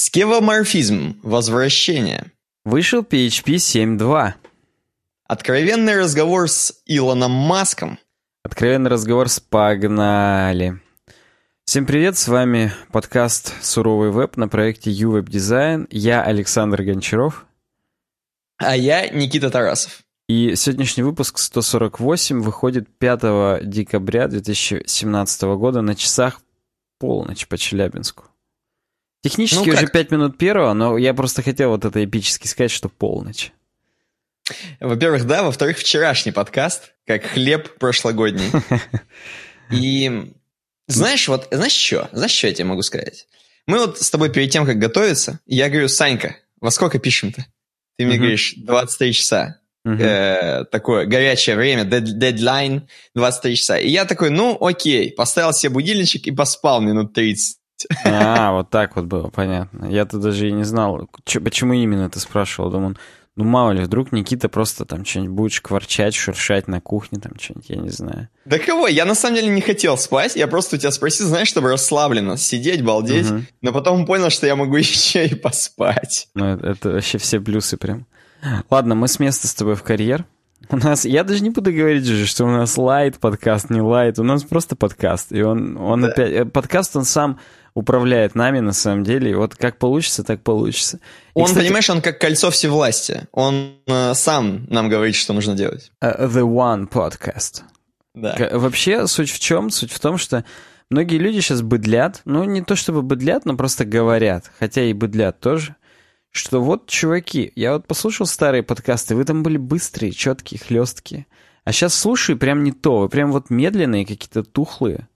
Скевоморфизм. Возвращение. Вышел PHP 7.2. Откровенный разговор с Илоном Маском. Откровенный разговор с Погнали. Всем привет, с вами подкаст «Суровый веб» на проекте UWeb Design. Я Александр Гончаров. А я Никита Тарасов. И сегодняшний выпуск 148 выходит 5 декабря 2017 года на часах полночь по Челябинску. Технически ну, уже 5 минут первого, но я просто хотел вот это эпически сказать, что полночь. Во-первых, да, во-вторых, вчерашний подкаст, как хлеб прошлогодний. И знаешь, вот, знаешь что? Знаешь, что я тебе могу сказать? Мы вот с тобой перед тем, как готовиться, я говорю, Санька, во сколько пишем-то? Ты мне говоришь, 23 часа. Э, такое горячее время, дедлайн 23 часа. И я такой, ну окей, поставил себе будильничек и поспал минут 30. А, вот так вот было, понятно. Я-то даже и не знал, почему именно ты спрашивал. Думаю, ну мало ли, вдруг Никита просто там что-нибудь будет шкварчать, шуршать на кухне, там что-нибудь, я не знаю. Да кого? Я на самом деле не хотел спать, я просто у тебя спросил, знаешь, чтобы расслабленно сидеть, балдеть, угу. но потом понял, что я могу еще и поспать. Ну, это, это вообще все плюсы прям. Ладно, мы с места с тобой в карьер. У нас, я даже не буду говорить же, что у нас лайт подкаст, не лайт, у нас просто подкаст. И он, он да. опять, э, подкаст он сам управляет нами на самом деле. И вот как получится, так получится. И, он, кстати, понимаешь, он как кольцо всевластия. Он э, сам нам говорит, что нужно делать. Uh, the One Podcast. Да. Вообще, суть в чем? Суть в том, что многие люди сейчас быдлят. Ну, не то чтобы быдлят, но просто говорят. Хотя и быдлят тоже. Что вот, чуваки, я вот послушал старые подкасты, вы там были быстрые, четкие, хлесткие. А сейчас слушаю, прям не то. Вы прям вот медленные, какие-то тухлые.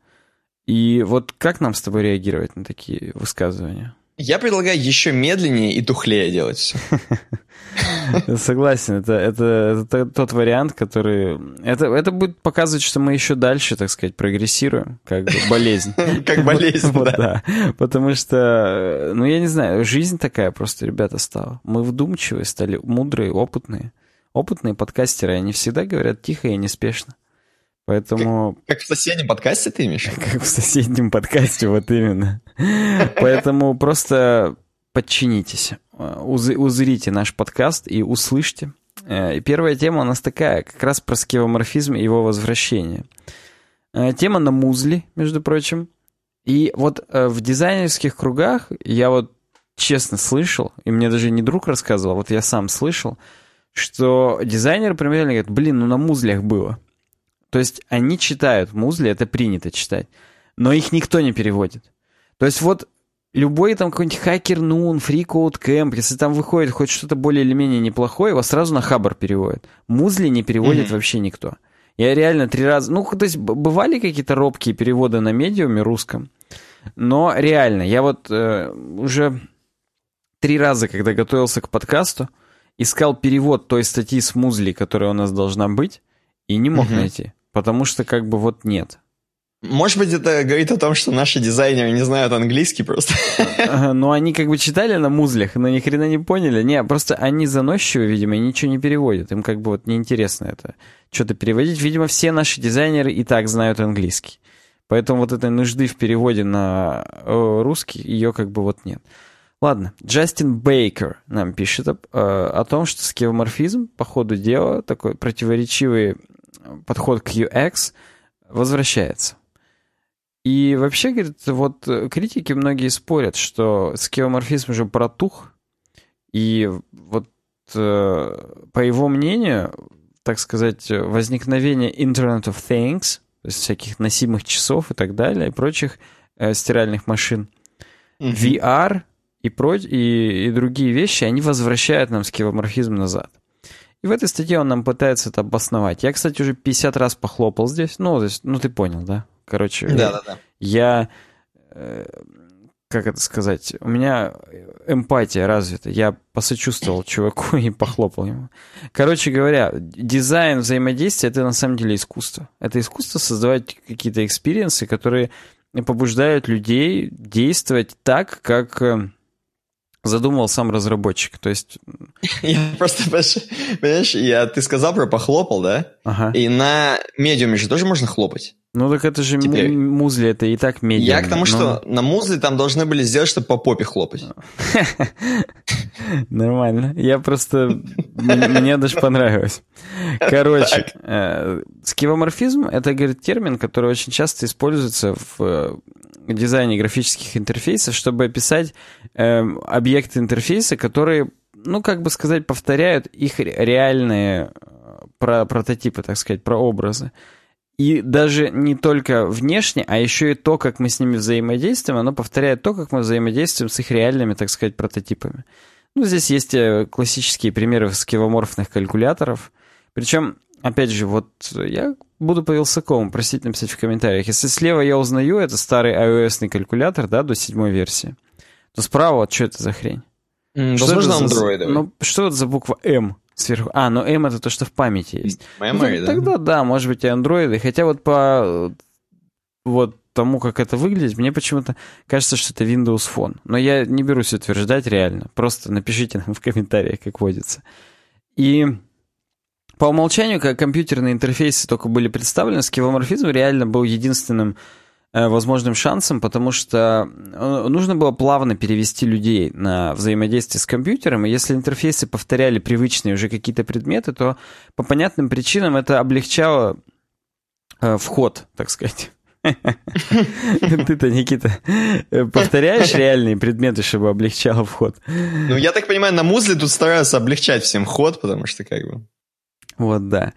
И вот как нам с тобой реагировать на такие высказывания? Я предлагаю еще медленнее и тухлее делать все. Согласен, это, это, это тот вариант, который... Это, это будет показывать, что мы еще дальше, так сказать, прогрессируем, как болезнь. Как болезнь, да. Потому что, ну, я не знаю, жизнь такая просто, ребята, стала. Мы вдумчивые стали, мудрые, опытные. Опытные подкастеры, они всегда говорят тихо и неспешно. Поэтому... Как, как в соседнем подкасте ты имеешь? Как в соседнем подкасте, вот именно. Поэтому просто подчинитесь, узрите наш подкаст и услышьте. Э, первая тема у нас такая, как раз про скевоморфизм и его возвращение. Э, тема на музле, между прочим. И вот э, в дизайнерских кругах я вот честно слышал, и мне даже не друг рассказывал, вот я сам слышал, что дизайнеры примерно говорят, блин, ну на музлях было. То есть они читают музли, это принято читать, но их никто не переводит. То есть вот любой там какой-нибудь хакер Нун, FreeCode Camp, если там выходит хоть что-то более или менее неплохое, его сразу на хабар переводят. Музли не переводит mm-hmm. вообще никто. Я реально три раза... Ну, то есть бывали какие-то робкие переводы на медиуме русском, но реально, я вот э, уже три раза, когда готовился к подкасту, искал перевод той статьи с музли, которая у нас должна быть, и не мог mm-hmm. найти. Потому что как бы вот нет. Может быть, это говорит о том, что наши дизайнеры не знают английский просто. Ну, они как бы читали на музлях, но ни хрена не поняли. Не, просто они заносчивы, видимо, и ничего не переводят. Им как бы вот неинтересно это что-то переводить. Видимо, все наши дизайнеры и так знают английский. Поэтому вот этой нужды в переводе на русский, ее как бы вот нет. Ладно, Джастин Бейкер нам пишет о, о том, что скевоморфизм, по ходу дела, такой противоречивый подход к UX возвращается. И вообще, говорит, вот критики многие спорят, что скеоморфизм уже протух, и вот э, по его мнению, так сказать, возникновение Internet of Things, то есть всяких носимых часов и так далее, и прочих э, стиральных машин, mm-hmm. VR и, про, и, и другие вещи, они возвращают нам скевоморфизм назад. И в этой статье он нам пытается это обосновать. Я, кстати, уже 50 раз похлопал здесь. Ну, то есть, ну ты понял, да? Короче, да, да, да. я, э, как это сказать, у меня эмпатия развита. Я посочувствовал чуваку и похлопал ему. Короче говоря, дизайн взаимодействия — это на самом деле искусство. Это искусство создавать какие-то experience ы, которые побуждают людей действовать так, как э, задумывал сам разработчик. То есть... Я просто, понимаешь, я, ты сказал про похлопал, да? Ага. И на Medium е же тоже можно хлопать. Ну так это же Теперь... музли, это и так медиум. Я к тому, но... что на музле там должны были сделать, чтобы по попе хлопать. Нормально. Я просто... Мне даже понравилось. Короче, э, скивоморфизм — это, говорит, термин, который очень часто используется в э, дизайне графических интерфейсов, чтобы описать эм, объекты интерфейса, которые, ну, как бы сказать, повторяют их реальные э, про прототипы, так сказать, прообразы. И даже не только внешне, а еще и то, как мы с ними взаимодействуем, оно повторяет то, как мы взаимодействуем с их реальными, так сказать, прототипами. Ну, здесь есть э, классические примеры скивоморфных калькуляторов. Причем, опять же, вот я буду по Вилсакому, просить написать в комментариях. Если слева я узнаю, это старый iOS калькулятор, да, до седьмой версии, то справа вот что это за хрень? Mm, что возможно, Android. Ну, что это за буква М? Сверху. А, ну M это то, что в памяти есть. Memory, ну, да? Тогда да, может быть и андроиды. Хотя вот по вот тому, как это выглядит, мне почему-то кажется, что это Windows Phone. Но я не берусь утверждать реально. Просто напишите нам в комментариях, как водится. И по умолчанию, как компьютерные интерфейсы только были представлены, скивоморфизм реально был единственным возможным шансом, потому что э, нужно было плавно перевести людей на взаимодействие с компьютером, и если интерфейсы повторяли привычные уже какие-то предметы, то по понятным причинам это облегчало э, вход, так сказать. Ты-то, Никита, повторяешь реальные предметы, чтобы облегчало вход? Ну, я так понимаю, на музле тут стараются облегчать всем вход, потому что как бы... Вот, да.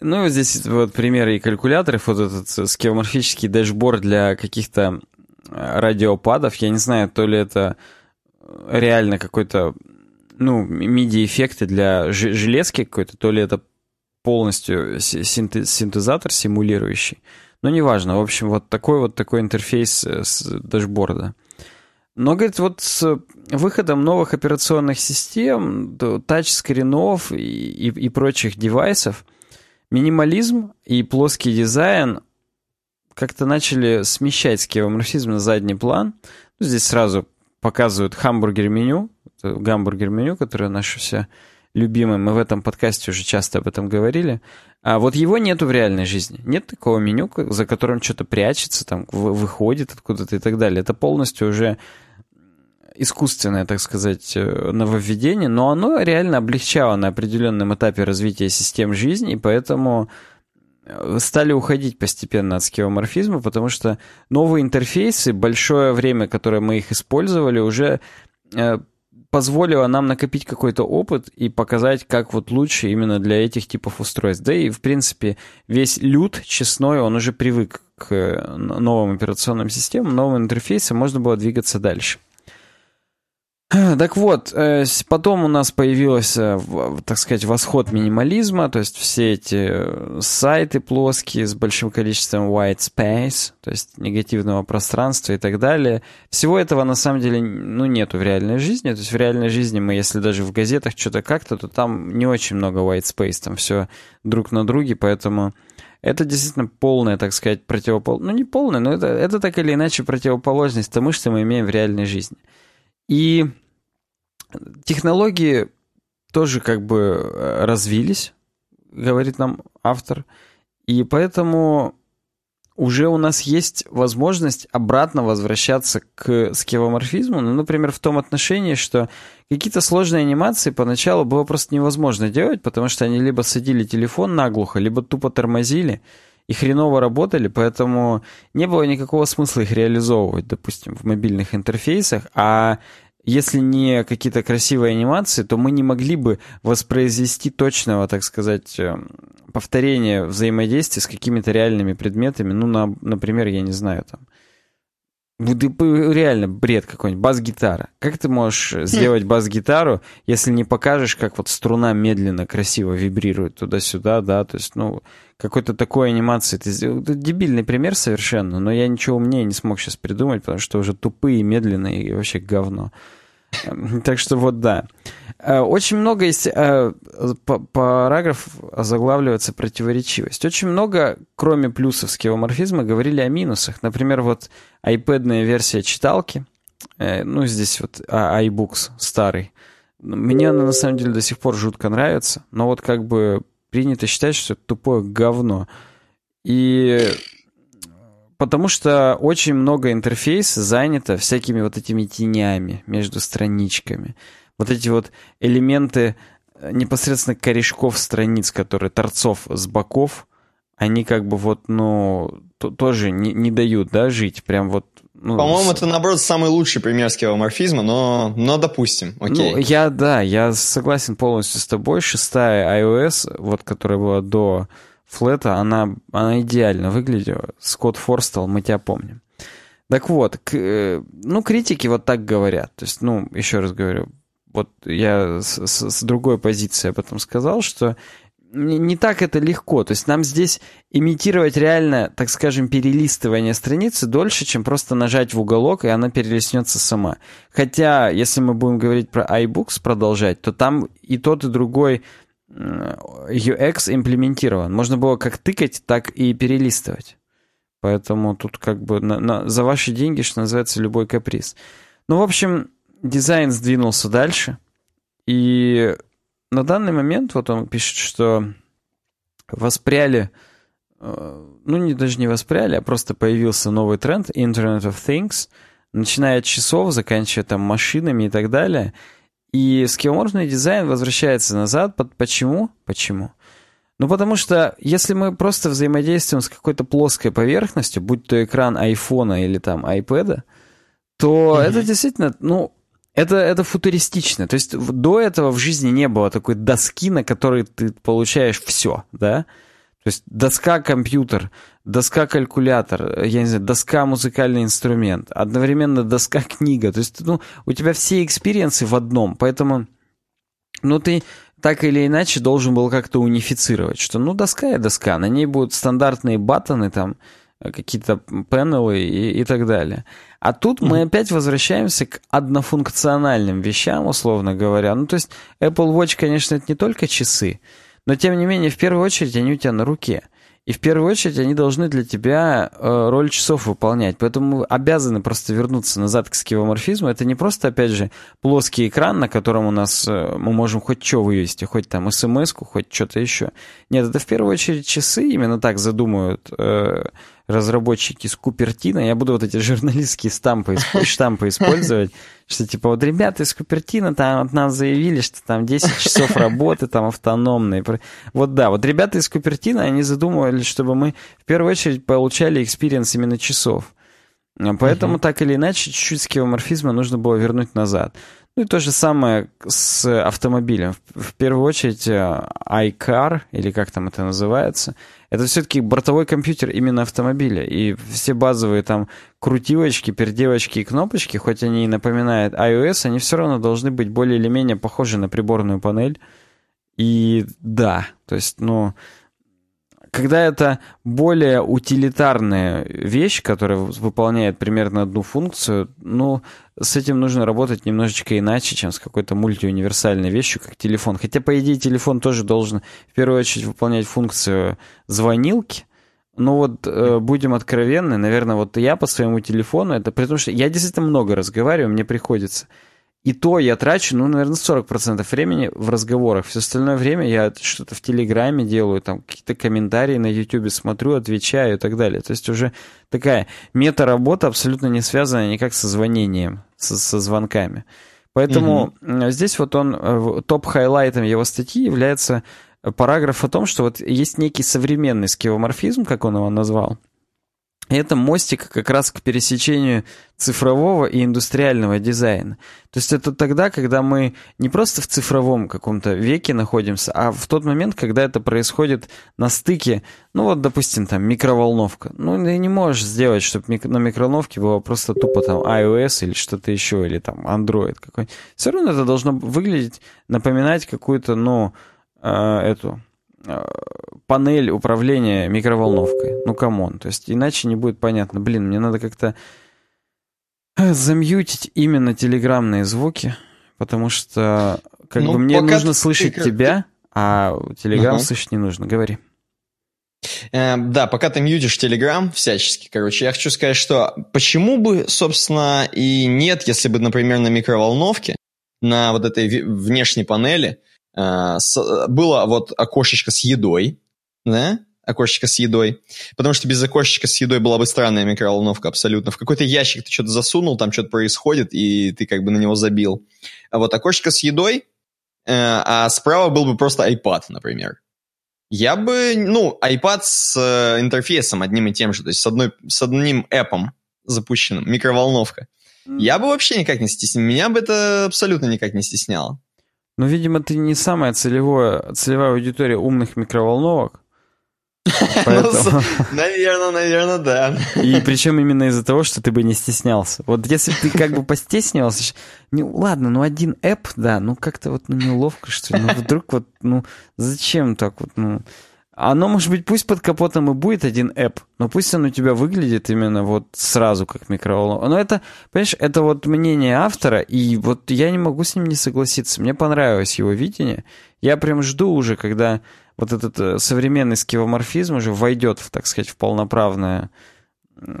Ну, здесь вот примеры и калькуляторов, вот этот скеоморфический дэшборд для каких-то э, радиопадов. Я не знаю, то ли это реально какой-то, ну, MIDI-эффекты для железки какой-то, то ли это полностью синтезатор симулирующий. Но неважно. В общем, вот такой вот такой интерфейс э, с дэшборда. Но, говорит, вот с выходом новых операционных систем, тачскринов и, и, и прочих девайсов, минимализм и плоский дизайн как-то начали смещать скевоморфизм на задний план. Ну, здесь сразу показывают хамбургер-меню, гамбургер-меню, которое наше все любимое. Мы в этом подкасте уже часто об этом говорили. А вот его нету в реальной жизни. Нет такого меню, за которым что-то прячется, там, выходит откуда-то и так далее. Это полностью уже искусственное, так сказать, э, нововведение, но оно реально облегчало на определенном этапе развития систем жизни, и поэтому э, стали уходить постепенно от скеоморфизма, потому что новые интерфейсы, большое время, которое мы их использовали, уже э, позволило нам накопить какой-то опыт и показать, как вот лучше именно для этих типов устройств. Да и, в принципе, весь люд честной, он уже привык к новым операционным системам, новым интерфейсам, можно было двигаться дальше. Так вот, э, потом у нас появился, так сказать, восход минимализма, то есть все эти э, сайты плоские с большим количеством white space, то есть негативного пространства и так далее. Всего этого на самом деле ну, нету в реальной жизни. То есть в реальной жизни мы, если даже в газетах что-то как-то, то там не очень много white space, там все друг на друге, поэтому это действительно полная, так сказать, противоположность. Ну, не полная, но это, это так или иначе противоположность тому, что мы имеем в реальной жизни. И технологии тоже как бы э, развились, говорит нам автор, и поэтому уже у нас есть возможность обратно возвращаться к скевоморфизму, ну, например, в том отношении, что какие-то сложные анимации поначалу было просто невозможно делать, потому что они либо садили телефон наглухо, либо тупо тормозили, и хреново работали, поэтому не было никакого смысла их реализовывать, допустим, в мобильных интерфейсах, а если не какие-то красивые анимации, то мы не могли бы воспроизвести точного, так сказать, э, повторения взаимодействия с какими-то реальными предметами. Ну, на, например, я не знаю, там, реально бред какой-нибудь, бас-гитара. Как ты можешь хм. сделать бас-гитару, если не покажешь, как вот струна медленно, красиво вибрирует туда-сюда, да, то есть, ну, какой-то такой анимации ты сделал. Это дебильный пример совершенно, но я ничего умнее не смог сейчас придумать, потому что уже тупые, медленные и вообще говно. Эм, так что вот да. Э, очень много есть э, параграф заглавливается противоречивость. Очень много, кроме плюсов скеоморфизма, говорили о минусах. Например, вот iPad версия читалки, э, ну, здесь вот а, iBooks старый. Мне она на самом деле до сих пор жутко нравится, но вот как бы принято считать, что это тупое говно. И потому что очень много интерфейса занято всякими вот этими тенями между страничками. Вот эти вот элементы э, непосредственно корешков страниц, которые торцов с боков, они как бы вот, ну, то, тоже не, не дают, да, жить. Прям вот ну, По-моему, с... это, наоборот, самый лучший пример скеоморфизма, но, но допустим, окей. Ну, я, да, я согласен полностью с тобой. Шестая iOS, вот, которая была до флета, она, она идеально выглядела. Скотт Форстел, мы тебя помним. Так вот, к, э, ну, критики вот так говорят. То есть, ну, еще раз говорю, вот я с, с, с другой позиции об этом сказал, что не, не так это легко. То есть нам здесь имитировать реально, так скажем, перелистывание страницы дольше, чем просто нажать в уголок, и она перелистнется сама. Хотя, если мы будем говорить про iBooks продолжать, то там и тот, и другой UX имплементирован. Можно было как тыкать, так и перелистывать. Поэтому тут как бы на, на, за ваши деньги, что называется, любой каприз. Ну, в общем, дизайн сдвинулся дальше. И на данный момент вот он пишет, что воспряли, э, ну не даже не воспряли, а просто появился новый тренд Internet of Things, начиная от часов, заканчивая там машинами и так далее. И скеоморфный дизайн возвращается назад. Почему? Почему? Ну, потому что если мы просто взаимодействуем с какой-то плоской поверхностью, будь то экран айфона или там айпэда, то mm-hmm. это действительно, ну, это, это футуристично. То есть до этого в жизни не было такой доски, на которой ты получаешь все, да? То есть доска-компьютер, доска-калькулятор, я не знаю, доска-музыкальный инструмент, одновременно доска-книга. То есть ну, у тебя все experience ы в одном, поэтому ну, ты так или иначе должен был как-то унифицировать, что ну доска и доска, на ней будут стандартные баттоны там, какие-то панелы и, и так далее. А тут мы опять возвращаемся к однофункциональным вещам, условно говоря. Ну, то есть Apple Watch, конечно, это не только часы, но тем не менее, в первую очередь, они у тебя на руке. И в первую очередь они должны для тебя э, роль часов выполнять. Поэтому обязаны просто вернуться назад к скивоморфизму. Это не просто, опять же, плоский экран, на котором у нас э, мы можем хоть что вывести, хоть там смс-ку, хоть что-то еще. Нет, это в первую очередь часы, именно так задумывают э, разработчики с Купертино, я буду вот эти журналистские штампы использовать, что типа вот ребята из Купертино там от нас заявили, что там 10 часов работы там автономные. Вот да, вот ребята из Купертино, они задумывали, чтобы мы в первую очередь получали experience именно часов. Поэтому uh-huh. так или иначе чуть-чуть скеоморфизма нужно было вернуть назад. Ну и то же самое с автомобилем. В первую очередь э, iCar, или как там это называется, это все-таки бортовой компьютер именно автомобиля. И все базовые там крутилочки, пердевочки и кнопочки, хоть они и напоминают iOS, они все равно должны быть более или менее похожи на приборную панель. И да, то есть, ну, когда это более утилитарная вещь, которая выполняет примерно одну функцию, ну, с этим нужно работать немножечко иначе, чем с какой-то мультиуниверсальной вещью, как телефон. Хотя, по идее, телефон тоже должен в первую очередь выполнять функцию звонилки, но вот э, будем откровенны, наверное, вот я по своему телефону, это при том, что я действительно много разговариваю, мне приходится. И то я трачу, ну, наверное, 40% времени в разговорах. Все остальное время я что-то в Телеграме делаю, там какие-то комментарии на Ютубе смотрю, отвечаю и так далее. То есть уже такая мета-работа абсолютно не связана никак со звонением, со, со звонками. Поэтому угу. здесь вот он, э, top highlight ом его статьи является параграф о том, что вот есть некий современный скеоморфизм, как он его назвал, это мостик как раз к пересечению цифрового и индустриального дизайна. То есть это тогда, когда мы не просто в цифровом каком-то веке находимся, а в тот момент, когда это происходит на стыке, ну вот, допустим, там микроволновка. Ну, ты не можешь сделать, чтобы на микроволновке было просто тупо там iOS или что-то еще, или там Android какой-нибудь. Все равно это должно выглядеть, напоминать какую-то, ну, э, эту панель управления микроволновкой. Ну, come on. То есть, иначе не будет понятно. Блин, мне надо как-то э, замьютить именно телеграммные звуки, потому что как ну, бы мне нужно слышать ты... тебя, а телеграм uh-huh. слышать не нужно. Говори. Э, да, пока ты мьютишь Telegram всячески, короче, я хочу сказать, что почему бы, собственно, и нет, если бы, например, на микроволновке, на вот этой внешней панели э, было вот окошечко с едой, да, окошечко с едой, потому что без окошечка с едой была бы странная микроволновка абсолютно. В какой-то ящик ты что-то засунул, там что-то происходит, и ты как бы на него забил. А вот окошечко с едой, э, а справа был бы просто iPad, например. Я бы, ну, iPad с э, интерфейсом одним и тем же, то есть с, одной, с одним эпом запущенным, микроволновка. Я бы вообще никак не стеснял. Меня бы это абсолютно никак не стесняло. Ну, видимо, ты не самая целевая, целевая аудитория умных микроволновок. Поэтому... наверное, наверное, да. И причем именно из-за того, что ты бы не стеснялся. Вот если ты как бы постеснялся, ну ладно, ну один эп, да, ну как-то вот ну, неловко, что ли. Ну вдруг вот, ну зачем так вот, ну... Оно, может быть, пусть под капотом и будет один эп, но пусть он у тебя выглядит именно вот сразу как микроволновка. Но это, понимаешь, это вот мнение автора, и вот я не могу с ним не согласиться. Мне понравилось его видение. Я прям жду уже, когда вот этот э, современный скивоморфизм уже войдет, так сказать, в полноправное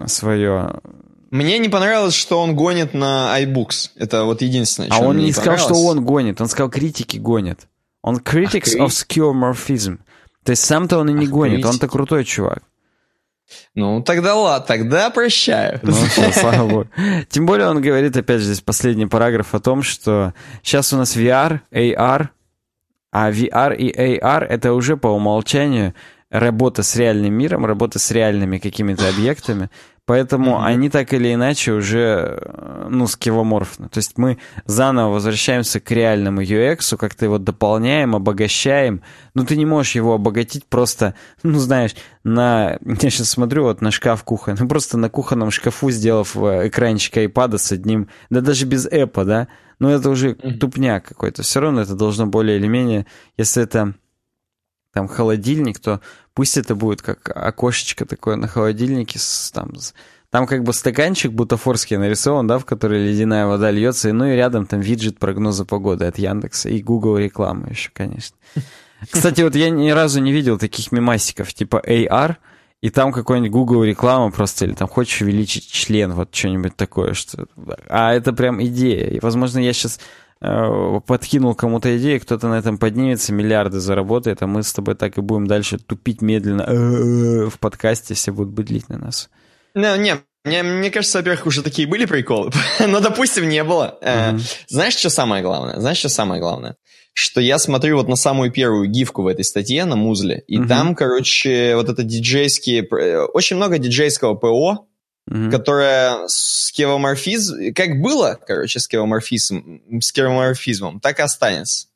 свое... Мне не понравилось, что он гонит на iBooks. Это вот единственное, А он не, не сказал, что он гонит, он сказал, критики гонят. Он critics Ах, of skeuomorphism. То есть сам-то он и не Ах, гонит, он-то крутой чувак. Ну, тогда ладно, тогда прощаю. Ну, все, слава богу. Тем более он говорит, опять же, здесь последний параграф о том, что сейчас у нас VR, AR, а VR и AR — это уже по умолчанию работа с реальным миром, работа с реальными какими-то объектами, поэтому mm-hmm. они так или иначе уже, э, ну, скивоморфны. То есть мы заново возвращаемся к реальному UX, как-то его дополняем, обогащаем. Ну, ты не можешь его обогатить просто, ну, знаешь, на... Я сейчас смотрю вот на шкаф кухонный, просто на кухонном шкафу, сделав э, экранчик iPad с одним, да даже без эпа, да, но это уже mm-hmm. тупняк какой-то. Все равно это должно более или менее, если это там холодильник, то пусть это будет как окошечко такое на холодильнике с там там как бы стаканчик бутафорский нарисован, да, в который ледяная вода льется, и, ну и рядом там виджет прогноза погоды от Яндекса и Google рекламы еще, конечно. Кстати, вот я ни разу не видел таких мемасиков типа AR, и там какой-нибудь Google реклама просто, или там хочешь увеличить член, вот что-нибудь такое. Что... А это прям идея. И, возможно, я сейчас подкинул кому-то идею, кто-то на этом поднимется, миллиарды заработает, а мы с тобой так и будем дальше тупить медленно в подкасте, все будут быдлить на нас. Ну, не, мне, мне кажется, во-первых, уже такие были приколы, но, допустим, не было. Mm-hmm. Знаешь, что самое главное? Знаешь, что самое главное? что я смотрю вот на самую первую гифку в этой статье на Музле, и там, короче, вот это диджейские... Очень много диджейского ПО, угу. которое скевоморфизм... Как было, короче, скевоморфизм, скевоморфизмом, так и останется.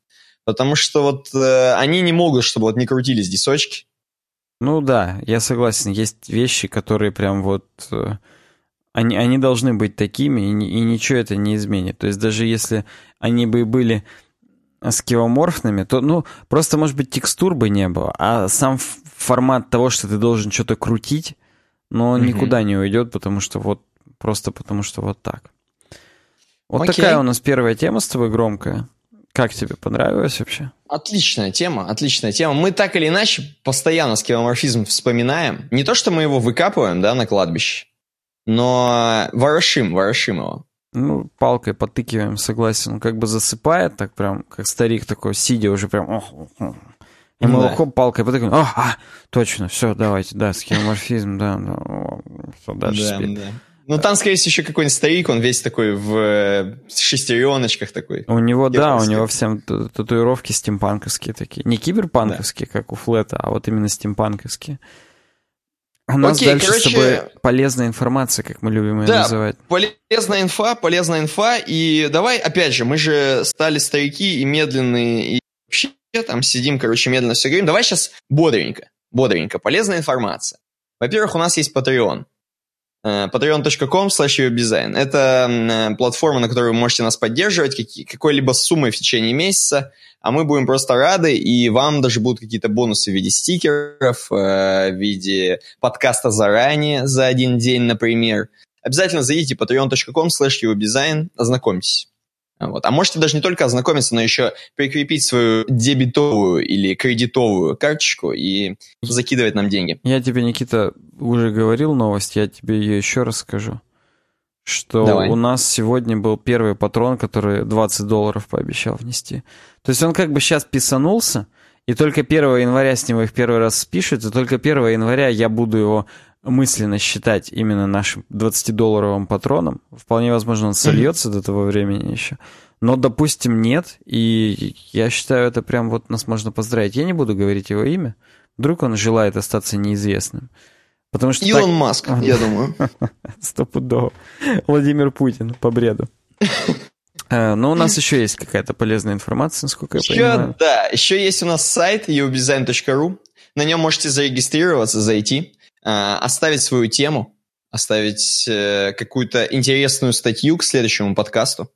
Потому что вот э, они не могут, чтобы вот не крутились дисочки. Ну да, я согласен. Есть вещи, которые прям вот... Э, они, они должны быть такими, и, и ничего это не изменит. То есть даже если они бы были с кивоморфными, то, ну, просто, может быть, текстур бы не было, а сам формат того, что ты должен что-то крутить, но mm-hmm. никуда не уйдет, потому что вот, просто потому что вот так. Вот Окей. такая у нас первая тема с тобой громкая. Как тебе понравилось вообще? Отличная тема, отличная тема. Мы так или иначе постоянно скевоморфизм вспоминаем. Не то, что мы его выкапываем, да, на кладбище, но ворошим, ворошим его. Ну, палкой потыкиваем, согласен. Он как бы засыпает, так прям, как старик такой, сидя уже прям... Ох, ох. И мы да. хоп, палкой потыкаем. О, а, точно, все, давайте, да, схемоморфизм, да, да, все, дальше да, спит. Да. Ну, там, скорее всего, еще какой-нибудь старик, он весь такой в э, шестереночках такой. У него, да, у него всем татуировки стимпанковские такие. Не киберпанковские, да. как у Флета, а вот именно стимпанковские. У нас Окей, дальше короче, с тобой полезная информация, как мы любим ее да, называть. полезная инфа, полезная инфа. И давай, опять же, мы же стали старики и медленные, и там сидим, короче, медленно все говорим. Давай сейчас бодренько, бодренько. Полезная информация. Во-первых, у нас есть Patreon. Э, patreon.com slash. Это э, платформа, на которой вы можете нас поддерживать какой-либо суммой в течение месяца а мы будем просто рады, и вам даже будут какие-то бонусы в виде стикеров, э, в виде подкаста заранее за один день, например. Обязательно зайдите patreon.com slash ознакомьтесь. Вот. А можете даже не только ознакомиться, но еще прикрепить свою дебетовую или кредитовую карточку и закидывать нам деньги. Я тебе, Никита, уже говорил новость, я тебе ее еще раз скажу. Что Давай. у нас сегодня был первый патрон, который 20 долларов пообещал внести. То есть он как бы сейчас писанулся, и только 1 января с него их первый раз спишут, и только 1 января я буду его мысленно считать именно нашим 20-долларовым патроном. Вполне возможно, он сольется до того времени еще. Но, допустим, нет, и я считаю, это прям вот нас можно поздравить. Я не буду говорить его имя. Вдруг он желает остаться неизвестным. Потому что Илон так... Маск, я думаю. Стопудово. Владимир Путин по бреду. Э, но у нас еще есть какая-то полезная информация, насколько я понимаю. Да, еще есть у нас сайт uwdesign.ru. На нем можете зарегистрироваться, зайти, оставить свою тему, оставить э, какую-то интересную статью к следующему подкасту.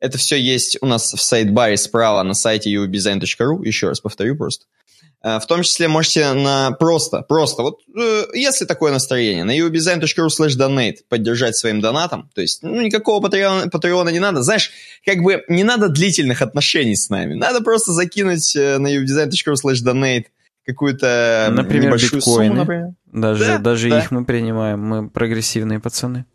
Это все есть у нас в сайт-баре справа на сайте uwdesign.ru. Еще раз повторю просто. Э, в том числе можете на просто, просто, вот э, если такое настроение, на uwdesign.ru slash donate поддержать своим донатом, то есть ну, никакого патреона, патреона не надо, знаешь, как бы не надо длительных отношений с нами, надо просто закинуть э, на uwdesign.ru slash donate какую-то например, небольшую биткоины. сумму, например. Даже, да, даже да. их мы принимаем, мы прогрессивные пацаны.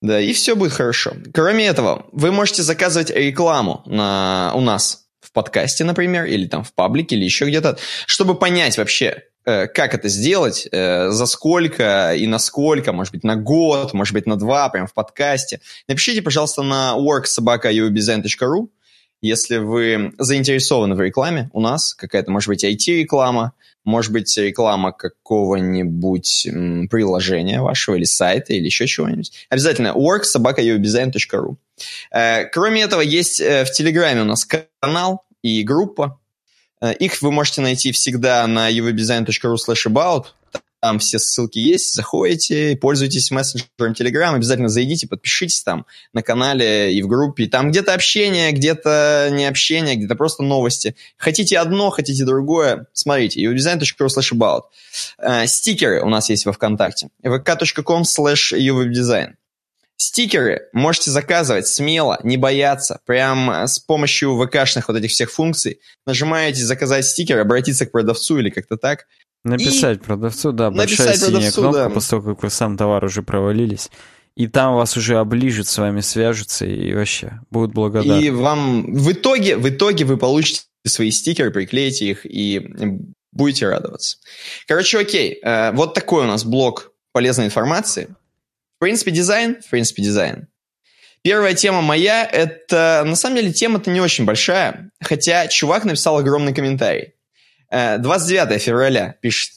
Да, и все будет хорошо. Кроме этого, вы можете заказывать рекламу на, у нас в подкасте, например, или там в паблике, или еще где-то, чтобы понять вообще, э, как это сделать, э, за сколько и на сколько, может быть, на год, может быть, на два, прям в подкасте. Напишите, пожалуйста, на worksobaka.uwdesign.ru, если вы заинтересованы в рекламе у нас, какая-то, может быть, IT-реклама, может быть, реклама какого-нибудь приложения вашего или сайта, или еще чего-нибудь. Обязательно worksobaka.uwdesign.ru. Э, кроме этого, есть э, в Телеграме у нас канал и группа. Э, их вы можете найти всегда на uwdesign.ru slash about. Там все ссылки есть, заходите, пользуйтесь мессенджером Telegram, обязательно зайдите, подпишитесь там на канале и в группе. Там где-то общение, где-то не общение, где-то просто новости. Хотите одно, хотите другое, смотрите, uwebdesign.ru slash about. Э, стикеры у нас есть во ВКонтакте. vk.com slash uwebdesign. Стикеры можете заказывать смело, не бояться. Прям с помощью ВКшных вот этих всех функций. Нажимаете «Заказать стикер», обратиться к продавцу или как-то так – Написать и продавцу, да, большая синяя продавцу, кнопка, да. после того, как вы сам товар уже провалились. И там вас уже оближут, с вами свяжутся и вообще будут благодарны. И вам в итоге, в итоге вы получите свои стикеры, приклеите их и будете радоваться. Короче, окей, э, вот такой у нас блок полезной информации. В принципе, дизайн, в принципе, дизайн. Первая тема моя, это, на самом деле, тема-то не очень большая, хотя чувак написал огромный комментарий. 29 э, февраля пишет.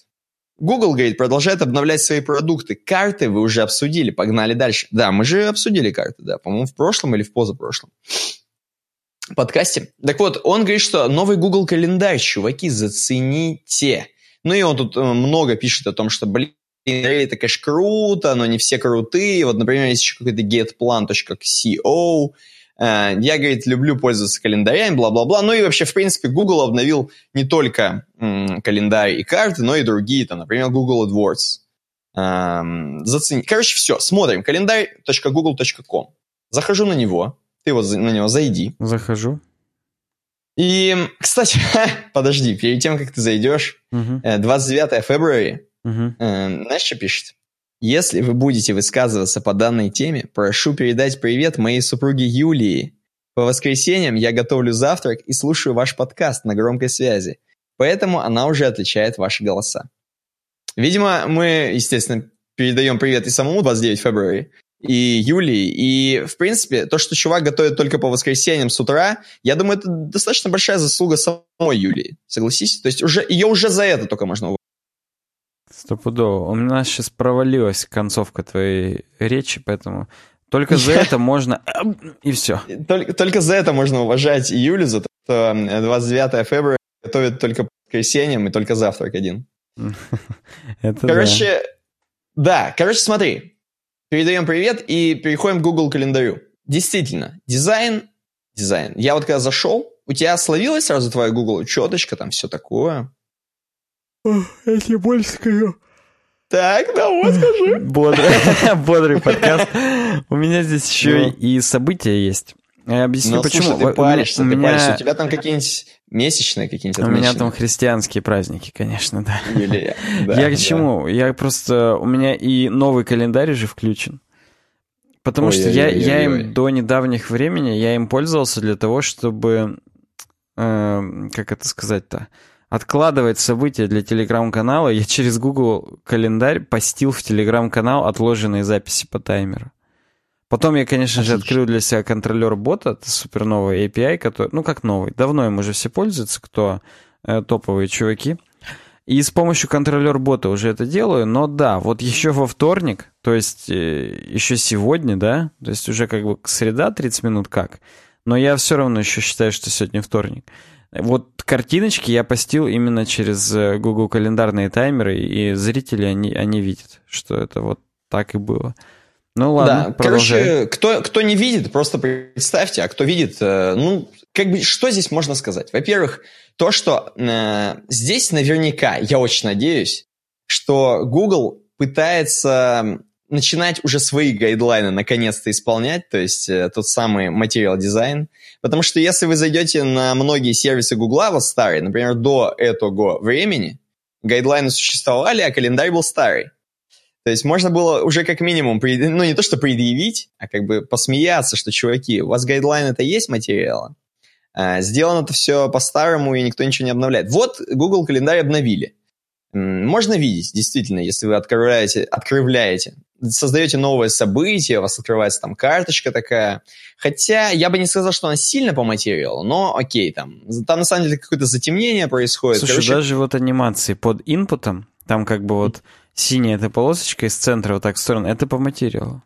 Google, говорит, продолжает обновлять свои продукты. Карты вы уже обсудили, погнали дальше. Да, мы же обсудили карты, да, по-моему, в прошлом или в позапрошлом подкасте. Так вот, он говорит, что новый Google календарь, чуваки, зацените. Ну и он тут э, много пишет о том, что, блин, это, конечно, круто, но не все крутые. Вот, например, есть еще какой-то getplan.co, я, говорит, люблю пользоваться календарями, бла-бла-бла. Ну и вообще, в принципе, Google обновил не только календарь и карты, но и другие, там, например, Google AdWords. Эм, зацени. Короче, все, смотрим. Календарь.google.com. Захожу на него. Ты вот на него зайди. Захожу. И, кстати, подожди, перед тем, как ты зайдешь, угу. 29 февраля, угу. знаешь, что пишет? Если вы будете высказываться по данной теме, прошу передать привет моей супруге Юлии. По воскресеньям я готовлю завтрак и слушаю ваш подкаст на громкой связи, поэтому она уже отличает ваши голоса. Видимо, мы, естественно, передаем привет и самому 29 февраля, и Юлии. И, в принципе, то, что чувак готовит только по воскресеньям с утра, я думаю, это достаточно большая заслуга самой Юлии. Согласись? То есть уже, ее уже за это только можно Стопудово. У нас сейчас провалилась концовка твоей речи, поэтому только за это можно... И все. Только, только за это можно уважать Юлю, за то, что 29 февраля готовит только по воскресеньям и только завтрак один. Это короче, да. да, короче, смотри. Передаем привет и переходим к Google календарю. Действительно, дизайн, дизайн. Я вот когда зашел, у тебя словилась сразу твоя Google учеточка, там все такое. Я тебе больше скажу. Так, да, вот скажи. Бодрый, бодрый подкаст. У меня здесь еще ну. и события есть. Я объясню, Но, почему. Слушай, ты паришься, у ты меня... паришься. У тебя там какие-нибудь месячные какие-нибудь У меня там христианские праздники, конечно, да. Или- да, я к да. чему? Я просто... У меня и новый календарь же включен. Потому что я, я Ой-ой-ой-ой-ой. им до недавних времени, я им пользовался для того, чтобы... э, как это сказать-то? Откладывать события для телеграм-канала. Я через Google календарь постил в телеграм-канал отложенные записи по таймеру. Потом я, конечно же, Отлично. открыл для себя контролер бота, это супер новый API, который, ну как новый, давно им уже все пользуются, кто э, топовые чуваки. И с помощью контролер бота уже это делаю, но да, вот еще во вторник, то есть э, еще сегодня, да, то есть уже как бы среда 30 минут как, но я все равно еще считаю, что сегодня вторник. Вот картиночки я постил именно через э, Google календарные таймеры, и зрители, они, они видят, что это вот так и было. Ну ладно, да, продолжай. короче, кто, кто не видит, просто представьте, а кто видит, э, ну, как бы, что здесь можно сказать? Во-первых, то, что э, здесь наверняка, я очень надеюсь, что Google пытается начинать уже свои гайдлайны наконец-то исполнять, то есть э, тот самый Material Design, потому что если вы зайдете на многие сервисы Google, вот старые, например, до этого времени, гайдлайны существовали, а календарь был старый. То есть можно было уже как минимум, пред- ну не то что предъявить, а как бы посмеяться, что, чуваки, у вас гайдлайн это есть материала, а, сделано это все по-старому, и никто ничего не обновляет. Вот Google календарь обновили. Можно видеть, действительно, если вы открываете, открывляете, создаете новое событие, у вас открывается там карточка такая. Хотя я бы не сказал, что она сильно по материалу, но окей, там, там на самом деле какое-то затемнение происходит. Слушай, Короче, даже вот анимации под инпутом, там как бы вот синяя эта полосочка из центра вот так в сторону, это по материалу.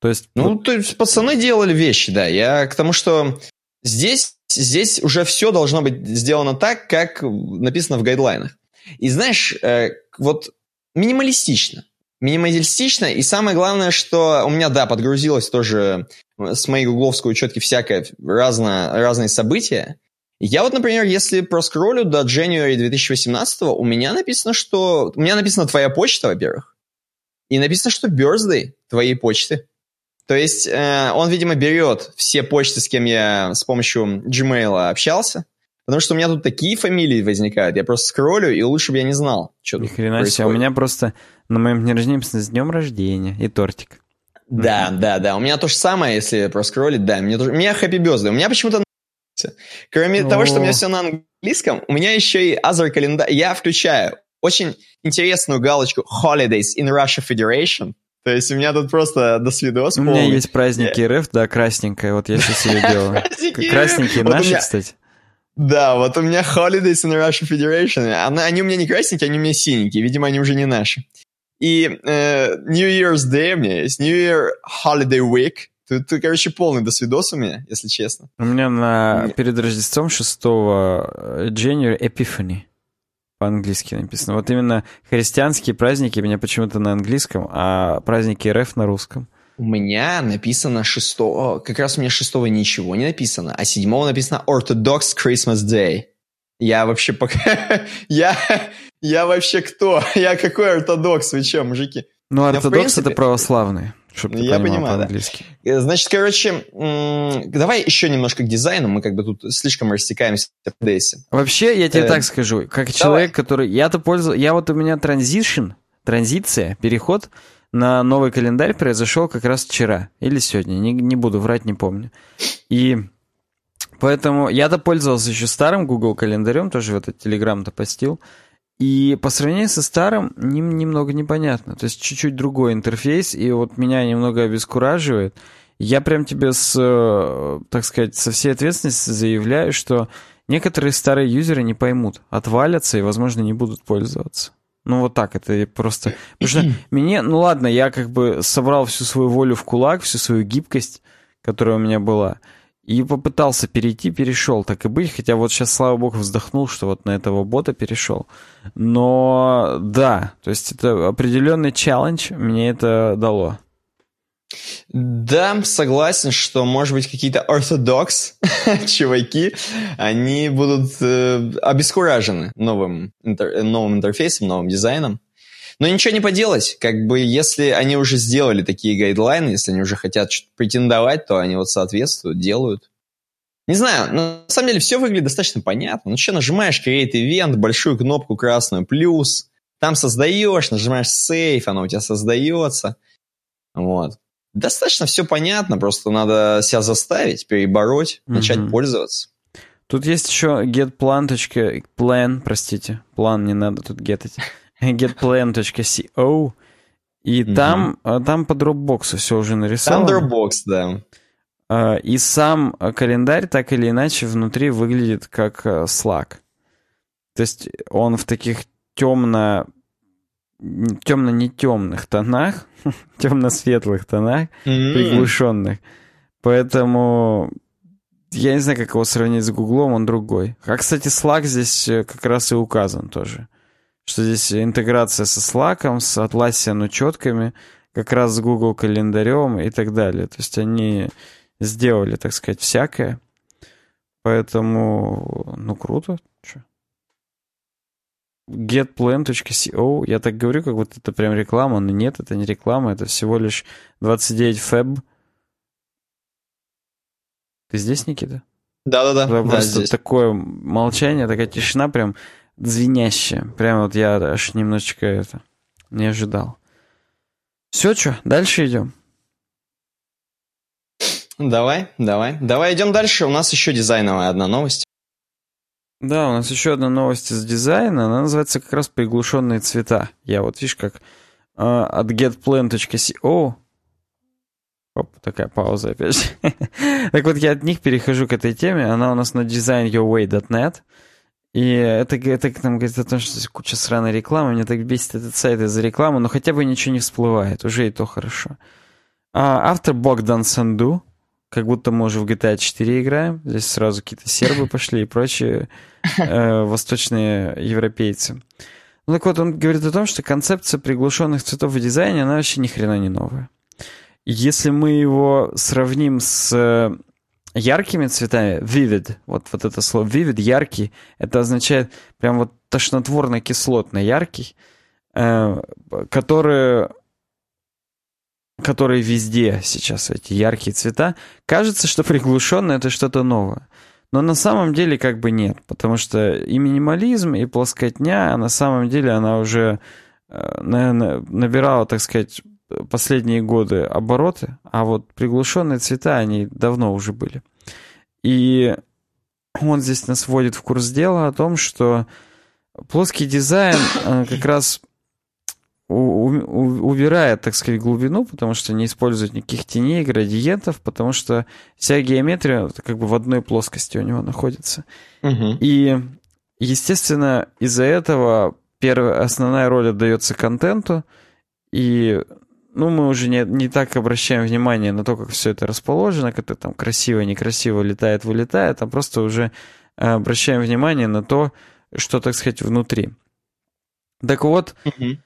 То есть, Ну, то есть пацаны делали вещи, да. Я к тому, что здесь, здесь уже все должно быть сделано так, как написано в гайдлайнах. И знаешь, э, вот минималистично. Минималистично, и самое главное, что у меня, да, подгрузилось тоже с моей гугловской учетки всякое разное, разные события. Я вот, например, если проскроллю до January 2018, у меня написано, что... У меня написана твоя почта, во-первых. И написано, что birthday твоей почты. То есть э, он, видимо, берет все почты, с кем я с помощью Gmail общался, потому что у меня тут такие фамилии возникают. Я просто скроллю, и лучше бы я не знал, что ни тут хрена себе, у происходит. меня просто на моем дне рождения с днем рождения и тортик. Да, да, да. У меня то же самое, если проскроллить, да. Мне тоже... У меня happy birthday. У меня почему-то Кроме О. того, что у меня все на английском, у меня еще и other календарь. Я включаю очень интересную галочку Holidays in Russia Federation. То есть у меня тут просто до свидос У меня есть праздники РФ, да, красненькая, вот я сейчас ее делаю. Красненькие наши, кстати. Да, вот у меня Holidays in Russia Federation. Она- они у меня не красненькие, они у меня синенькие. Видимо, они уже не наши. И э, New Year's Day у меня есть, New Year Holiday Week. Тут, тут, короче, полный досвидос у меня, если честно. У меня на, перед Рождеством 6 January Epiphany по-английски написано. Вот именно христианские праздники у меня почему-то на английском, а праздники РФ на русском. У меня написано 6... Как раз у меня 6 ничего не написано, а 7 написано Orthodox Christmas Day. Я вообще пока... я, я вообще кто? Я какой ортодокс? Вы че, мужики? Ну, ортодокс принципе- это православные, чтобы Я понимал понимаю, да. по-английски. Э, Значит, короче, м, давай еще немножко к дизайну. Мы как бы тут слишком растекаемся в дейсе. Вообще, я тебе Э, так скажу, как человек, который... Я-то пользовался... Я вот у меня транзишн, транзиция, переход на новый календарь произошел как раз вчера или сегодня, не, не буду врать, не помню. И поэтому я-то пользовался еще старым Google календарем, тоже в этот Telegram-то постил. И по сравнению со старым, нем- немного непонятно. То есть чуть-чуть другой интерфейс, и вот меня немного обескураживает. Я прям тебе с, э, так сказать, со всей ответственностью заявляю, что некоторые старые юзеры не поймут, отвалятся и, возможно, не будут пользоваться. Ну, вот так это просто... Потому что мне, ну ладно, я как бы собрал всю свою волю в кулак, всю свою гибкость, которая у меня была, и попытался перейти, перешел, так и быть, хотя вот сейчас, слава богу, вздохнул, что вот на этого бота перешел. Но да, то есть это определенный челлендж мне это дало. Да, согласен, что, может быть, какие-то ортодокс чуваки, они будут э, обескуражены новым, интер- новым интерфейсом, новым дизайном. Но ничего не поделать, как бы если они уже сделали такие гайдлайны, если они уже хотят претендовать, то они вот соответствуют, делают. Не знаю, на самом деле все выглядит достаточно понятно. Ну что, нажимаешь Create Event, большую кнопку красную, плюс, там создаешь, нажимаешь Save, оно у тебя создается. Вот. Достаточно все понятно, просто надо себя заставить, перебороть, начать mm-hmm. пользоваться. Тут есть еще getplan. plan, простите, план не надо тут getать. getplan.co и mm-hmm. там, а, там по Dropbox все уже нарисовано. Там Dropbox, да. А, и сам календарь так или иначе внутри выглядит как Slack. То есть он в таких темно темно-не темных тонах, темно-светлых тонах, mm-hmm. приглушенных. Поэтому я не знаю, как его сравнить с Гуглом, он другой. А, кстати, Slack здесь э, как раз и указан тоже. Что здесь интеграция со Slack, с Atlassian учетками, как раз с Google календарем и так далее. То есть они сделали, так сказать, всякое. Поэтому, ну, круто. Getplan.co. Я так говорю, как будто это прям реклама, но нет, это не реклама, это всего лишь 29 феб. Ты здесь, Никита? Да-да-да. Да, просто здесь. такое молчание, такая тишина прям звенящая. Прям вот я аж немножечко это не ожидал. Все, что, дальше идем. Давай, давай. Давай идем дальше. У нас еще дизайновая одна новость. Да, у нас еще одна новость из дизайна. Она называется как раз «Приглушенные цвета». Я вот, видишь, как э, от getplan.co Оп, такая пауза опять. так вот, я от них перехожу к этой теме. Она у нас на designyourway.net. И это, это нам говорит о том, что здесь куча сраной рекламы. Меня так бесит этот сайт из-за рекламы, но хотя бы ничего не всплывает. Уже и то хорошо. А, автор Богдан Санду. Как будто мы уже в GTA 4 играем. Здесь сразу какие-то сербы пошли и прочие э, восточные европейцы. Ну так вот, он говорит о том, что концепция приглушенных цветов в дизайне, она вообще ни хрена не новая. Если мы его сравним с э, яркими цветами, vivid, вот, вот это слово vivid, яркий, это означает прям вот тошнотворно-кислотно яркий, э, который которые везде сейчас эти яркие цвета, кажется, что приглушенно это что-то новое. Но на самом деле как бы нет, потому что и минимализм, и плоскотня, а на самом деле она уже, э, наверное, набирала, так сказать, последние годы обороты, а вот приглушенные цвета, они давно уже были. И он здесь нас вводит в курс дела о том, что плоский дизайн э, как раз убирает, так сказать, глубину, потому что не использует никаких теней, градиентов, потому что вся геометрия как бы в одной плоскости у него находится. Угу. И, естественно, из-за этого первая, основная роль отдается контенту, и ну, мы уже не, не так обращаем внимание на то, как все это расположено, как это там красиво, некрасиво летает, вылетает, а просто уже э, обращаем внимание на то, что, так сказать, внутри. Так вот, угу.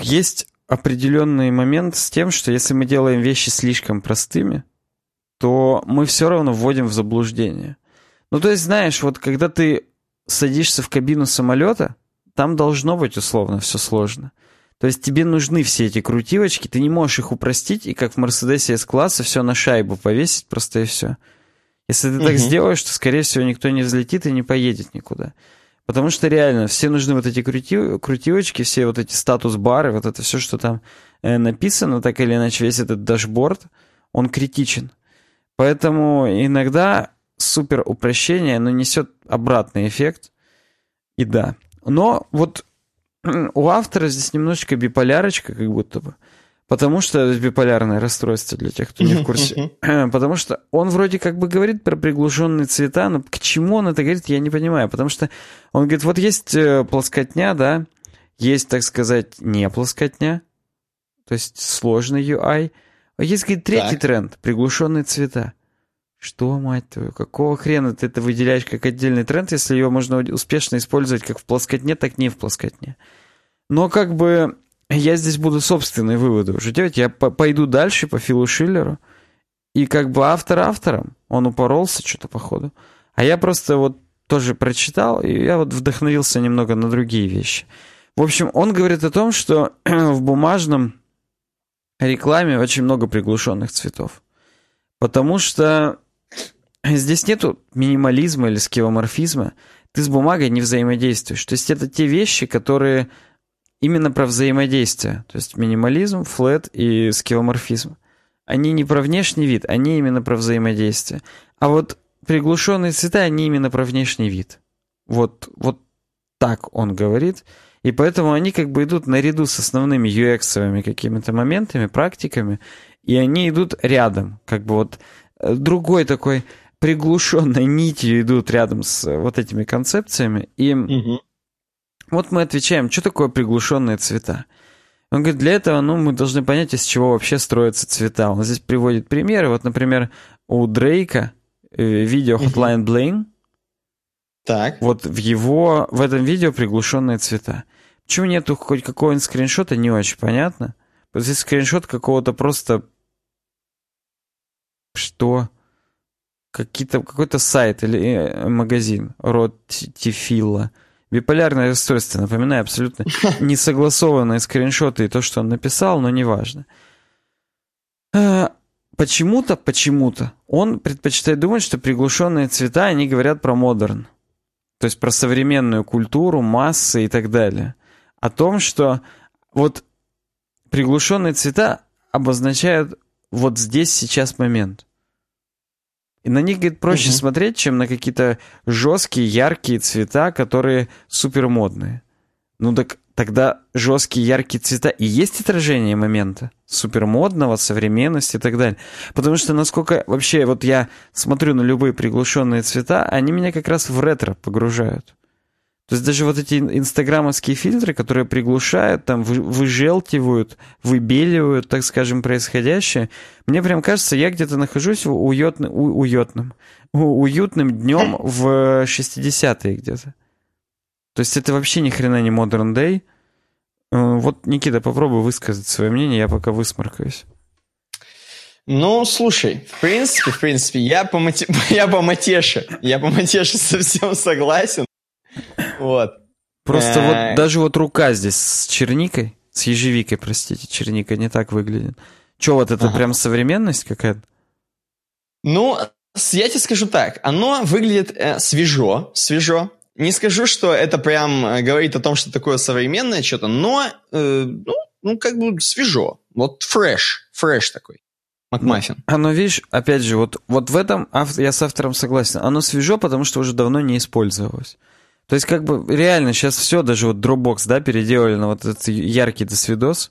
Есть определенный момент с тем, что если мы делаем вещи слишком простыми, то мы все равно вводим в заблуждение. Ну, то есть, знаешь, вот когда ты садишься в кабину самолета, там должно быть условно все сложно. То есть тебе нужны все эти крутилочки, ты не можешь их упростить, и как в Мерседесе S-класса все на шайбу повесить просто и все. Если ты угу. так сделаешь, то, скорее всего, никто не взлетит и не поедет никуда. Потому что реально все нужны вот эти крути, крутилочки, все вот эти статус-бары, вот это все, что там э, написано, так или иначе весь этот дашборд, он критичен. Поэтому иногда супер упрощение, но несет обратный эффект. И да. Но вот у автора здесь немножечко биполярочка, как будто бы. Потому что это биполярное расстройство для тех, кто не в курсе. Потому что он вроде как бы говорит про приглушенные цвета, но к чему он это говорит, я не понимаю. Потому что он говорит, вот есть э, плоскотня, да, есть, так сказать, не плоскотня, то есть сложный UI. А есть, говорит, третий так. тренд, приглушенные цвета. Что, мать твою, какого хрена ты это выделяешь как отдельный тренд, если его можно успешно использовать как в плоскотне, так не в плоскотне? Но как бы я здесь буду собственные выводы уже делать. Я пойду дальше по Филу Шиллеру. И как бы автор автором, он упоролся что-то походу. А я просто вот тоже прочитал, и я вот вдохновился немного на другие вещи. В общем, он говорит о том, что в бумажном рекламе очень много приглушенных цветов. Потому что здесь нету минимализма или скевоморфизма. Ты с бумагой не взаимодействуешь. То есть это те вещи, которые именно про взаимодействие. То есть минимализм, флет и скевоморфизм. Они не про внешний вид, они именно про взаимодействие. А вот приглушенные цвета, они именно про внешний вид. Вот, вот так он говорит. И поэтому они как бы идут наряду с основными UX-овыми какими-то моментами, практиками, и они идут рядом. Как бы вот э, другой такой приглушенной нитью идут рядом с вот этими концепциями. И угу. Вот мы отвечаем, что такое приглушенные цвета? Он говорит, для этого ну, мы должны понять, из чего вообще строятся цвета. Он здесь приводит примеры. Вот, например, у Дрейка э, видео Hotline Bling, так. Вот в его, в этом видео приглушенные цвета. Почему нету хоть какого-нибудь скриншота, не очень понятно. Вот здесь скриншот какого-то просто... Что? Какие-то, какой-то сайт или э, магазин. Род Тифила. Биполярное расстройство, напоминаю, абсолютно несогласованные скриншоты и то, что он написал, но неважно. А, почему-то, почему-то он предпочитает думать, что приглушенные цвета, они говорят про модерн. То есть про современную культуру, массы и так далее о том, что вот приглушенные цвета обозначают вот здесь сейчас момент. И на них, говорит, проще угу. смотреть, чем на какие-то жесткие, яркие цвета, которые супер модные. Ну так тогда жесткие, яркие цвета и есть отражение момента супермодного, современности и так далее. Потому что насколько вообще вот я смотрю на любые приглушенные цвета, они меня как раз в ретро погружают. То есть даже вот эти инстаграмовские фильтры, которые приглушают, там, вы, выжелтивают, выбеливают, так скажем, происходящее, мне прям кажется, я где-то нахожусь в уютно, у, уютном, уютным днем в 60-е где-то. То есть это вообще ни хрена не modern day. Э, вот, Никита, попробуй высказать свое мнение, я пока высморкаюсь. Ну, слушай, в принципе, в принципе, я по, мати... я по матеше, я по матеше совсем согласен. Вот. Просто вот э, даже вот рука здесь с черникой, с ежевикой, простите, черника не так выглядит. Че, вот это прям современность какая-то? Ну, я тебе скажу так, оно выглядит э, свежо, свежо. Не скажу, что это прям э, говорит о том, что такое современное что-то, но, э, ну, ну, как бы свежо. Вот фреш, фреш такой. Макмаффин. Ну, оно, видишь, опять же, вот, вот в этом я с автором согласен. Оно свежо, потому что уже давно не использовалось. То есть, как бы, реально, сейчас все, даже вот Dropbox, да, переделали на вот этот яркий досвидос,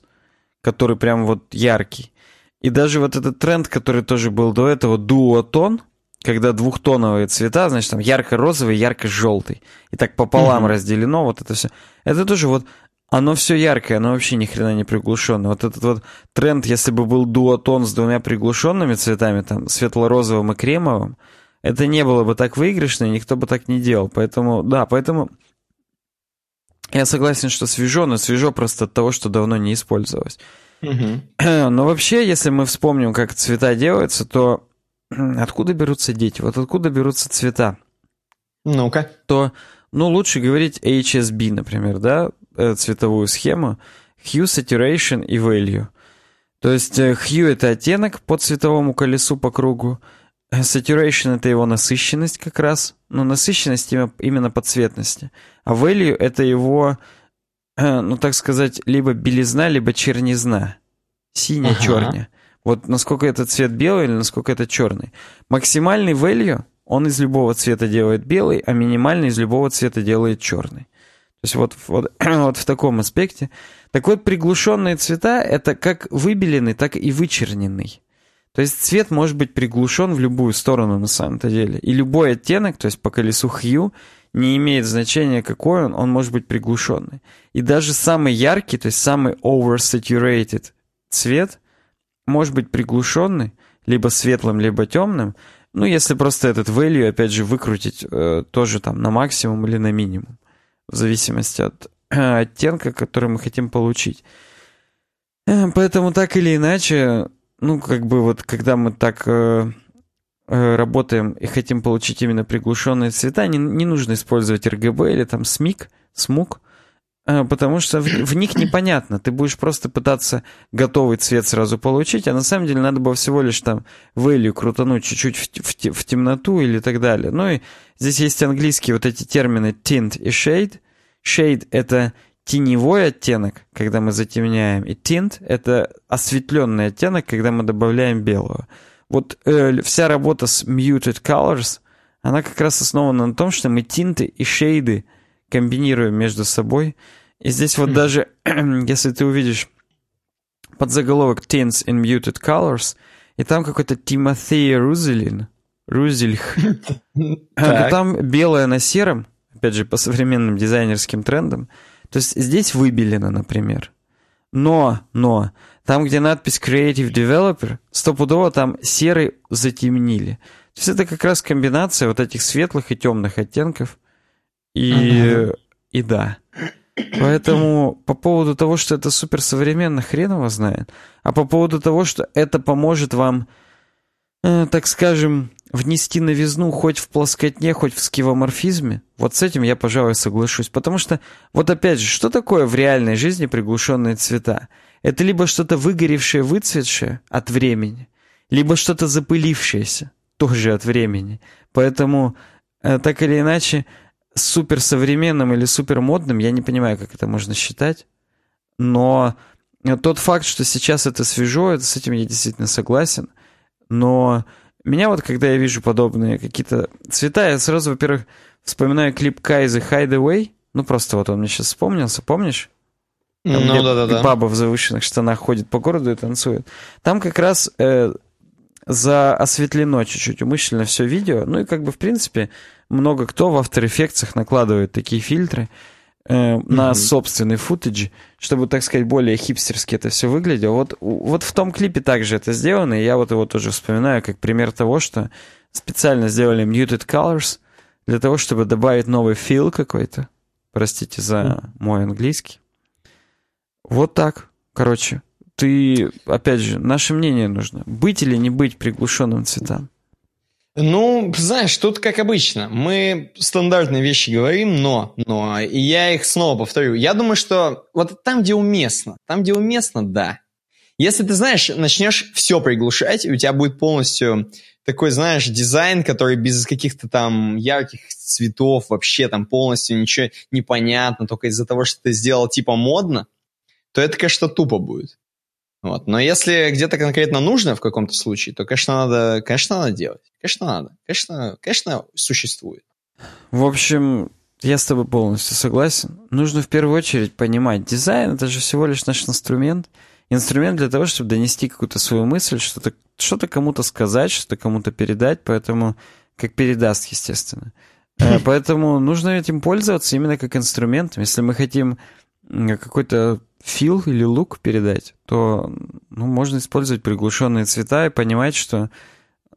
который прям вот яркий. И даже вот этот тренд, который тоже был до этого, дуотон, когда двухтоновые цвета, значит, там ярко-розовый, ярко-желтый. И так пополам mm-hmm. разделено, вот это все. Это тоже вот, оно все яркое, оно вообще ни хрена не приглушенное. Вот этот вот тренд, если бы был дуотон с двумя приглушенными цветами, там, светло-розовым и кремовым, это не было бы так выигрышно, и никто бы так не делал. Поэтому, да, поэтому я согласен, что свежо, но свежо просто от того, что давно не использовалось. Угу. Но вообще, если мы вспомним, как цвета делаются, то откуда берутся дети? Вот откуда берутся цвета? Ну-ка. То, ну, лучше говорить HSB, например, да, э, цветовую схему. Hue, Saturation и Value. То есть э, Hue — это оттенок по цветовому колесу по кругу, Saturation — это его насыщенность как раз. Ну, насыщенность именно по цветности. А value — это его, ну, так сказать, либо белизна, либо чернизна. Синяя, ага. Вот насколько это цвет белый или насколько это черный. Максимальный value, он из любого цвета делает белый, а минимальный из любого цвета делает черный. То есть вот, вот, вот в таком аспекте. Так вот, приглушенные цвета — это как выбеленный, так и вычерненный. То есть цвет может быть приглушен в любую сторону на самом-то деле. И любой оттенок, то есть по колесу hue, не имеет значения какой он, он может быть приглушенный. И даже самый яркий, то есть самый oversaturated цвет может быть приглушенный, либо светлым, либо темным. Ну, если просто этот value, опять же, выкрутить э, тоже там на максимум или на минимум, в зависимости от э, оттенка, который мы хотим получить. Э, поэтому так или иначе, ну, как бы вот, когда мы так э, э, работаем и хотим получить именно приглушенные цвета, не, не нужно использовать RGB или там SMIC, SMUG, э, потому что в, в них непонятно. Ты будешь просто пытаться готовый цвет сразу получить, а на самом деле надо было всего лишь там value крутануть чуть-чуть в, в, в темноту или так далее. Ну и здесь есть английские вот эти термины tint и shade. Shade — это теневой оттенок, когда мы затемняем, и tint — это осветленный оттенок, когда мы добавляем белого. Вот э, вся работа с muted colors, она как раз основана на том, что мы тинты и шейды комбинируем между собой. И здесь вот даже, если ты увидишь подзаголовок Tints in Muted Colors, и там какой-то Тимофей Рузелин, Рузельх, там белое на сером, опять же, по современным дизайнерским трендам, то есть здесь выбелено, например. Но, но, там, где надпись Creative Developer, стопудово там серый затемнили. То есть это как раз комбинация вот этих светлых и темных оттенков. И, uh-huh. и да. Поэтому по поводу того, что это суперсовременно, хрен его знает. А по поводу того, что это поможет вам, э, так скажем, внести новизну хоть в плоскотне, хоть в скивоморфизме, вот с этим я, пожалуй, соглашусь. Потому что, вот опять же, что такое в реальной жизни приглушенные цвета? Это либо что-то выгоревшее, выцветшее от времени, либо что-то запылившееся, тоже от времени. Поэтому, э, так или иначе, суперсовременным или супермодным, я не понимаю, как это можно считать, но тот факт, что сейчас это свежо, это, с этим я действительно согласен, но меня вот, когда я вижу подобные какие-то цвета, я сразу, во-первых, вспоминаю клип Кайзы Hideaway. Ну, просто вот он мне сейчас вспомнился, помнишь? Там, ну, да, да, да. Баба в завышенных штанах ходит по городу и танцует. Там как раз э, заосветлено чуть-чуть умышленно все видео. Ну и как бы, в принципе, много кто в After Effects накладывает такие фильтры э, mm-hmm. на собственный футаж, чтобы, так сказать, более хипстерски это все выглядело. Вот, вот в том клипе также это сделано, и я вот его тоже вспоминаю как пример того, что специально сделали muted colors для того, чтобы добавить новый фил какой-то. Простите за mm-hmm. мой английский. Вот так, короче. Ты, опять же, наше мнение нужно. Быть или не быть приглушенным цветам? Ну, знаешь, тут как обычно. Мы стандартные вещи говорим, но, но, и я их снова повторю. Я думаю, что вот там, где уместно, там, где уместно, да. Если ты, знаешь, начнешь все приглушать, и у тебя будет полностью такой, знаешь, дизайн, который без каких-то там ярких цветов, вообще там полностью ничего не понятно, только из-за того, что ты сделал типа модно, то это, конечно, тупо будет. Вот. Но если где-то конкретно нужно в каком-то случае, то, конечно, надо, конечно, надо делать. Конечно, надо. Конечно, конечно, существует. В общем, я с тобой полностью согласен. Нужно в первую очередь понимать, дизайн — это же всего лишь наш инструмент. Инструмент для того, чтобы донести какую-то свою мысль, что-то что кому-то сказать, что-то кому-то передать, поэтому как передаст, естественно. Э, поэтому нужно этим пользоваться именно как инструментом. Если мы хотим какой-то фил или лук передать, то ну, можно использовать приглушенные цвета и понимать, что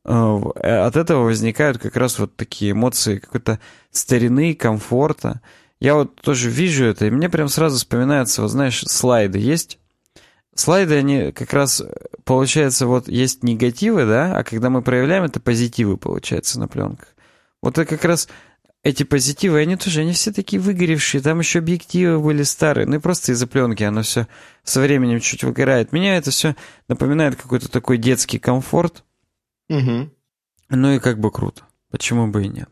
э, от этого возникают как раз вот такие эмоции какой-то старины, комфорта. Я вот тоже вижу это, и мне прям сразу вспоминаются, вот знаешь, слайды есть. Слайды, они как раз, получается, вот есть негативы, да, а когда мы проявляем, это позитивы, получается, на пленках. Вот это как раз эти позитивы, они тоже, они все такие выгоревшие, там еще объективы были старые, ну и просто из-за пленки оно все со временем чуть выгорает. Меня это все напоминает какой-то такой детский комфорт. Угу. Ну и как бы круто. Почему бы и нет?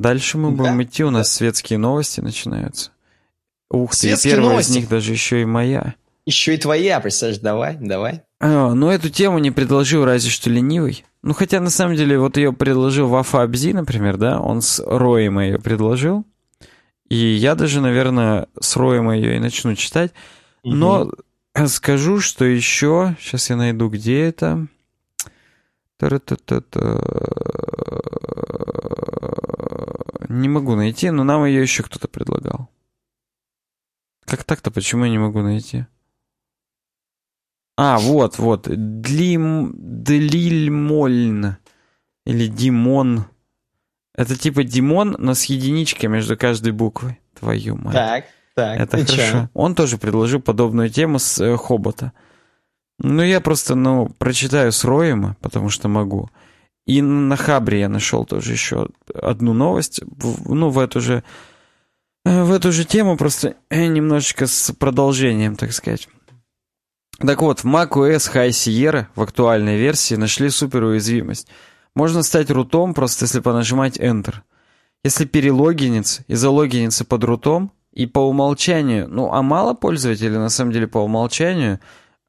Дальше мы будем да, идти, у нас да. светские новости начинаются. Ух ты, первая новости. из них даже еще и моя. Еще и твоя, представляешь, давай, давай. А, ну эту тему не предложил разве что ленивый. Ну, хотя, на самом деле, вот ее предложил Вафа Абзи, например, да, он с Роем ее предложил. И я даже, наверное, с Роем ее и начну читать. Но угу. скажу, что еще... Сейчас я найду, где это... Не могу найти, но нам ее еще кто-то предлагал. Как так-то? Почему я не могу найти? А, вот, вот. Длим... Длильмольн. Или Димон. Это типа Димон, но с единичкой между каждой буквой. Твою мать. Так, так. Это хорошо. Чё? Он тоже предложил подобную тему с э, Хобота. Ну, я просто, ну, прочитаю с Роема, потому что могу. И на Хабре я нашел тоже еще одну новость, ну, в эту же, э, в эту же тему, просто э, немножечко с продолжением, так сказать. Так вот, в macOS High Sierra в актуальной версии нашли суперуязвимость. Можно стать рутом, просто если понажимать Enter. Если перелогиниться и залогиниться под рутом, и по умолчанию, ну а мало пользователей на самом деле по умолчанию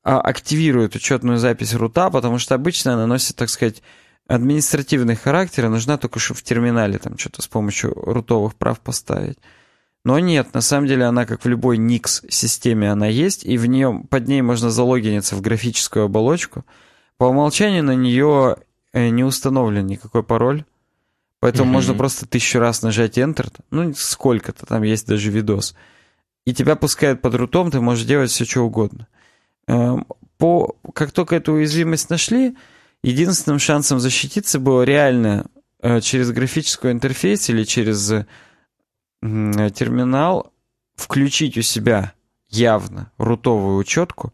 а, активируют учетную запись рута, потому что обычно она носит, так сказать, административный характер, и нужна только что в терминале там что-то с помощью рутовых прав поставить. Но нет, на самом деле она, как в любой Nix системе, она есть, и в нее, под ней можно залогиниться в графическую оболочку. По умолчанию на нее э, не установлен никакой пароль, поэтому mm-hmm. можно просто тысячу раз нажать Enter, ну сколько-то, там есть даже видос, и тебя пускают под рутом, ты можешь делать все, что угодно. Эм, по, как только эту уязвимость нашли, единственным шансом защититься было реально э, через графический интерфейс или через терминал включить у себя явно рутовую учетку,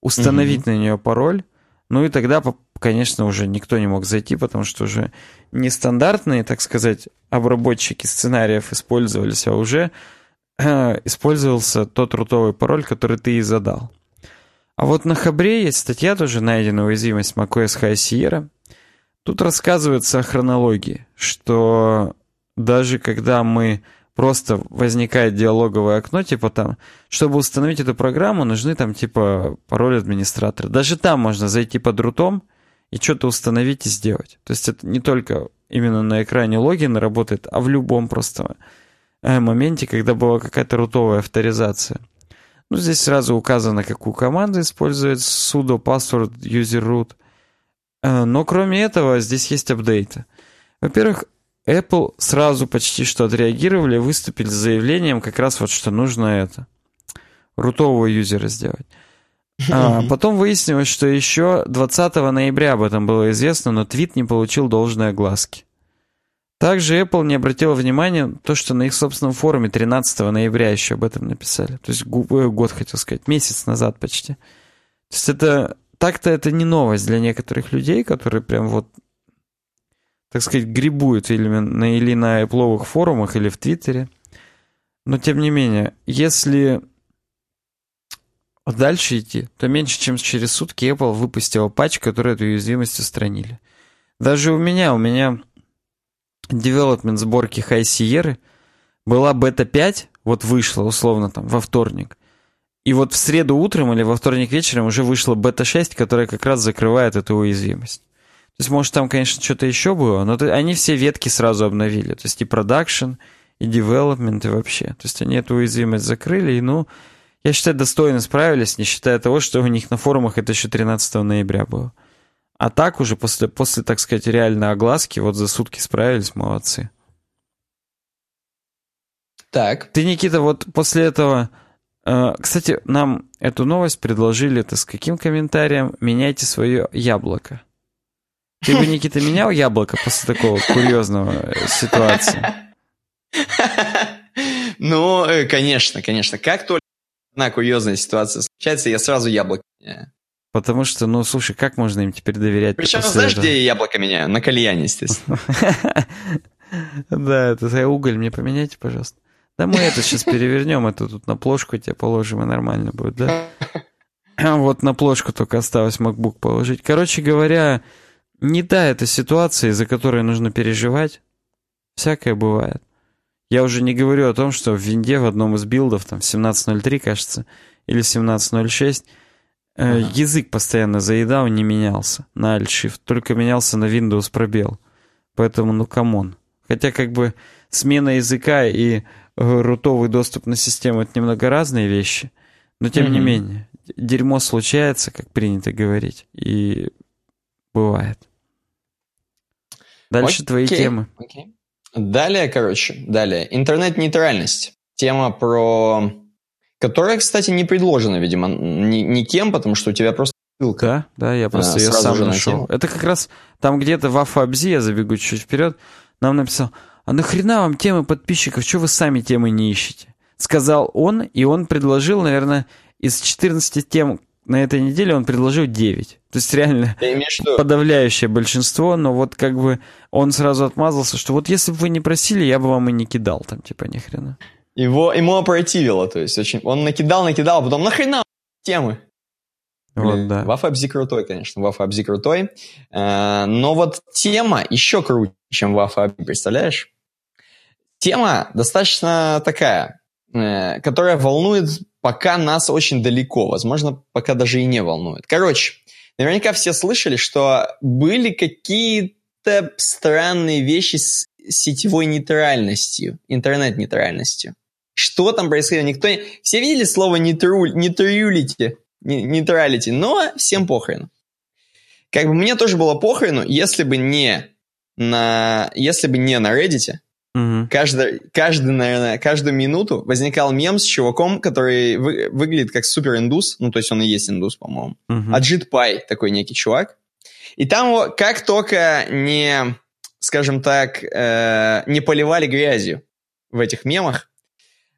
установить угу. на нее пароль, ну и тогда, конечно, уже никто не мог зайти, потому что уже нестандартные, так сказать, обработчики сценариев использовались, а уже э, использовался тот рутовый пароль, который ты и задал. А вот на Хабре есть статья, тоже найдена уязвимость macOS High Sierra. Тут рассказывается о хронологии, что даже когда мы просто возникает диалоговое окно, типа там, чтобы установить эту программу, нужны там типа пароль администратора. Даже там можно зайти под рутом и что-то установить и сделать. То есть это не только именно на экране логина работает, а в любом просто э, моменте, когда была какая-то рутовая авторизация. Ну, здесь сразу указано, какую команду использует sudo password user root. Э, но кроме этого, здесь есть апдейты. Во-первых, Apple сразу почти что отреагировали, выступили с заявлением как раз вот, что нужно это. Рутового юзера сделать. А, потом выяснилось, что еще 20 ноября об этом было известно, но твит не получил должной огласки. Также Apple не обратила внимания на то, что на их собственном форуме 13 ноября еще об этом написали. То есть э, год, хотел сказать, месяц назад почти. То есть это так-то это не новость для некоторых людей, которые прям вот так сказать, грибуют или на, или на Apple форумах, или в Твиттере. Но, тем не менее, если дальше идти, то меньше чем через сутки Apple выпустила патч, который эту уязвимость устранили. Даже у меня, у меня development сборки High Sierra была бета 5, вот вышла условно там во вторник. И вот в среду утром или во вторник вечером уже вышла бета 6, которая как раз закрывает эту уязвимость. То есть, может, там, конечно, что-то еще было, но они все ветки сразу обновили. То есть и продакшн, и девелопмент, и вообще. То есть они эту уязвимость закрыли, и, ну, я считаю, достойно справились, не считая того, что у них на форумах это еще 13 ноября было. А так уже после, после так сказать, реальной огласки, вот за сутки справились, молодцы. Так. Ты, Никита, вот после этого... Э, кстати, нам эту новость предложили, это с каким комментарием? Меняйте свое яблоко. Ты бы, Никита, менял яблоко после такого курьезного э, ситуации? Ну, э, конечно, конечно. Как только одна курьезная ситуация случается, я сразу яблоко меняю. Потому что, ну, слушай, как можно им теперь доверять? Причем, знаешь, этого? где я яблоко меняю? На кальяне, естественно. Да, это уголь мне поменяйте, пожалуйста. Да мы это сейчас перевернем, это тут на плошку тебе положим, и нормально будет, да? Вот на плошку только осталось MacBook положить. Короче говоря, не та эта ситуация, из-за которой нужно переживать. Всякое бывает. Я уже не говорю о том, что в винде в одном из билдов, там, 17.03, кажется, или 17.06, э, ага. язык постоянно заедал, не менялся на Alt-Shift, только менялся на Windows пробел. Поэтому, ну, come on. Хотя, как бы, смена языка и э, рутовый доступ на систему — это немного разные вещи, но, тем mm-hmm. не менее, дерьмо случается, как принято говорить, и Бывает. Дальше окей, твои темы. Окей. Далее, короче, далее. Интернет-нейтральность. Тема про... Которая, кстати, не предложена, видимо, ни, никем, потому что у тебя просто ссылка. Да, да, я просто а, ее сам нашел. Это как раз там где-то в Афабзи, я забегу чуть вперед, нам написал, а нахрена вам темы подписчиков, что вы сами темы не ищете? Сказал он, и он предложил, наверное, из 14 тем, на этой неделе он предложил 9. То есть реально подавляющее большинство, но вот как бы он сразу отмазался, что вот если бы вы не просили, я бы вам и не кидал там, типа, ни хрена. Его, ему опротивило, то есть очень... Он накидал, накидал, а потом нахрена темы? Вот, да. Вафа Абзи крутой, конечно, Вафа Абзи крутой. Э, но вот тема еще круче, чем Вафа Абзи, представляешь? Тема достаточно такая, э, которая волнует пока нас очень далеко, возможно, пока даже и не волнует. Короче, наверняка все слышали, что были какие-то странные вещи с сетевой нейтральностью, интернет-нейтральностью. Что там происходило? Никто не... Все видели слово нейтралити? нейтралити, но всем похрен. Как бы мне тоже было похрену, если бы не на, если бы не на Reddit, угу. каждый, каждый, наверное, каждую минуту возникал мем с чуваком, который вы, выглядит как супер индус, ну, то есть он и есть индус, по-моему. Угу. Аджит Пай, такой некий чувак. И там его как только не, скажем так, э, не поливали грязью в этих мемах,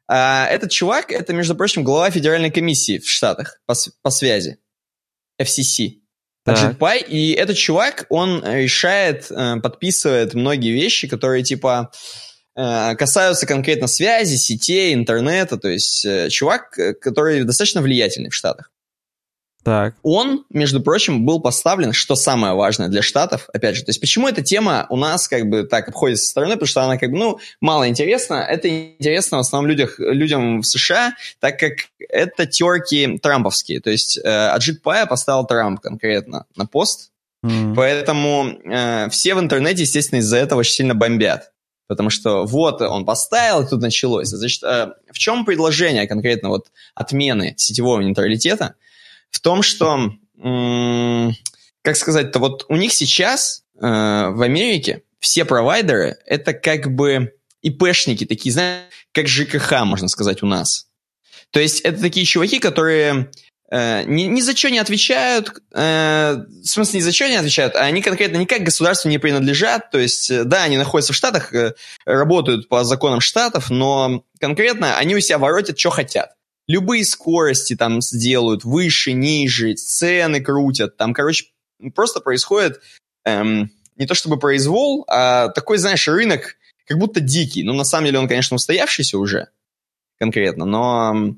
а, этот чувак, это, между прочим, глава федеральной комиссии в Штатах по, по связи, FCC. Аджит Пай, и этот чувак, он решает, э, подписывает многие вещи, которые, типа, э, касаются конкретно связи, сетей, интернета, то есть э, чувак, который достаточно влиятельный в Штатах. Так. Он, между прочим, был поставлен, что самое важное для Штатов, опять же, то есть почему эта тема у нас как бы так обходится со стороны, потому что она как бы, ну, мало интересна. Это интересно в основном людях, людям в США, так как это терки трамповские. То есть э, Аджит Пая поставил Трамп конкретно на пост, mm-hmm. поэтому э, все в интернете, естественно, из-за этого очень сильно бомбят. Потому что вот он поставил, и тут началось. Значит, э, в чем предложение конкретно вот отмены сетевого нейтралитета – в том, что, как сказать-то, вот у них сейчас э, в Америке все провайдеры это как бы ИПшники, такие, знаешь, как ЖКХ, можно сказать, у нас. То есть это такие чуваки, которые э, ни, ни за что не отвечают, э, в смысле, ни за что не отвечают, а они конкретно никак государству не принадлежат, то есть, э, да, они находятся в Штатах, э, работают по законам Штатов, но конкретно они у себя воротят, что хотят. Любые скорости там сделают, выше, ниже, цены крутят, там, короче, просто происходит эм, не то чтобы произвол, а такой, знаешь, рынок как будто дикий. Ну, на самом деле он, конечно, устоявшийся уже конкретно, но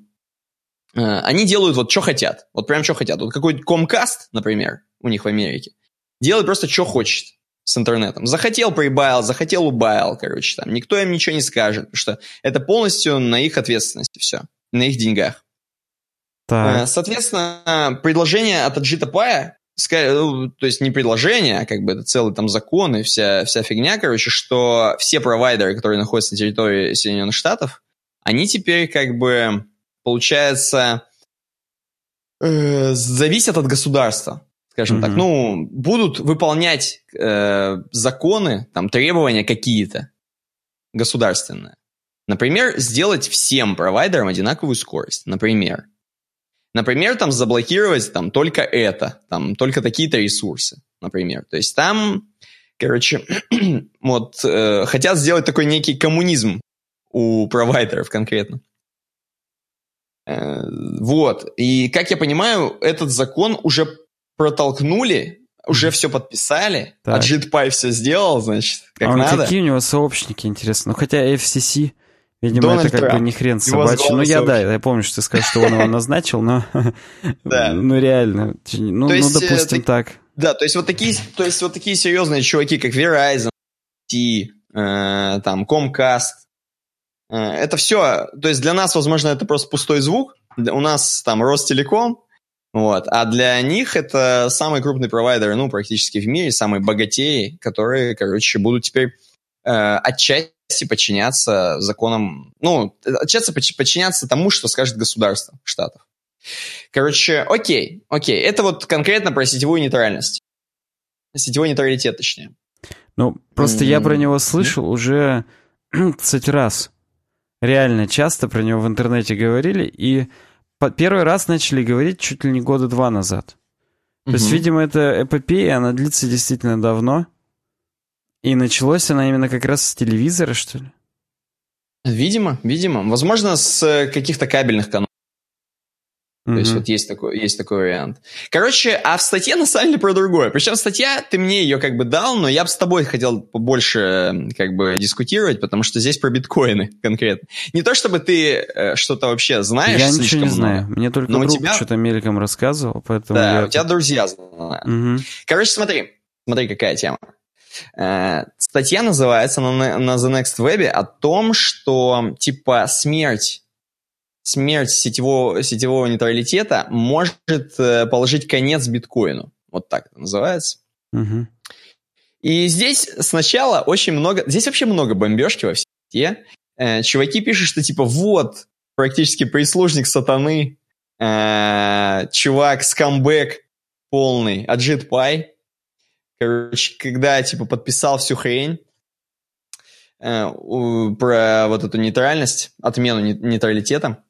они делают вот что хотят, вот прям что хотят. Вот какой-то Comcast, например, у них в Америке, делает просто что хочет с интернетом. Захотел прибавил, захотел убавил, короче, там. Никто им ничего не скажет, потому что это полностью на их ответственности все на их деньгах. Так. Э, соответственно, предложение от Аджита Пая, ну, то есть не предложение, а как бы это целый там закон и вся, вся фигня, короче, что все провайдеры, которые находятся на территории Соединенных Штатов, они теперь как бы, получается, э, зависят от государства, скажем mm-hmm. так. Ну, будут выполнять э, законы, там, требования какие-то государственные. Например, сделать всем провайдерам одинаковую скорость. Например. Например, там заблокировать там только это, там только такие-то ресурсы, например. То есть там, короче, вот э, хотят сделать такой некий коммунизм у провайдеров конкретно. Э, вот. И, как я понимаю, этот закон уже протолкнули, уже все подписали, так. а JetPy все сделал, значит, как а надо. какие у него сообщники, интересно? Ну, хотя FCC Видимо, Дональд это как Трамп. бы не хрен собачий. Ну, я, да, я помню, что ты скажешь, что он его назначил, но... Ну, реально. Ну, ну э, допустим, так. Да, то есть вот такие, то есть вот такие серьезные чуваки, как Verizon, T, э, там, Comcast, это все, то есть для нас, возможно, это просто пустой звук, у нас там Ростелеком, вот, а для них это самый крупный провайдер, ну, практически в мире, самые богатеи, которые, короче, будут теперь э, отчасти подчиняться законам, ну, отчасти подчиняться тому, что скажет государство штатов. Короче, окей, окей. Это вот конкретно про сетевую нейтральность. Сетевой нейтралитет, точнее. Ну, просто mm-hmm. я про него слышал mm-hmm. уже 30 раз. Реально часто про него в интернете говорили, и первый раз начали говорить чуть ли не года два назад. То mm-hmm. есть, видимо, эта эпопея, она длится действительно давно. И началось она именно как раз с телевизора, что ли? Видимо, видимо. Возможно, с э, каких-то кабельных каналов. То есть вот есть такой, есть такой вариант. Короче, а в статье на самом деле про другое. Причем статья, ты мне ее как бы дал, но я бы с тобой хотел побольше как бы дискутировать, потому что здесь про биткоины конкретно. Не то чтобы ты э, что-то вообще знаешь Я ничего не знаю. Мне только но друг тебя... что-то мельком рассказывал, поэтому Да, я... у тебя друзья знают. Угу. Короче, смотри. Смотри, какая тема. Э, статья называется на, на The Next Web о том, что типа смерть смерть сетевого, сетевого нейтралитета может э, положить конец биткоину. Вот так это называется. Угу. И здесь сначала очень много... Здесь вообще много бомбежки во всей э, Чуваки пишут, что типа вот, практически прислужник сатаны, э, чувак, скамбэк полный, Аджит Пай. Короче, когда типа подписал всю хрень, про вот эту нейтральность, отмену нейтралитета,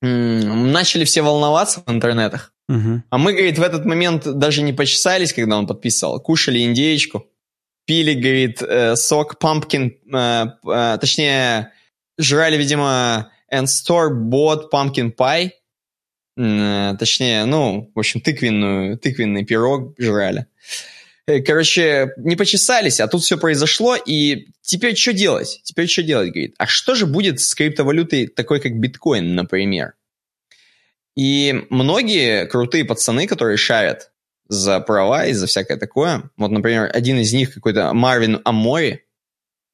начали все волноваться в интернетах. Угу. А мы, говорит, в этот момент даже не почесались, когда он подписывал. Кушали индеечку, пили, говорит, э, сок pumpkin, э, э, точнее, жрали, видимо, and store bought pumpkin pie, точнее, ну, в общем, тыквенную, тыквенный пирог жрали. Короче, не почесались, а тут все произошло, и теперь что делать? Теперь что делать, говорит? А что же будет с криптовалютой такой, как биткоин, например? И многие крутые пацаны, которые шарят за права и за всякое такое, вот, например, один из них какой-то Марвин Амори,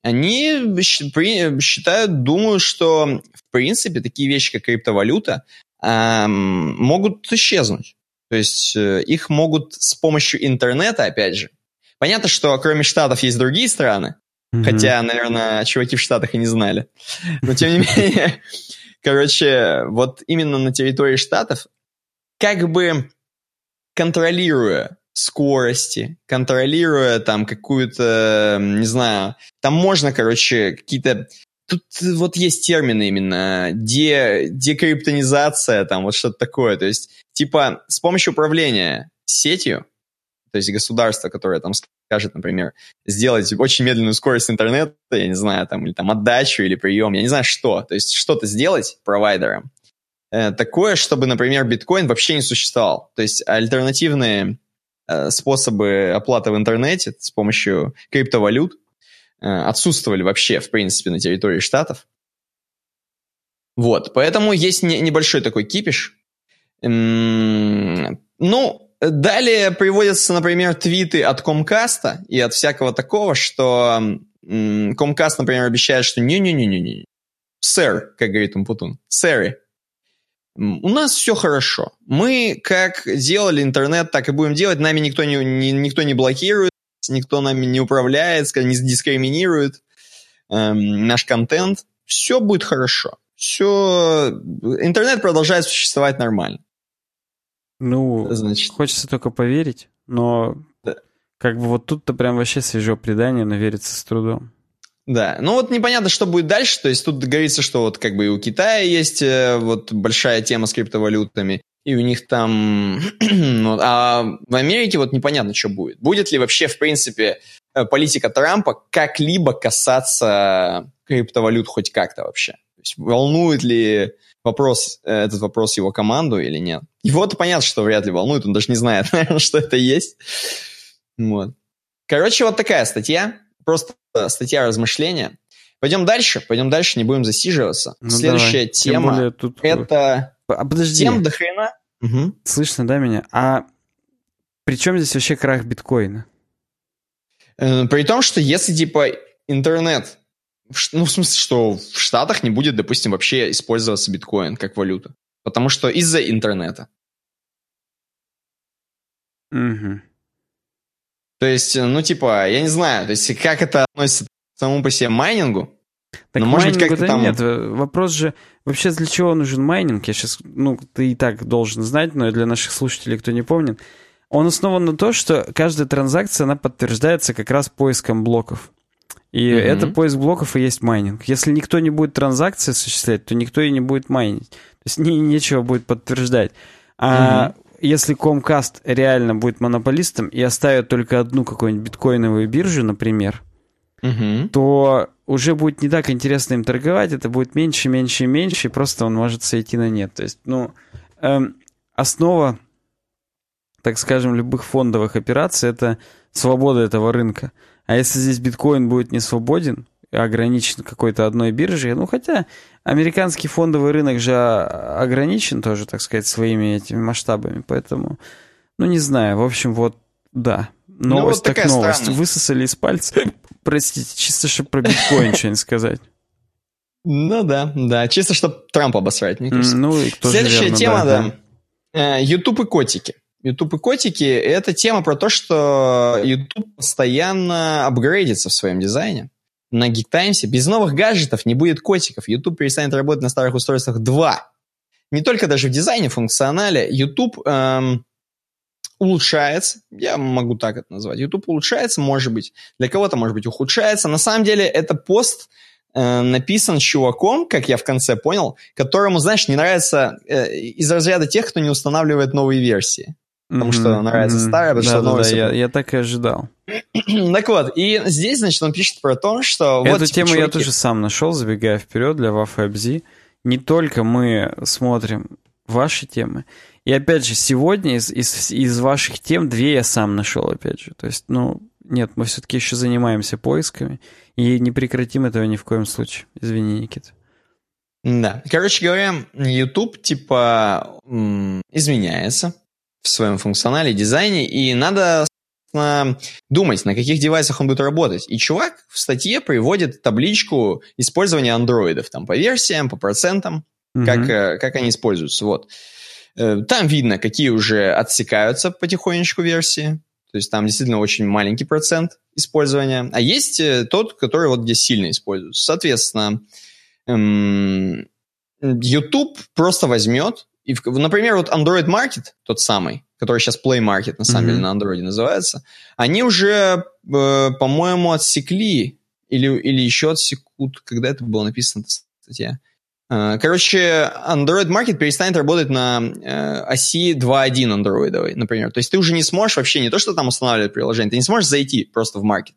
они считают, думают, что, в принципе, такие вещи, как криптовалюта, эм, могут исчезнуть. То есть э, их могут с помощью интернета, опять же. Понятно, что кроме Штатов есть другие страны, mm-hmm. хотя, наверное, чуваки в Штатах и не знали. Но тем не менее, короче, вот именно на территории Штатов, как бы контролируя скорости, контролируя там какую-то, не знаю, там можно, короче, какие-то Тут вот есть термины именно де, декриптонизация, там вот что-то такое. То есть, типа, с помощью управления сетью, то есть государство, которое там скажет, например, сделать очень медленную скорость интернета, я не знаю, там, или там отдачу, или прием, я не знаю что, то есть что-то сделать провайдером, э, такое, чтобы, например, биткоин вообще не существовал. То есть альтернативные э, способы оплаты в интернете с помощью криптовалют, Э, отсутствовали вообще, в принципе, на территории Штатов. Вот, поэтому есть не, небольшой такой кипиш. Ну, далее приводятся, например, твиты от Комкаста и от всякого такого, что Комкаст, например, обещает, что не-не-не-не-не, сэр, как говорит Умпутун, сэры, у нас все хорошо. Мы как делали интернет, так и будем делать. Нами никто не, не, никто не блокирует никто нами не управляет, не дискриминирует эм, наш контент, все будет хорошо. Все, интернет продолжает существовать нормально. Ну, Значит, хочется только поверить, но да. как бы вот тут-то прям вообще свежо предание, но верится с трудом. Да, ну вот непонятно, что будет дальше, то есть тут говорится, что вот как бы и у Китая есть э, вот большая тема с криптовалютами, и у них там... ну, а в Америке вот непонятно, что будет. Будет ли вообще, в принципе, э, политика Трампа как-либо касаться криптовалют хоть как-то вообще? То есть волнует ли вопрос, э, этот вопрос его команду или нет? Его-то понятно, что вряд ли волнует, он даже не знает, что это есть. Вот. Короче, вот такая статья. Просто статья размышления. Пойдем дальше, пойдем дальше, не будем засиживаться. Ну, Следующая давай. тема более, тут... это а подожди. Тем до хрена. Угу. Слышно, да, меня? А при чем здесь вообще крах биткоина? Э, при том, что если, типа, интернет, ну, в смысле, что в Штатах не будет, допустим, вообще использоваться биткоин как валюта. Потому что из-за интернета. Угу. То есть, ну, типа, я не знаю, то есть, как это относится к самому по себе майнингу, так Но, может быть, как-то там... нет. Вопрос же, вообще для чего нужен майнинг? Я сейчас, ну, ты и так должен знать, но для наших слушателей, кто не помнит, он основан на то, что каждая транзакция, она подтверждается как раз поиском блоков. И mm-hmm. это поиск блоков и есть майнинг. Если никто не будет транзакции осуществлять, то никто и не будет майнить. То есть не, нечего будет подтверждать. А mm-hmm. если Comcast реально будет монополистом и оставит только одну какую-нибудь биткоиновую биржу, например, mm-hmm. то уже будет не так интересно им торговать, это будет меньше, меньше меньше, и просто он может сойти на нет. То есть, ну, эм, основа, так скажем, любых фондовых операций — это свобода этого рынка. А если здесь биткоин будет не свободен, ограничен какой-то одной биржей, ну хотя американский фондовый рынок же ограничен тоже, так сказать, своими этими масштабами, поэтому, ну не знаю, в общем, вот, да, новость ну, вот так новость, странная. высосали из пальца, простите, чисто чтобы про биткоин что-нибудь сказать. Ну да, да, чисто чтобы Трамп обосрать, мне кажется. Ну, и тоже Следующая верно, тема, да. да. YouTube и котики. YouTube и котики – это тема про то, что YouTube постоянно апгрейдится в своем дизайне. На GeekTimes без новых гаджетов не будет котиков. YouTube перестанет работать на старых устройствах 2. Не только даже в дизайне, функционале. YouTube эм, улучшается, я могу так это назвать. YouTube улучшается, может быть. Для кого-то, может быть, ухудшается. На самом деле, это пост э, написан чуваком, как я в конце понял, которому, знаешь, не нравится э, из разряда тех, кто не устанавливает новые версии потому mm-hmm. что нравится mm-hmm. старая, потому да, что да, новая. Да, я, я так и ожидал. так вот, и здесь, значит, он пишет про то, что... Эту вот, тему чуваки... я тоже сам нашел, забегая вперед для WAF Не только мы смотрим ваши темы. И опять же, сегодня из, из, из ваших тем две я сам нашел, опять же. То есть, ну, нет, мы все-таки еще занимаемся поисками и не прекратим этого ни в коем случае. Извини, Никита. Да. Короче говоря, YouTube, типа, изменяется в своем функционале, дизайне, и надо думать, на каких девайсах он будет работать. И чувак в статье приводит табличку использования андроидов, там, по версиям, по процентам, mm-hmm. как, э, как они используются. Вот. Э, там видно, какие уже отсекаются потихонечку версии. То есть там действительно очень маленький процент использования. А есть э, тот, который вот где сильно используется. Соответственно, эм, YouTube просто возьмет и, например, вот Android Market, тот самый, который сейчас Play Market, на самом mm-hmm. деле, на Android называется, они уже, э, по-моему, отсекли или, или еще отсекут, когда это было написано, статья. Э, короче, Android Market перестанет работать на э, оси 2.1 андроидовой, например. То есть ты уже не сможешь вообще, не то, что там устанавливать приложение, ты не сможешь зайти просто в Market.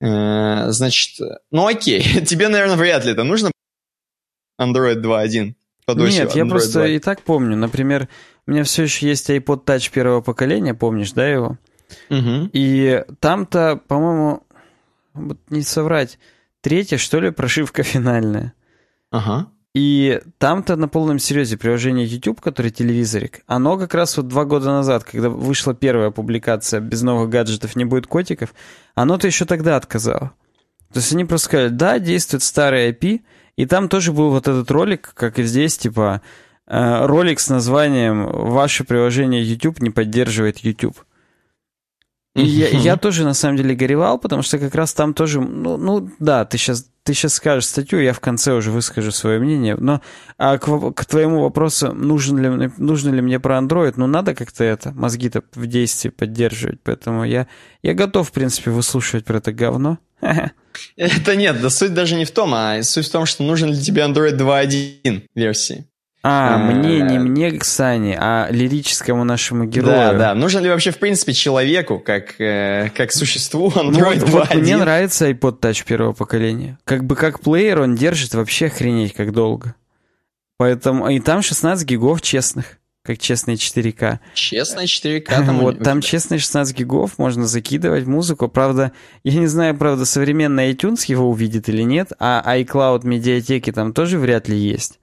Э, значит, ну окей, тебе, наверное, вряд ли это нужно. Android 2.1 подосе Нет, я просто 2. и так помню. Например, у меня все еще есть iPod Touch первого поколения, помнишь, да, его? Угу. И там-то, по-моему, не соврать, третья, что ли, прошивка финальная. Ага. И там-то на полном серьезе приложение YouTube, который телевизорик, оно как раз вот два года назад, когда вышла первая публикация «Без новых гаджетов не будет котиков», оно-то еще тогда отказало. То есть они просто сказали, да, действует старый IP, и там тоже был вот этот ролик, как и здесь, типа, э, ролик с названием «Ваше приложение YouTube не поддерживает YouTube». И я, я тоже, на самом деле, горевал, потому что как раз там тоже, ну, ну да, ты сейчас, ты сейчас скажешь статью, я в конце уже выскажу свое мнение, но а к, к твоему вопросу, нужен ли, нужно ли мне про Android, ну, надо как-то это, мозги-то в действии поддерживать, поэтому я, я готов, в принципе, выслушивать про это говно. Это нет, да суть даже не в том, а суть в том, что нужен ли тебе Android 2.1 версии. А, мне, не мне, Ксане, а лирическому нашему герою. Да, да. Нужен ли вообще, в принципе, человеку, как, э, как существу, Android ну, 2.1? Вот мне нравится iPod Touch первого поколения. Как бы как плеер он держит вообще охренеть как долго. Поэтому, и там 16 гигов честных как честные 4К. Честные 4К там Вот, там честные 16 гигов, можно закидывать музыку. Правда, я не знаю, правда, современный iTunes его увидит или нет, а iCloud медиатеки там тоже вряд ли есть.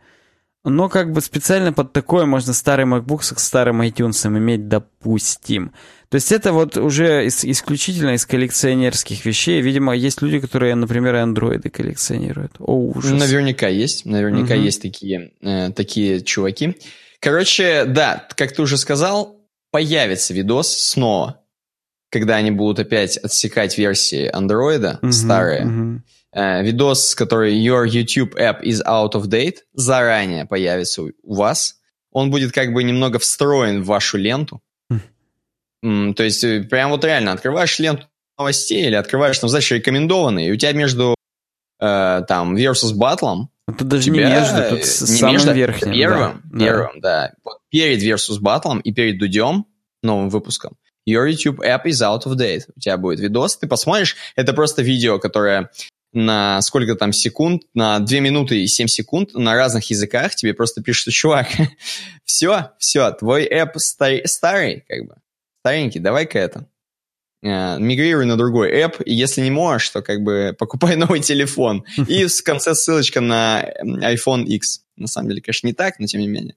Но как бы специально под такое можно старый MacBook с старым iTunes иметь, допустим. То есть это вот уже из, исключительно из коллекционерских вещей. Видимо, есть люди, которые, например, андроиды коллекционируют. О, ужас. Наверняка есть. Наверняка угу. есть такие, э, такие чуваки. Короче, да, как ты уже сказал, появится видос снова, когда они будут опять отсекать версии андроида mm-hmm, старые. Mm-hmm. Э, видос, который Your YouTube app is out of date, заранее появится у вас. Он будет как бы немного встроен в вашу ленту. Mm. То есть э, прям вот реально открываешь ленту новостей или открываешь, ну, знаешь, рекомендованные, и у тебя между э, там versus battle Тут даже тебя, не между, тут не самым между, верхним. Первым, да, первым, да. да. Перед Versus Battle и перед Дудем, новым выпуском, Your YouTube app is out of date. У тебя будет видос, ты посмотришь, это просто видео, которое на сколько там секунд, на 2 минуты и 7 секунд на разных языках тебе просто пишут, чувак, все, все, твой app стар, старый, как бы, старенький, давай-ка это, э, мигрируй на другой app, и если не можешь, то как бы покупай новый телефон. И в конце ссылочка на iPhone X. На самом деле, конечно, не так, но тем не менее.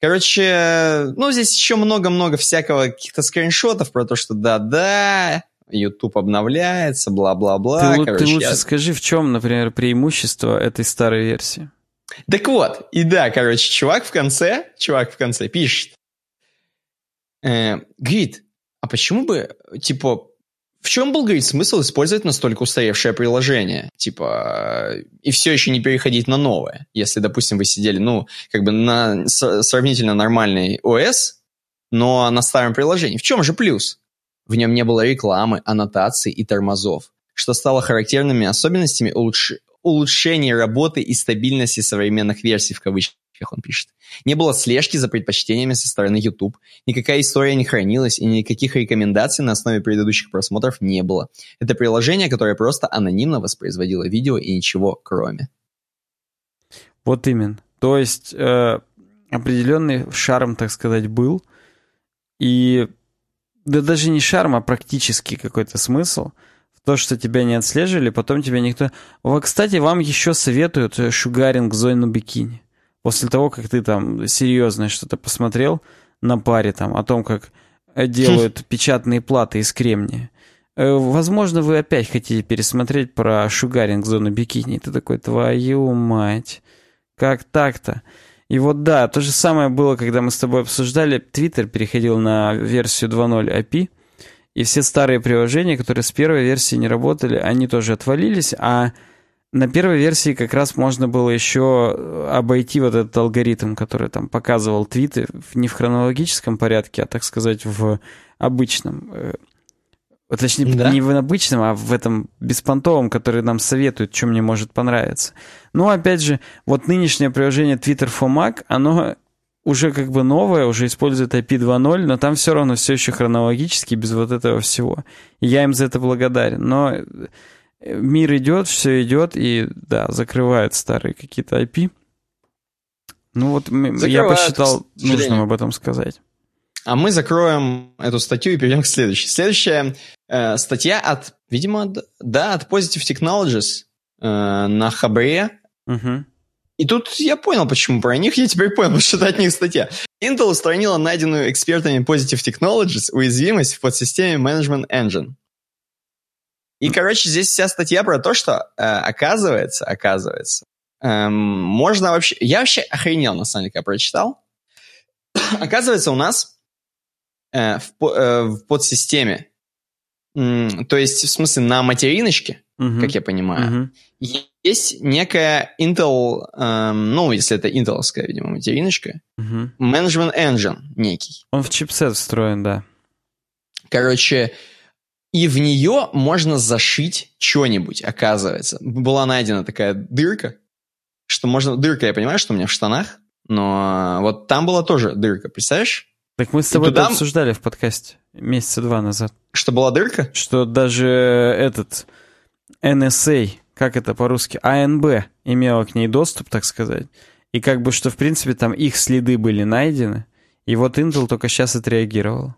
Короче, ну, здесь еще много-много всякого каких-то скриншотов про то, что да-да, YouTube обновляется, бла-бла-бла. Ты, Короче, ты лучше я... скажи, в чем, например, преимущество этой старой версии? Так вот, и да, короче, чувак в конце, чувак в конце пишет, э, говорит, а почему бы, типа, в чем был, говорит, смысл использовать настолько устаревшее приложение? Типа, и все еще не переходить на новое. Если, допустим, вы сидели, ну, как бы на сравнительно нормальный OS, но на старом приложении. В чем же плюс? В нем не было рекламы, аннотаций и тормозов, что стало характерными особенностями улучш... улучшения работы и стабильности современных версий в кавычках он пишет. Не было слежки за предпочтениями со стороны YouTube, никакая история не хранилась и никаких рекомендаций на основе предыдущих просмотров не было. Это приложение, которое просто анонимно воспроизводило видео и ничего кроме. Вот именно. То есть э, определенный шарм, так сказать, был. И да даже не шарм, а практически какой-то смысл. В то, что тебя не отслеживали, потом тебя никто... Кстати, вам еще советуют э, шугаринг зону бикини. После того, как ты там серьезно что-то посмотрел на паре там о том, как делают печатные платы из кремния, э, Возможно, вы опять хотите пересмотреть про шугаринг зону бикини. Ты такой, твою мать, как так-то? И вот да, то же самое было, когда мы с тобой обсуждали, Twitter переходил на версию 2.0 API, и все старые приложения, которые с первой версии не работали, они тоже отвалились, а на первой версии как раз можно было еще э, обойти вот этот алгоритм, который там показывал твиты не в хронологическом порядке, а, так сказать, в обычном. Э, точнее, да? не в обычном, а в этом беспонтовом, который нам советует, что мне может понравиться. Но, опять же, вот нынешнее приложение Twitter for Mac, оно уже как бы новое, уже использует IP 2.0, но там все равно все еще хронологически, без вот этого всего. И я им за это благодарен. Но мир идет, все идет, и да, закрывают старые какие-то IP. Ну вот закрывают, я посчитал нужным об этом сказать. А мы закроем эту статью и перейдем к следующей. Следующая э, статья от, видимо, да, от Positive Technologies э, на Хабре. Угу. И тут я понял, почему про них. Я теперь понял, потому что это от них статья. Intel устранила найденную экспертами Positive Technologies уязвимость в подсистеме Management Engine. И, короче, здесь вся статья про то, что, э, оказывается, оказывается, э, можно вообще... Я вообще охренел, на самом деле, когда прочитал. оказывается, у нас э, в, э, в подсистеме, то есть, в смысле, на материночке, uh-huh. как я понимаю, uh-huh. есть некая Intel, э, ну, если это интеловская, видимо, материночка, uh-huh. Management Engine некий. Он в чипсет встроен, да. Короче, и в нее можно зашить что-нибудь, оказывается. Была найдена такая дырка, что можно... Дырка, я понимаю, что у меня в штанах, но вот там была тоже дырка, представляешь? Так мы с тобой туда... обсуждали в подкасте месяца два назад. Что была дырка? Что даже этот NSA, как это по-русски, АНБ имела к ней доступ, так сказать. И как бы, что в принципе там их следы были найдены. И вот Intel только сейчас отреагировал.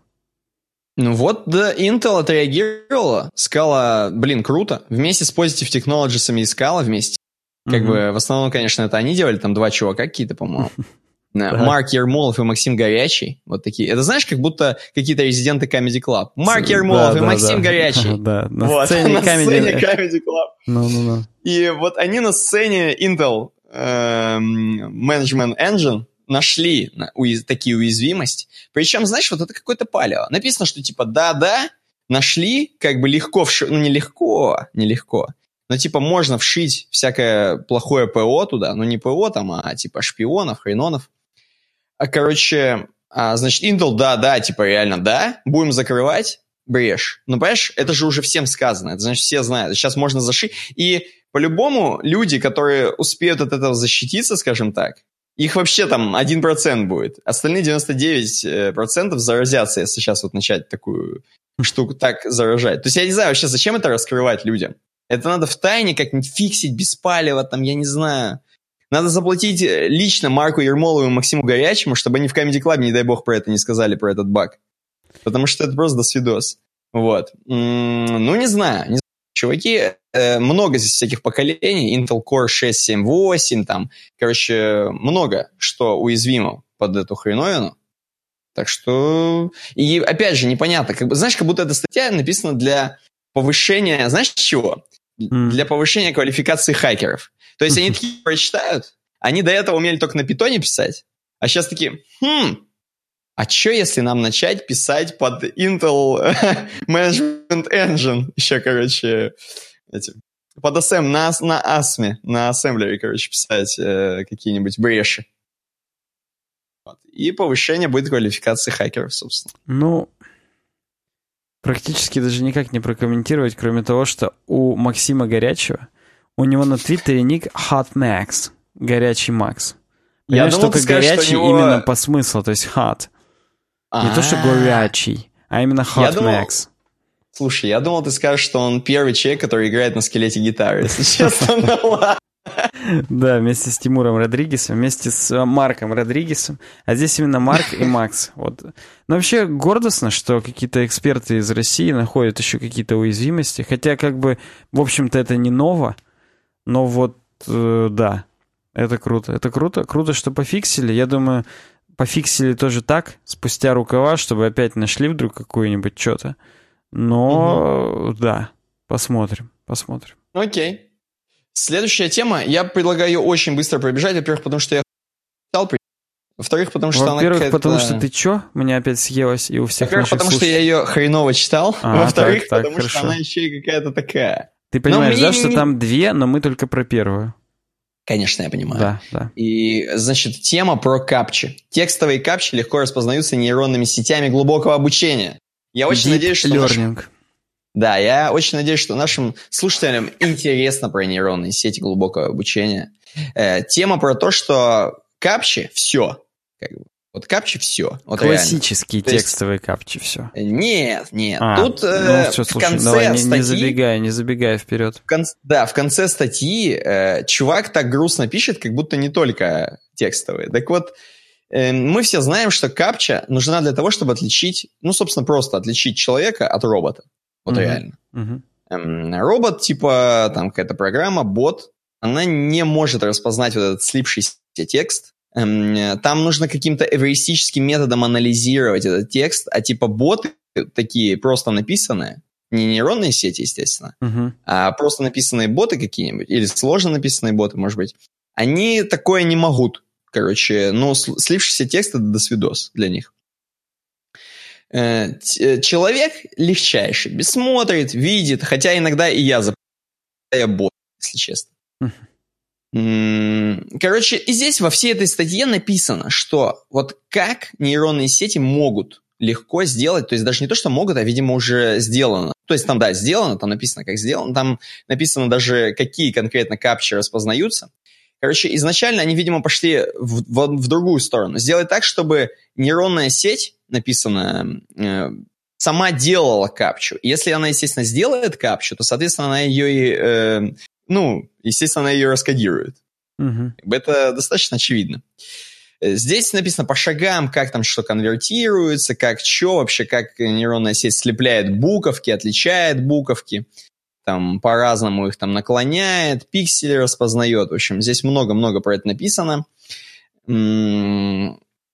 Ну вот, да, Intel отреагировала, сказала, блин, круто. Вместе с Positive Technologies искала вместе. Как mm-hmm. бы, в основном, конечно, это они делали, там два чувака какие-то, по-моему. Марк Ермолов и Максим Горячий. Вот такие. Это знаешь, как будто какие-то резиденты Comedy Club. Марк Ермолов и Максим Горячий. Да, на сцене Comedy Club. И вот они на сцене Intel эм, Management Engine нашли уяз... такие уязвимости. Причем, знаешь, вот это какое-то палево. Написано, что типа да-да, нашли, как бы легко вшить, ну нелегко, нелегко, но типа можно вшить всякое плохое ПО туда, ну не ПО там, а типа шпионов, хренонов. А, короче, а, значит, Intel, да-да, типа реально да, будем закрывать брешь. Ну, понимаешь, это же уже всем сказано, это значит, все знают. Сейчас можно зашить. И по-любому люди, которые успеют от этого защититься, скажем так, их вообще там 1% будет. Остальные 99% заразятся, если сейчас вот начать такую штуку так заражать. То есть я не знаю вообще, зачем это раскрывать людям. Это надо в тайне как-нибудь фиксить без палева, там, я не знаю. Надо заплатить э, лично Марку Ермолову и Максиму Горячему, чтобы они в Comedy Club, не дай бог, про это не сказали, про этот баг. Потому что это просто досвидос. Вот. Ну, не знаю. Не знаю. Чуваки, э, много здесь всяких поколений. Intel Core 6, 7, 8, там, короче, много что уязвимо под эту хреновину. Так что... И опять же, непонятно. Как бы, знаешь, как будто эта статья написана для повышения... Знаешь, чего? Mm. Для повышения квалификации хакеров. То есть они такие прочитают, они до этого умели только на питоне писать, а сейчас такие, хм, а что если нам начать писать под Intel Management Engine? Еще, короче, эти, под ASM, на, на ASME, на ассемблере, короче, писать э, какие-нибудь бреши. Вот. И повышение будет квалификации хакеров, собственно. Ну, практически даже никак не прокомментировать, кроме того, что у Максима Горячего, у него на Твиттере ник Hot Max, горячий Макс. Я думал, только скажешь, горячий него... именно по смыслу, то есть hot. А-а-а. Не то, что горячий, а именно Hot думал... Max. Слушай, я думал, ты скажешь, что он первый человек, который играет на скелете гитары, если честно. Ну да, вместе с Тимуром Родригесом, вместе с э, Марком Родригесом. А здесь именно Марк и Макс. Вот. Но вообще гордостно, что какие-то эксперты из России находят еще какие-то уязвимости. Хотя, как бы, в общем-то, это не ново. Но вот, э, да, это круто. Это круто. Круто, что пофиксили. Я думаю, пофиксили тоже так, спустя рукава, чтобы опять нашли вдруг какую-нибудь что-то. Но, угу. да, посмотрим, посмотрим. Окей. Следующая тема. Я предлагаю ее очень быстро пробежать. Во-первых, потому что я читал. Во-вторых, потому что Во-первых, она потому что ты чё? Меня опять съелась и у всех Во-первых, потому слушателей. что я ее хреново читал. А, Во-вторых, так, так, потому хорошо. что она еще и какая-то такая. Ты понимаешь, да, что там две, но мы только про первую. Конечно, я понимаю. Да, да. И, значит, тема про капчи. Текстовые капчи легко распознаются нейронными сетями глубокого обучения. Я очень Deep надеюсь, что... Learning. Наш... Да, я очень надеюсь, что нашим слушателям интересно про нейронные сети глубокого обучения. Э, тема про то, что капчи – все. Как бы, вот капчи все. Вот Классические реально. текстовые есть... капчи все. Нет, нет. А, Тут э, ну, все, слушай, в конце давай, не, статьи... Не забегай, не забегай вперед. В кон... Да, в конце статьи э, чувак так грустно пишет, как будто не только текстовые. Так вот, э, мы все знаем, что капча нужна для того, чтобы отличить, ну, собственно, просто отличить человека от робота. Вот угу. реально. Угу. Эм, робот, типа, там какая-то программа, бот, она не может распознать вот этот слипшийся текст, там нужно каким-то эвристическим методом анализировать этот текст, а типа боты такие просто написанные, не нейронные сети, естественно, uh-huh. а просто написанные боты какие-нибудь, или сложно написанные боты, может быть, они такое не могут. Короче, ну, слившийся текст — это досвидос для них. Э, э, человек легчайший, смотрит, видит, хотя иногда и я запоминаю бот, если честно. Uh-huh. Короче, и здесь во всей этой статье написано, что вот как нейронные сети могут легко сделать, то есть даже не то, что могут, а, видимо, уже сделано. То есть там, да, сделано, там написано, как сделано, там написано даже, какие конкретно капчи распознаются. Короче, изначально они, видимо, пошли в, в, в другую сторону. Сделать так, чтобы нейронная сеть, написанная, э, сама делала капчу. Если она, естественно, сделает капчу, то, соответственно, она ее и э, ну, естественно, она ее раскодирует. Угу. Это достаточно очевидно. Э, здесь написано по шагам, как там что конвертируется, как что вообще, как нейронная сеть слепляет буковки, отличает буковки, там по-разному их там наклоняет, пиксели распознает. В общем, здесь много-много про это написано.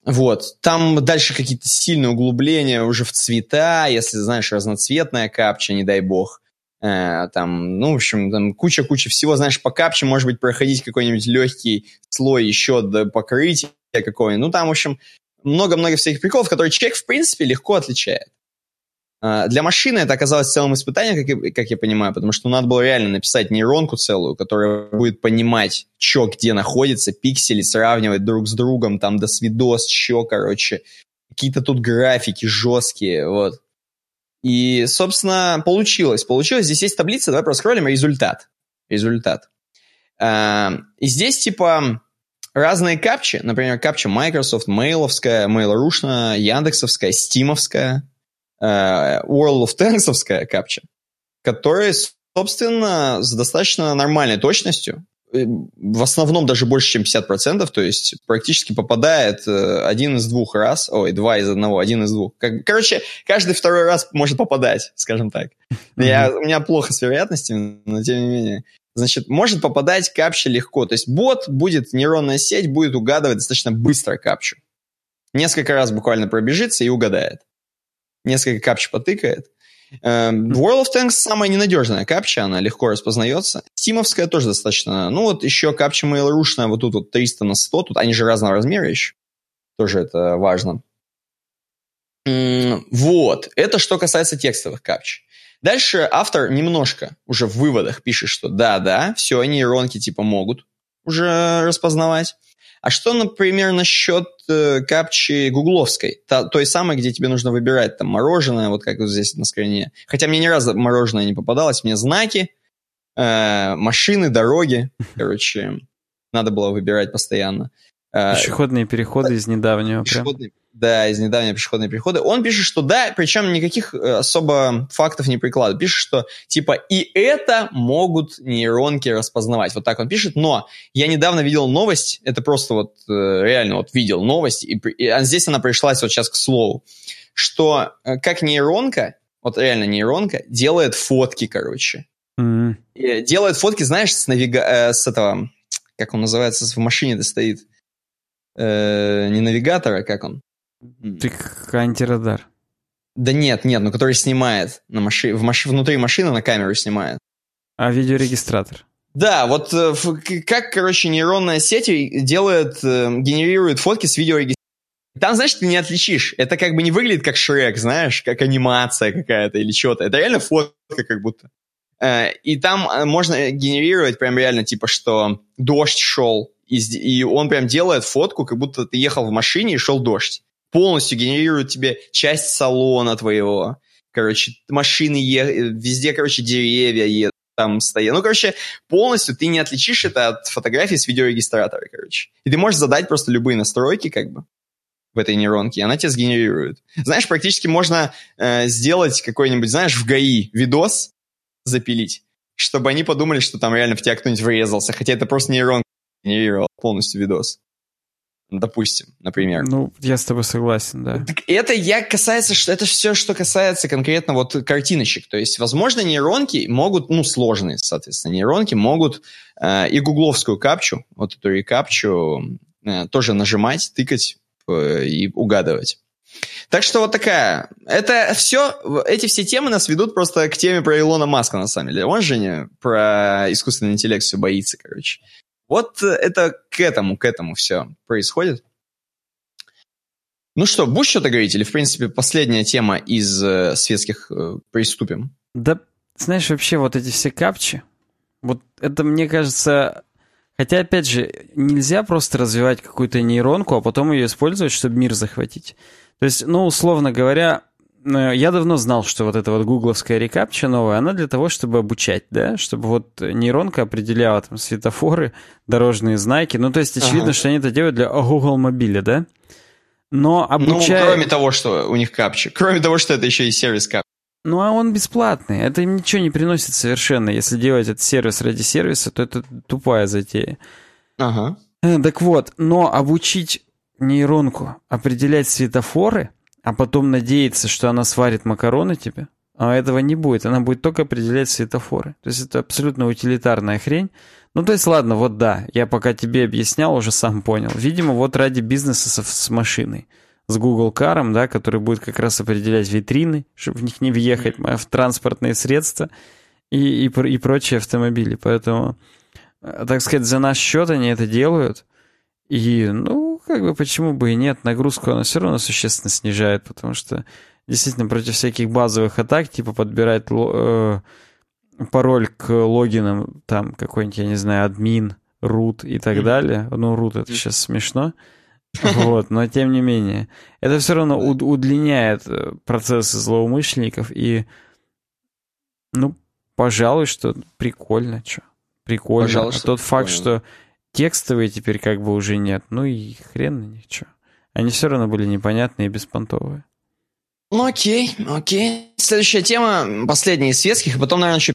Вот. Там дальше какие-то сильные углубления уже в цвета, если, знаешь, разноцветная капча, не дай бог. Э, там, ну, в общем, там куча-куча всего, знаешь, по капче, может быть, проходить какой-нибудь легкий слой еще до покрытия какой Ну, там, в общем, много-много всяких приколов, которые человек, в принципе, легко отличает. Uh, для машины это оказалось целым испытанием, как как я понимаю, потому что надо было реально написать нейронку целую, которая будет понимать, что где находится, пиксели сравнивать друг с другом, там, до свидос, что, короче, какие-то тут графики жесткие, вот. И, собственно, получилось. Получилось. Здесь есть таблица. Давай проскроллим результат. Результат. А, и здесь, типа, разные капчи. Например, капча Microsoft, Mail-овская, Mail.ru, Яндексовская, Стимовская, World of Tanksовская капча, которые, собственно, с достаточно нормальной точностью. Э, в основном даже больше, чем 50%, то есть практически попадает э, один из двух раз, ой, два из одного, один из двух. Как, короче, каждый второй раз может попадать, скажем так. Я, у меня плохо с вероятностью, но тем не менее. Значит, может попадать капча легко. То есть бот будет, нейронная сеть будет угадывать достаточно быстро капчу. Несколько раз буквально пробежится и угадает. Несколько капч потыкает. Эм, World of Tanks самая ненадежная капча, она легко распознается. Стимовская тоже достаточно. Ну вот еще капча Mail.ru-шная, вот тут вот 300 на 100, тут они же разного размера еще. Тоже это важно. Вот, это что касается текстовых капч. Дальше автор немножко уже в выводах пишет, что да-да, все, нейронки типа могут уже распознавать. А что, например, насчет э, капчи гугловской, та, той самой, где тебе нужно выбирать там мороженое, вот как вот здесь на скрине. Хотя мне ни разу мороженое не попадалось, мне знаки, э, машины, дороги, короче, надо было выбирать постоянно. Э, пешеходные переходы из недавнего. Пешеходные, прям. Да, из недавнего пешеходные переходы. Он пишет, что да, причем никаких э, особо фактов не прикладывает. Пишет, что типа и это могут нейронки распознавать. Вот так он пишет. Но я недавно видел новость, это просто вот э, реально вот видел новость, и, и а здесь она пришлась вот сейчас к слову, что как нейронка, вот реально нейронка, делает фотки, короче. Mm-hmm. Делает фотки, знаешь, с, навига... с этого, как он называется, в машине-то стоит э, не навигатора, как он? Так антирадар. Да нет, нет, ну который снимает на маши... в маш... внутри машины на камеру снимает. А видеорегистратор? Да, вот э, как, короче, нейронная сеть делает, э, генерирует фотки с видеорегистратором. Там, знаешь, ты не отличишь. Это как бы не выглядит как Шрек, знаешь, как анимация какая-то или что-то. Это реально фотка как будто. Э, и там можно генерировать прям реально, типа, что дождь шел, и, и он прям делает фотку, как будто ты ехал в машине и шел дождь. Полностью генерирует тебе часть салона твоего. Короче, машины е... везде, короче, деревья едут там стоят. Ну, короче, полностью ты не отличишь это от фотографии с видеорегистратора, короче. И ты можешь задать просто любые настройки, как бы, в этой нейронке, и она тебя сгенерирует. Знаешь, практически можно э, сделать какой-нибудь, знаешь, в ГАИ видос запилить, чтобы они подумали, что там реально в тебя кто-нибудь врезался, хотя это просто нейронка генерировал полностью видос. Допустим, например. Ну, я с тобой согласен, да. Это я касается, что это все, что касается конкретно вот картиночек. То есть, возможно, нейронки могут, ну, сложные, соответственно, нейронки могут э, и гугловскую капчу, вот эту рекапчу, э, тоже нажимать, тыкать э, и угадывать. Так что вот такая. Это все, эти все темы нас ведут просто к теме про Илона Маска, на самом деле. Он же не про искусственный интеллект все боится, короче. Вот э, это к этому, к этому все происходит. Ну что, будешь что-то говорить? Или, в принципе, последняя тема из э, светских э, приступим? Да, знаешь, вообще вот эти все капчи, вот это, мне кажется... Хотя, опять же, нельзя просто развивать какую-то нейронку, а потом ее использовать, чтобы мир захватить. То есть, ну, условно говоря, я давно знал, что вот эта вот гугловская рекапча новая, она для того, чтобы обучать, да, чтобы вот нейронка определяла там светофоры, дорожные знаки. Ну, то есть очевидно, ага. что они это делают для Google мобиля, да? Но обучая... Ну, кроме того, что у них капча. Кроме того, что это еще и сервис капча. Ну, а он бесплатный. Это им ничего не приносит совершенно. Если делать этот сервис ради сервиса, то это тупая затея. Ага. Э, так вот, но обучить нейронку определять светофоры – а потом надеяться, что она сварит макароны тебе, а этого не будет. Она будет только определять светофоры. То есть это абсолютно утилитарная хрень. Ну, то есть, ладно, вот да, я пока тебе объяснял, уже сам понял. Видимо, вот ради бизнеса с, с машиной, с Google Car, да, который будет как раз определять витрины, чтобы в них не въехать, в транспортные средства и, и, и прочие автомобили. Поэтому, э, так сказать, за наш счет они это делают. И, ну, как бы почему бы и нет, нагрузку она все равно существенно снижает, потому что действительно против всяких базовых атак, типа подбирать э, пароль к логинам, там какой-нибудь, я не знаю, админ, root и так далее. Ну, root это сейчас смешно. Вот, но тем не менее. Это все равно удлиняет э, процессы злоумышленников и, ну, пожалуй, что прикольно, что. Прикольно. Пожалуй, а тот факт, что Текстовые теперь как бы уже нет. Ну и хрен на них что. Они все равно были непонятные и беспонтовые. Ну окей, окей. Следующая тема, последняя из светских, и потом, наверное, еще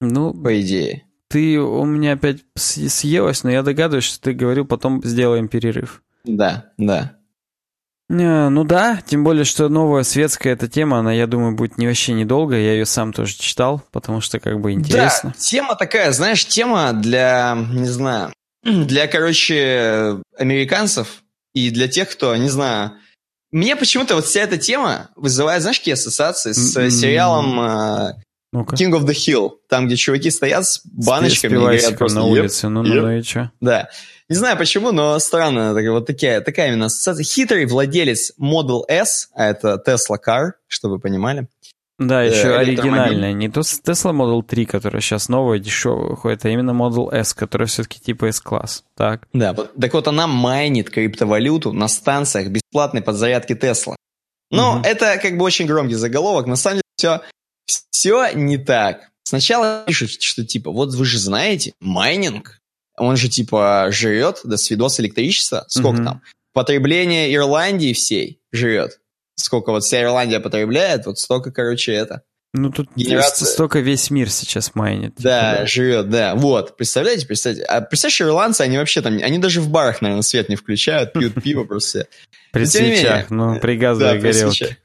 Ну, по идее. Ты у меня опять съелась, но я догадываюсь, что ты говорил, потом сделаем перерыв. Да, да. Э, ну да, тем более, что новая светская эта тема, она, я думаю, будет не вообще недолго. Я ее сам тоже читал, потому что как бы интересно. Да, тема такая, знаешь, тема для, не знаю, для, короче, американцев и для тех, кто, не знаю, мне почему-то вот вся эта тема вызывает, знаешь, какие ассоциации с mm-hmm. сериалом uh, King of the Hill, там, где чуваки стоят с баночками с и говорят просто на улице, ну, ну, ну и что? Да. Не знаю почему, но странно, вот такая, такая именно ассоциация. Хитрый владелец Model S, а это Tesla Car, чтобы вы понимали. Да, еще э, оригинальная. Не то Tesla Model 3, которая сейчас новая, дешевая выходит, а именно Model S, которая все-таки типа S-класс. Так. Да, так вот она майнит криптовалюту на станциях бесплатной подзарядки Tesla. Но угу. это как бы очень громкий заголовок. На самом деле все, все не так. Сначала пишут, что типа, вот вы же знаете, майнинг он же типа жрет до свидос электричества. Сколько mm-hmm. там? Потребление Ирландии всей жрет. Сколько вот вся Ирландия потребляет, вот столько, короче, это. Ну, тут Генерация... столько весь мир сейчас майнит. Типа, да, да, жрет, да. Вот, представляете, представляете. А представляешь, ирландцы, они вообще там, они даже в барах, наверное, свет не включают, пьют пиво просто. При свечах, ну, при газовой горелке.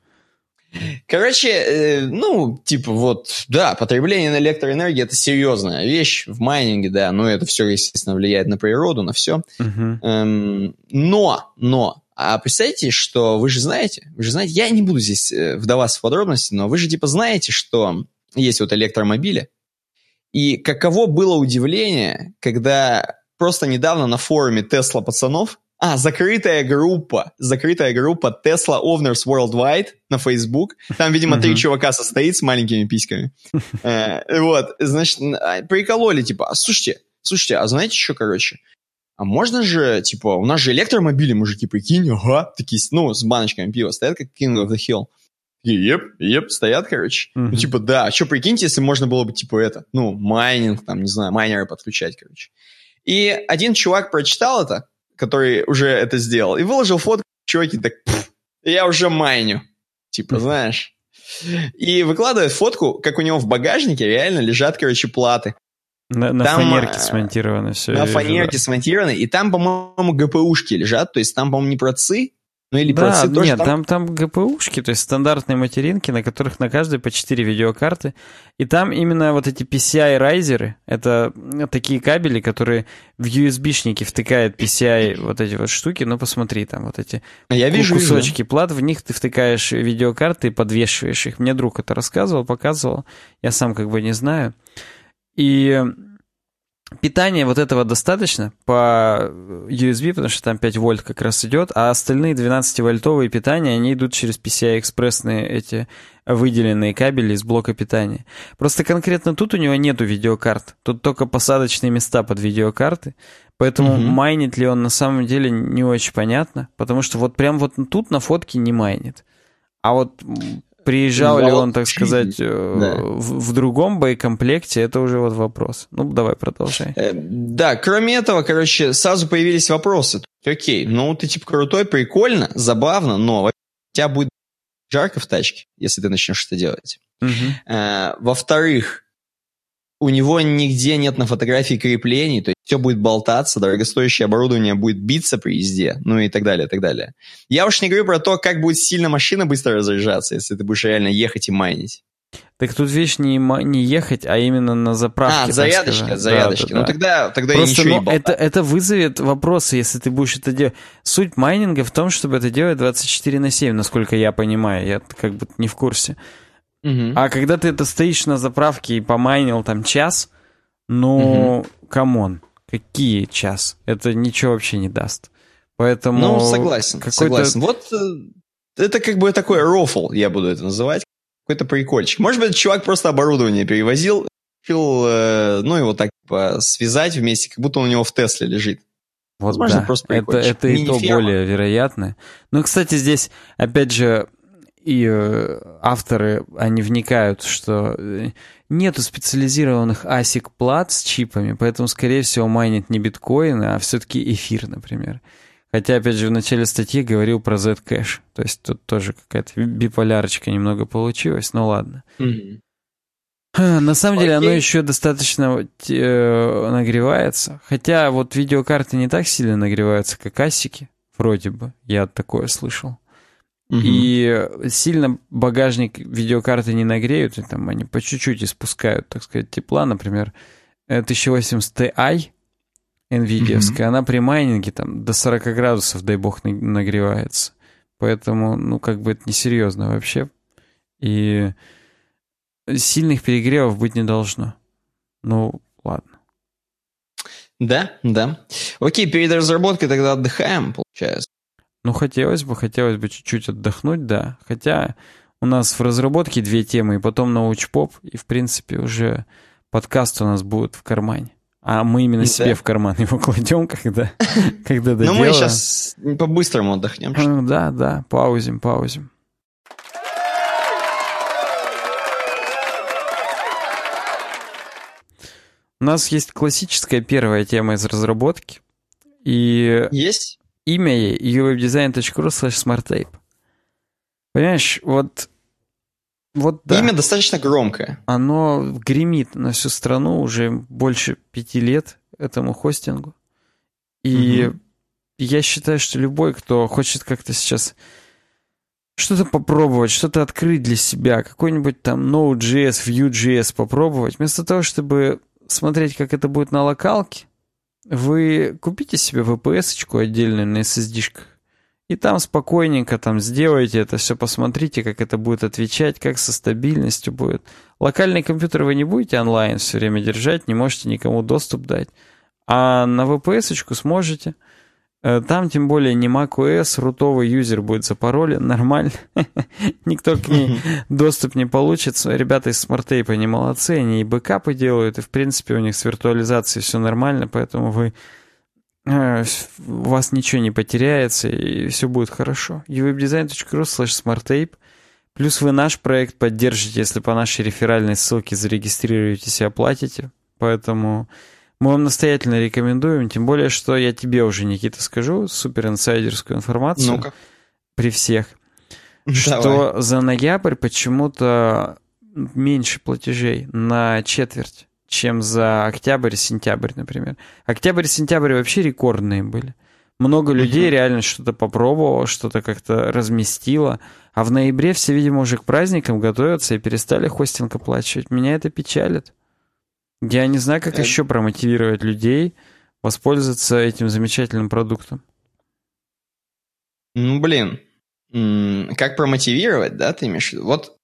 Короче, э, ну, типа вот, да, потребление на электроэнергии это серьезная вещь в майнинге, да, но это все, естественно, влияет на природу, на все. Uh-huh. Эм, но, но, а представьте, что вы же знаете, вы же знаете, я не буду здесь э, вдаваться в подробности, но вы же типа знаете, что есть вот электромобили, и каково было удивление, когда просто недавно на форуме Тесла пацанов а, закрытая группа. Закрытая группа Tesla Owners Worldwide на Facebook. Там, видимо, три чувака состоит с маленькими письками. Э, вот, значит, а, прикололи, типа, а слушайте, слушайте, а знаете что, короче? А можно же, типа, у нас же электромобили, мужики, прикинь, ага, такие, ну, с баночками пива стоят, как King of the Hill. Еп, еп, стоят, короче. Ну, типа, да, а что, прикиньте, если можно было бы, типа, это, ну, майнинг, там, не знаю, майнеры подключать, короче. И один чувак прочитал это, который уже это сделал, и выложил фотку, чуваки так, я уже майню, типа, знаешь. И выкладывает фотку, как у него в багажнике реально лежат, короче, платы. На, на там, фанерке э, смонтировано все. На фанерке да. смонтировано, и там, по-моему, ГПУшки лежат, то есть там, по-моему, не процы, ну или да, нет, тоже там... там, там GPU-шки, то есть стандартные материнки, на которых на каждой по 4 видеокарты. И там именно вот эти PCI-райзеры, это такие кабели, которые в USB-шники втыкают PCI вот эти вот штуки. Ну посмотри, там вот эти а Я вижу, кусочки вижу. плат, в них ты втыкаешь видеокарты и подвешиваешь их. Мне друг это рассказывал, показывал, я сам как бы не знаю. И Питания вот этого достаточно по USB, потому что там 5 вольт как раз идет, а остальные 12-вольтовые питания, они идут через PCI-экспрессные эти выделенные кабели из блока питания. Просто конкретно тут у него нету видеокарт, тут только посадочные места под видеокарты, поэтому угу. майнит ли он на самом деле не очень понятно, потому что вот прям вот тут на фотке не майнит. А вот Приезжал ли он, так сказать, э, да. в, в другом боекомплекте, это уже вот вопрос. Ну, давай продолжай. Э, да, кроме этого, короче, сразу появились вопросы. Окей, ну ты типа крутой, прикольно, забавно, но у тебя будет жарко в тачке, если ты начнешь это делать. Угу. А, во-вторых, у него нигде нет на фотографии креплений, то есть все будет болтаться, дорогостоящее оборудование будет биться при езде, ну и так далее, и так далее. Я уж не говорю про то, как будет сильно машина быстро разряжаться, если ты будешь реально ехать и майнить. Так тут вещь не, не ехать, а именно на заправке. А, зарядочка, зарядочки. Да, да, ну тогда, тогда Просто, ничего ну, это, это вызовет вопросы, если ты будешь это делать. Суть майнинга в том, чтобы это делать 24 на 7, насколько я понимаю. Я как бы не в курсе. Угу. А когда ты это стоишь на заправке и помайнил там час, ну, come on, угу. какие час? Это ничего вообще не даст. Поэтому... Ну, согласен, согласен. Вот э, это как бы такой рофл, я буду это называть. Какой-то прикольчик. Может быть, чувак просто оборудование перевозил, решил, э, ну, его так типа, связать вместе, как будто он у него в Тесле лежит. Вот Возможно, да. просто это, это и то более вероятно. Ну, кстати, здесь, опять же, и э, авторы, они вникают, что э, нету специализированных ASIC плат с чипами, поэтому, скорее всего, майнит не биткоины, а все-таки эфир, например. Хотя, опять же, в начале статьи говорил про Z-кэш. То есть тут тоже какая-то биполярочка немного получилась, но ладно. Mm-hmm. На самом деле оно еще достаточно э, нагревается. Хотя вот видеокарты не так сильно нагреваются, как асики, вроде бы. Я такое слышал. Угу. И сильно багажник видеокарты не нагреют, и там они по чуть-чуть испускают, так сказать, тепла. Например, 1080 Ti NVIDIA, угу. она при майнинге там до 40 градусов, дай бог, нагревается. Поэтому, ну, как бы это несерьезно вообще. И сильных перегревов быть не должно. Ну, ладно. Да, да. Окей, перед разработкой тогда отдыхаем, получается. Ну, хотелось бы, хотелось бы чуть-чуть отдохнуть, да. Хотя у нас в разработке две темы, и потом научпоп, и, в принципе, уже подкаст у нас будет в кармане. А мы именно да. себе в карман его кладем, когда, когда доделаем. Ну, мы сейчас по-быстрому отдохнем. Ну, да, да, паузим, паузим. У нас есть классическая первая тема из разработки. И есть? Имя ей uwebdesign.ru slash smarttape. Понимаешь, вот... Вот да. Имя достаточно громкое. Оно гремит на всю страну уже больше пяти лет этому хостингу. И угу. я считаю, что любой, кто хочет как-то сейчас что-то попробовать, что-то открыть для себя, какой-нибудь там Node.js, Vue.js попробовать, вместо того, чтобы смотреть, как это будет на локалке, вы купите себе VPS-очку отдельную на SSD-шках, и там спокойненько там сделайте это все, посмотрите, как это будет отвечать, как со стабильностью будет. Локальный компьютер вы не будете онлайн все время держать, не можете никому доступ дать. А на VPS-очку сможете – там, тем более, не macOS, рутовый юзер будет запаролен, нормально. Никто к ней доступ не получит. Ребята из SmartTape, они молодцы, они и бэкапы делают, и, в принципе, у них с виртуализацией все нормально, поэтому вы э, у вас ничего не потеряется, и все будет хорошо. uwebdesign.ru slash smarttape. Плюс вы наш проект поддержите, если по нашей реферальной ссылке зарегистрируетесь и оплатите. Поэтому мы вам настоятельно рекомендуем, тем более, что я тебе уже, Никита, скажу супер инсайдерскую информацию ну при всех, Давай. что за ноябрь почему-то меньше платежей на четверть, чем за октябрь и сентябрь, например. Октябрь и сентябрь вообще рекордные были. Много людей угу. реально что-то попробовало, что-то как-то разместило. А в ноябре все, видимо, уже к праздникам готовятся и перестали хостинг оплачивать. Меня это печалит. Я не знаю, как это... еще промотивировать людей воспользоваться этим замечательным продуктом. Ну, блин, как промотивировать, да, ты имеешь в виду? Вот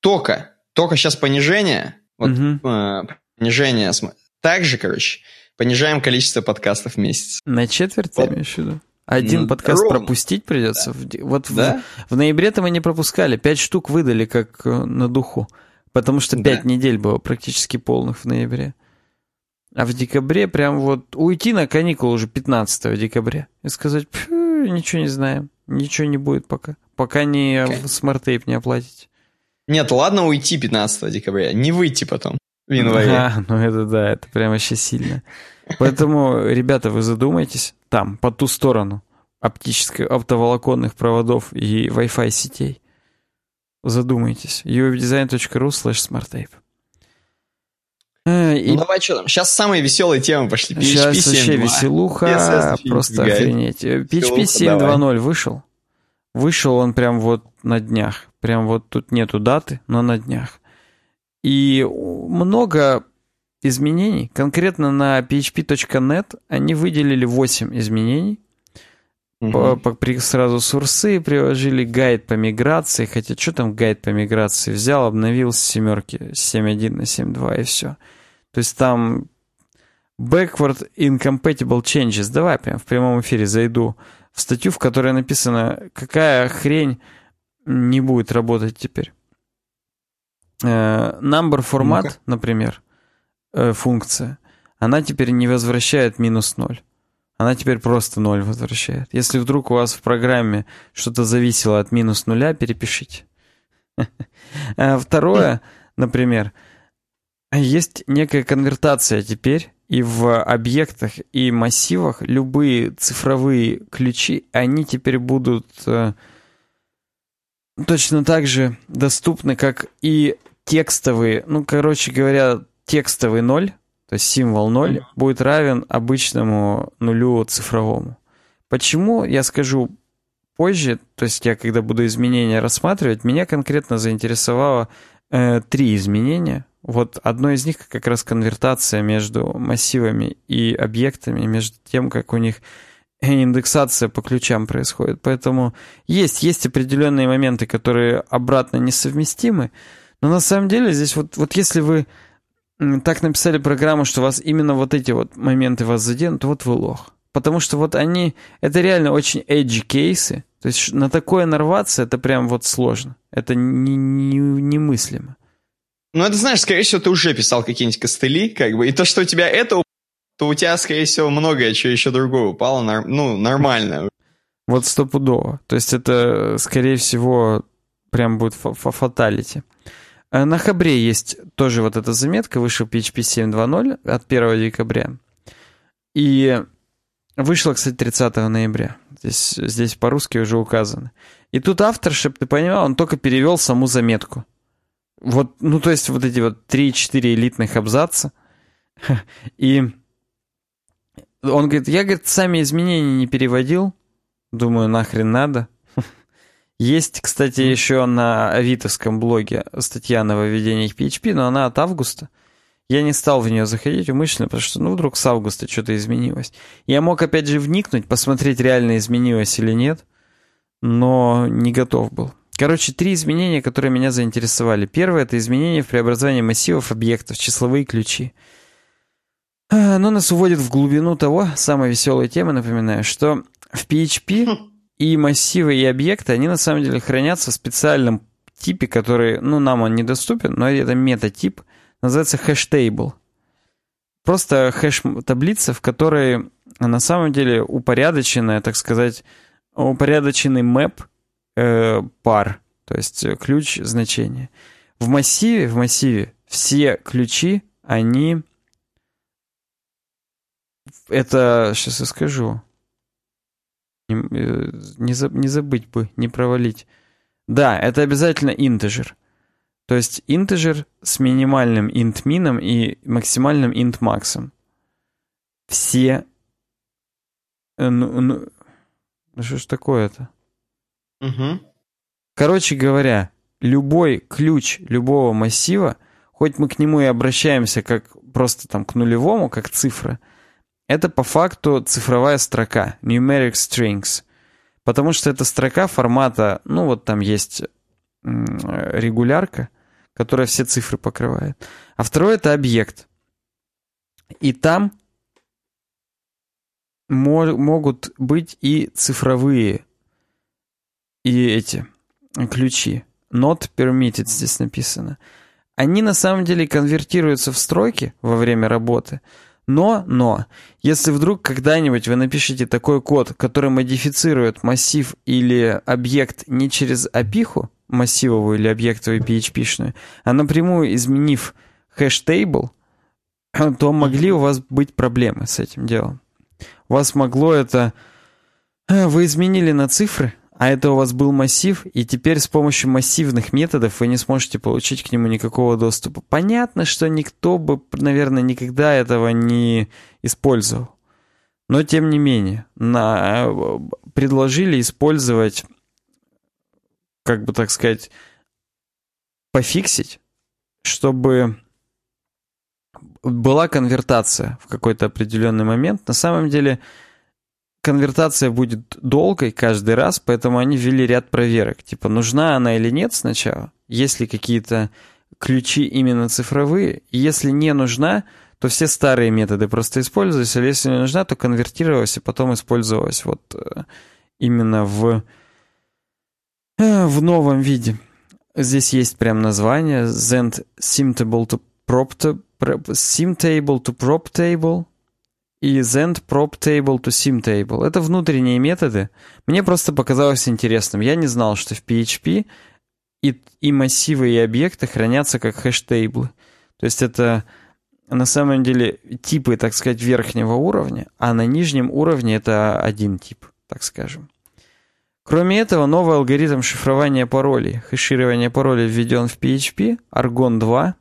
только, только сейчас понижение, вот угу. э, понижение, также, короче, понижаем количество подкастов в месяц. На четверть вот. ты имеешь в виду? Один ну, подкаст ровно. пропустить придется. Да. Вот да? в, в ноябре-то мы не пропускали. Пять штук выдали как э, на духу. Потому что пять да. недель было практически полных в ноябре. А в декабре прям вот уйти на каникулы уже 15 декабря и сказать, ничего не знаем, ничего не будет пока. Пока не okay. SmartTape не оплатить. Нет, ладно уйти 15 декабря, не выйти потом в январе. А, ну это да, это прям вообще сильно. Поэтому, ребята, вы задумайтесь там, по ту сторону оптических, оптоволоконных проводов и Wi-Fi сетей задумайтесь. uwebdesign.ru slash smarttape. Э, и... Ну давай что там, сейчас самые веселые темы пошли. PHP сейчас вообще веселуха, CSS просто охренеть. PHP 7.2.0 вышел. Вышел он прям вот на днях. Прям вот тут нету даты, но на днях. И много изменений. Конкретно на php.net они выделили 8 изменений. Угу. По, по, сразу сурсы приложили гайд по миграции, хотя что там гайд по миграции? Взял, обновил с семерки, с 7.1 на 7.2 и все. То есть там backward incompatible changes. Давай прям в прямом эфире зайду в статью, в которой написано, какая хрень не будет работать теперь. Uh, number format, ну например, uh, функция, она теперь не возвращает минус ноль она теперь просто ноль возвращает. Если вдруг у вас в программе что-то зависело от минус нуля, перепишите. А второе, например, есть некая конвертация теперь, и в объектах и массивах любые цифровые ключи, они теперь будут э, точно так же доступны, как и текстовый, ну, короче говоря, текстовый ноль, то есть символ 0 mm-hmm. будет равен обычному нулю цифровому. Почему, я скажу позже, то есть я когда буду изменения рассматривать, меня конкретно заинтересовало э, три изменения. Вот одно из них как раз конвертация между массивами и объектами, между тем, как у них индексация по ключам происходит. Поэтому есть, есть определенные моменты, которые обратно несовместимы, но на самом деле здесь вот, вот если вы так написали программу, что вас именно вот эти вот моменты вас заденут, вот вы лох. Потому что вот они, это реально очень edgy кейсы. То есть на такое нарваться, это прям вот сложно. Это не, не, немыслимо. Ну, это знаешь, скорее всего, ты уже писал какие-нибудь костыли, как бы, и то, что у тебя это то у тебя, скорее всего, многое, что еще другое упало, ну, нормально. Вот стопудово. То есть это, скорее всего, прям будет фаталити. На Хабре есть тоже вот эта заметка, вышел PHP 7.2.0 от 1 декабря. И Вышло, кстати, 30 ноября. Здесь, здесь по-русски уже указано. И тут автор, чтобы ты понимал, он только перевел саму заметку. Вот, ну, то есть вот эти вот 3-4 элитных абзаца. И он говорит, я, говорит, сами изменения не переводил. Думаю, нахрен надо. Есть, кстати, еще на авитовском блоге статья на выведениях PHP, но она от августа. Я не стал в нее заходить умышленно, потому что, ну, вдруг с августа что-то изменилось. Я мог, опять же, вникнуть, посмотреть, реально изменилось или нет, но не готов был. Короче, три изменения, которые меня заинтересовали. Первое — это изменение в преобразовании массивов объектов, числовые ключи. Оно нас уводит в глубину того, самой веселой темы, напоминаю, что в PHP и массивы, и объекты, они на самом деле хранятся в специальном типе, который, ну, нам он недоступен, но это метатип — называется хэштейбл. Просто хэш-таблица, в которой на самом деле упорядоченная, так сказать, упорядоченный мэп э, пар, то есть ключ значения. В массиве, в массиве все ключи, они... Это, сейчас я скажу. Не, э, не, не забыть бы, не провалить. Да, это обязательно интежер. То есть интежер с минимальным int-мином и максимальным int-максом. Все... Э, ну, ну, что ж такое-то? Угу. Короче говоря, любой ключ любого массива, хоть мы к нему и обращаемся как просто там к нулевому, как цифра, это по факту цифровая строка, numeric strings. Потому что это строка формата, ну вот там есть регулярка, которая все цифры покрывает. А второй — это объект. И там мо могут быть и цифровые, и эти ключи. Not permitted здесь написано. Они на самом деле конвертируются в строки во время работы, но, но, если вдруг когда-нибудь вы напишете такой код, который модифицирует массив или объект не через опиху, массивовую или объектовую PHP-шную, а напрямую изменив хэш-тейбл, то могли у вас быть проблемы с этим делом. У вас могло это... Э, вы изменили на цифры, а это у вас был массив, и теперь с помощью массивных методов вы не сможете получить к нему никакого доступа. Понятно, что никто бы, наверное, никогда этого не использовал. Но тем не менее, на, предложили использовать как бы так сказать, пофиксить, чтобы была конвертация в какой-то определенный момент. На самом деле конвертация будет долгой каждый раз, поэтому они ввели ряд проверок. Типа, нужна она или нет сначала, есть ли какие-то ключи именно цифровые. Если не нужна, то все старые методы просто использовались, а если не нужна, то конвертировалась и потом использовалась вот э, именно в Э, в новом виде. Здесь есть прям название Zend Simtable to Prop to, Simtable to Prop Table и Zend Prop Table to Simtable. Это внутренние методы. Мне просто показалось интересным. Я не знал, что в PHP и, и массивы, и объекты хранятся как хэштейблы. То есть это на самом деле типы, так сказать, верхнего уровня, а на нижнем уровне это один тип, так скажем. Кроме этого, новый алгоритм шифрования паролей, хеширования паролей введен в PHP, Argon 2.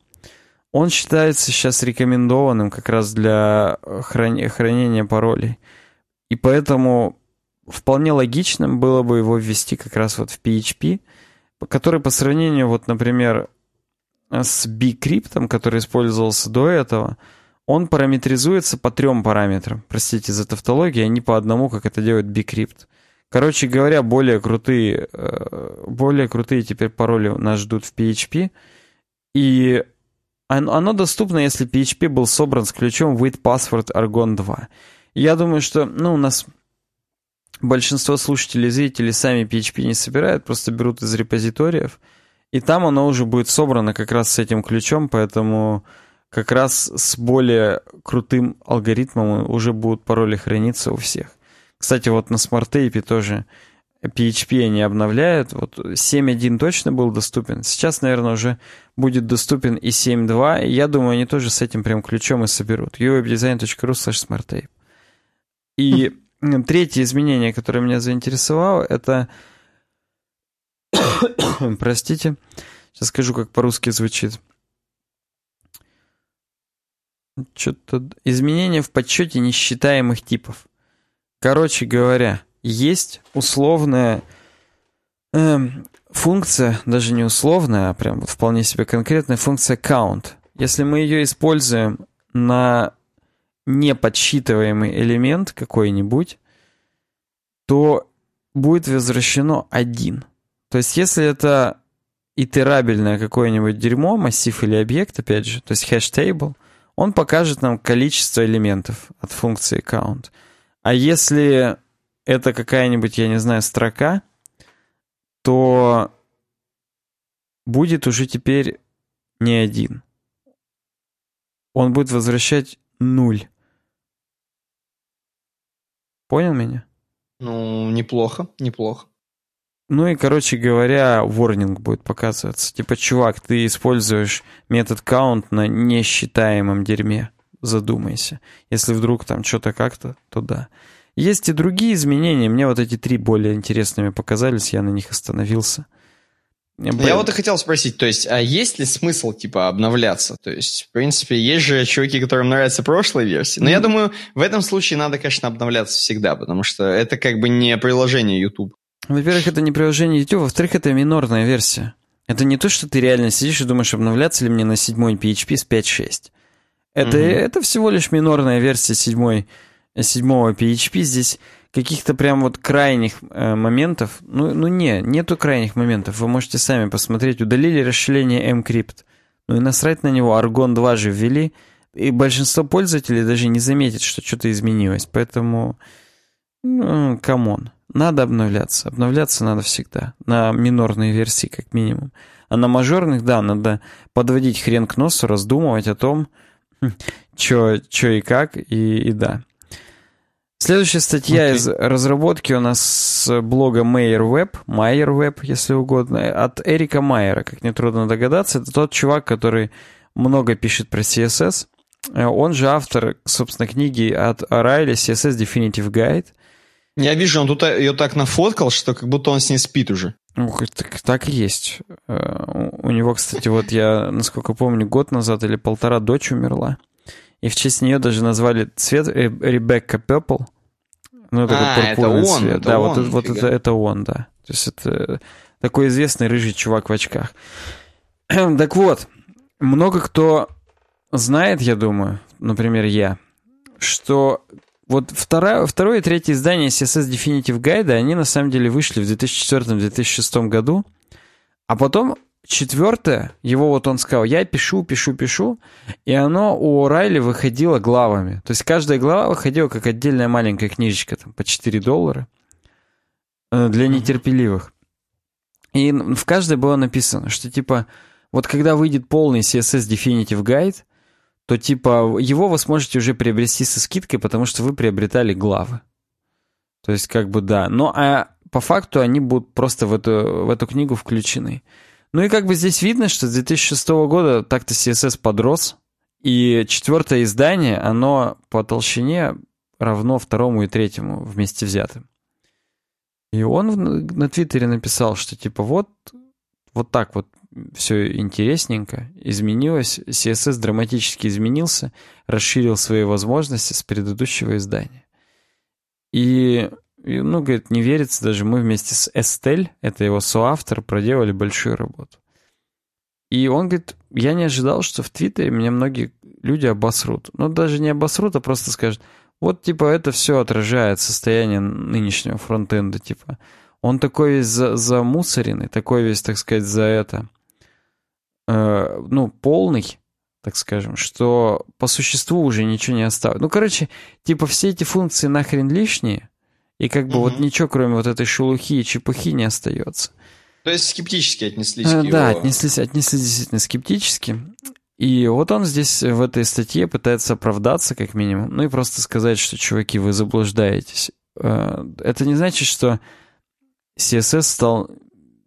Он считается сейчас рекомендованным как раз для храни хранения паролей. И поэтому вполне логичным было бы его ввести как раз вот в PHP, который по сравнению, вот, например, с bcrypt, который использовался до этого, он параметризуется по трем параметрам. Простите за тавтологию, а не по одному, как это делает bcrypt. Короче говоря, более крутые, э, более крутые теперь пароли нас ждут в PHP. И оно доступно, если PHP был собран с ключом with password argon 2. Я думаю, что ну, у нас большинство слушателей и зрителей сами PHP не собирают, просто берут из репозиториев. И там оно уже будет собрано как раз с этим ключом, поэтому как раз с более крутым алгоритмом уже будут пароли храниться у всех. Кстати, вот на SmartTape тоже PHP они обновляют. Вот 7.1 точно был доступен. Сейчас, наверное, уже будет доступен и 7.2. И я думаю, они тоже с этим прям ключом и соберут. uwebdesign.ru slash smarttape. И третье изменение, которое меня заинтересовало, это... Простите. Сейчас скажу, как по-русски звучит. Что-то... Изменение в подсчете несчитаемых типов. Короче говоря, есть условная э, функция, даже не условная, а прям вот вполне себе конкретная функция count. Если мы ее используем на неподсчитываемый элемент какой-нибудь, то будет возвращено один. То есть если это итерабельное какое-нибудь дерьмо, массив или объект, опять же, то есть хэш-тейбл, он покажет нам количество элементов от функции count. А если это какая-нибудь, я не знаю, строка, то будет уже теперь не один. Он будет возвращать нуль. Понял меня? Ну, неплохо, неплохо. Ну и, короче говоря, ворнинг будет показываться. Типа, чувак, ты используешь метод count на несчитаемом дерьме. Задумайся. Если вдруг там что-то как-то, то да. Есть и другие изменения. Мне вот эти три более интересными показались, я на них остановился. Блин. Я вот и хотел спросить, то есть, а есть ли смысл, типа, обновляться? То есть, в принципе, есть же чуваки, которым нравится прошлая версия. Но mm. я думаю, в этом случае надо, конечно, обновляться всегда, потому что это как бы не приложение YouTube. Во-первых, это не приложение YouTube, во-вторых, это минорная версия. Это не то, что ты реально сидишь и думаешь, обновляться ли мне на седьмой PHP с 5.6. Это, mm-hmm. это всего лишь минорная версия седьмой, седьмого PHP. Здесь каких-то прям вот крайних э, моментов, ну, ну не, нету крайних моментов, вы можете сами посмотреть, удалили расширение mCrypt, ну и насрать на него, Argon 2 же ввели, и большинство пользователей даже не заметит, что что-то изменилось, поэтому, ну, come on, надо обновляться, обновляться надо всегда, на минорные версии как минимум, а на мажорных, да, надо подводить хрен к носу, раздумывать о том, что и как, и, и да. Следующая статья okay. из разработки у нас с блога MayerWeb, MayerWeb, если угодно, от Эрика Майера, как нетрудно догадаться. Это тот чувак, который много пишет про CSS. Он же автор, собственно, книги от O'Reilly CSS Definitive Guide. Я вижу, он тут ее так нафоткал, что как будто он с ней спит уже. Ух, так, так и есть. Э, у него, кстати, вот я, насколько помню, год назад или полтора дочь умерла. И в честь нее даже назвали цвет Ребекка Purple. Ну, это а, это он, цвет. Это да, он, вот, вот это, это он, да. То есть это такой известный рыжий чувак в очках. так вот, много кто знает, я думаю, например, я, что вот второе, второе и третье издание CSS Definitive Guide, они на самом деле вышли в 2004-2006 году, а потом четвертое, его вот он сказал, я пишу, пишу, пишу, и оно у Райли выходило главами. То есть каждая глава выходила как отдельная маленькая книжечка, там, по 4 доллара э, для нетерпеливых. И в каждой было написано, что типа, вот когда выйдет полный CSS Definitive Guide, то типа его вы сможете уже приобрести со скидкой, потому что вы приобретали главы. То есть как бы да. Но а по факту они будут просто в эту, в эту книгу включены. Ну и как бы здесь видно, что с 2006 года так-то CSS подрос, и четвертое издание, оно по толщине равно второму и третьему вместе взятым. И он на Твиттере написал, что типа вот, вот так вот все интересненько, изменилось, CSS драматически изменился, расширил свои возможности с предыдущего издания. И, и ну, говорит, не верится, даже мы вместе с Эстель, это его соавтор, проделали большую работу. И он говорит, я не ожидал, что в Твиттере меня многие люди обосрут. Ну, даже не обосрут, а просто скажут, вот, типа, это все отражает состояние нынешнего фронтенда, типа. Он такой весь за, замусоренный, такой весь, так сказать, за это, э, ну, полный, так скажем, что по существу уже ничего не осталось. Ну, короче, типа, все эти функции нахрен лишние, и как бы mm-hmm. вот ничего, кроме вот этой шелухи и чепухи не остается. То есть скептически отнеслись э, к Да, его... отнеслись, отнеслись действительно скептически. И вот он здесь в этой статье пытается оправдаться, как минимум, ну и просто сказать, что, чуваки, вы заблуждаетесь. Э, это не значит, что CSS стал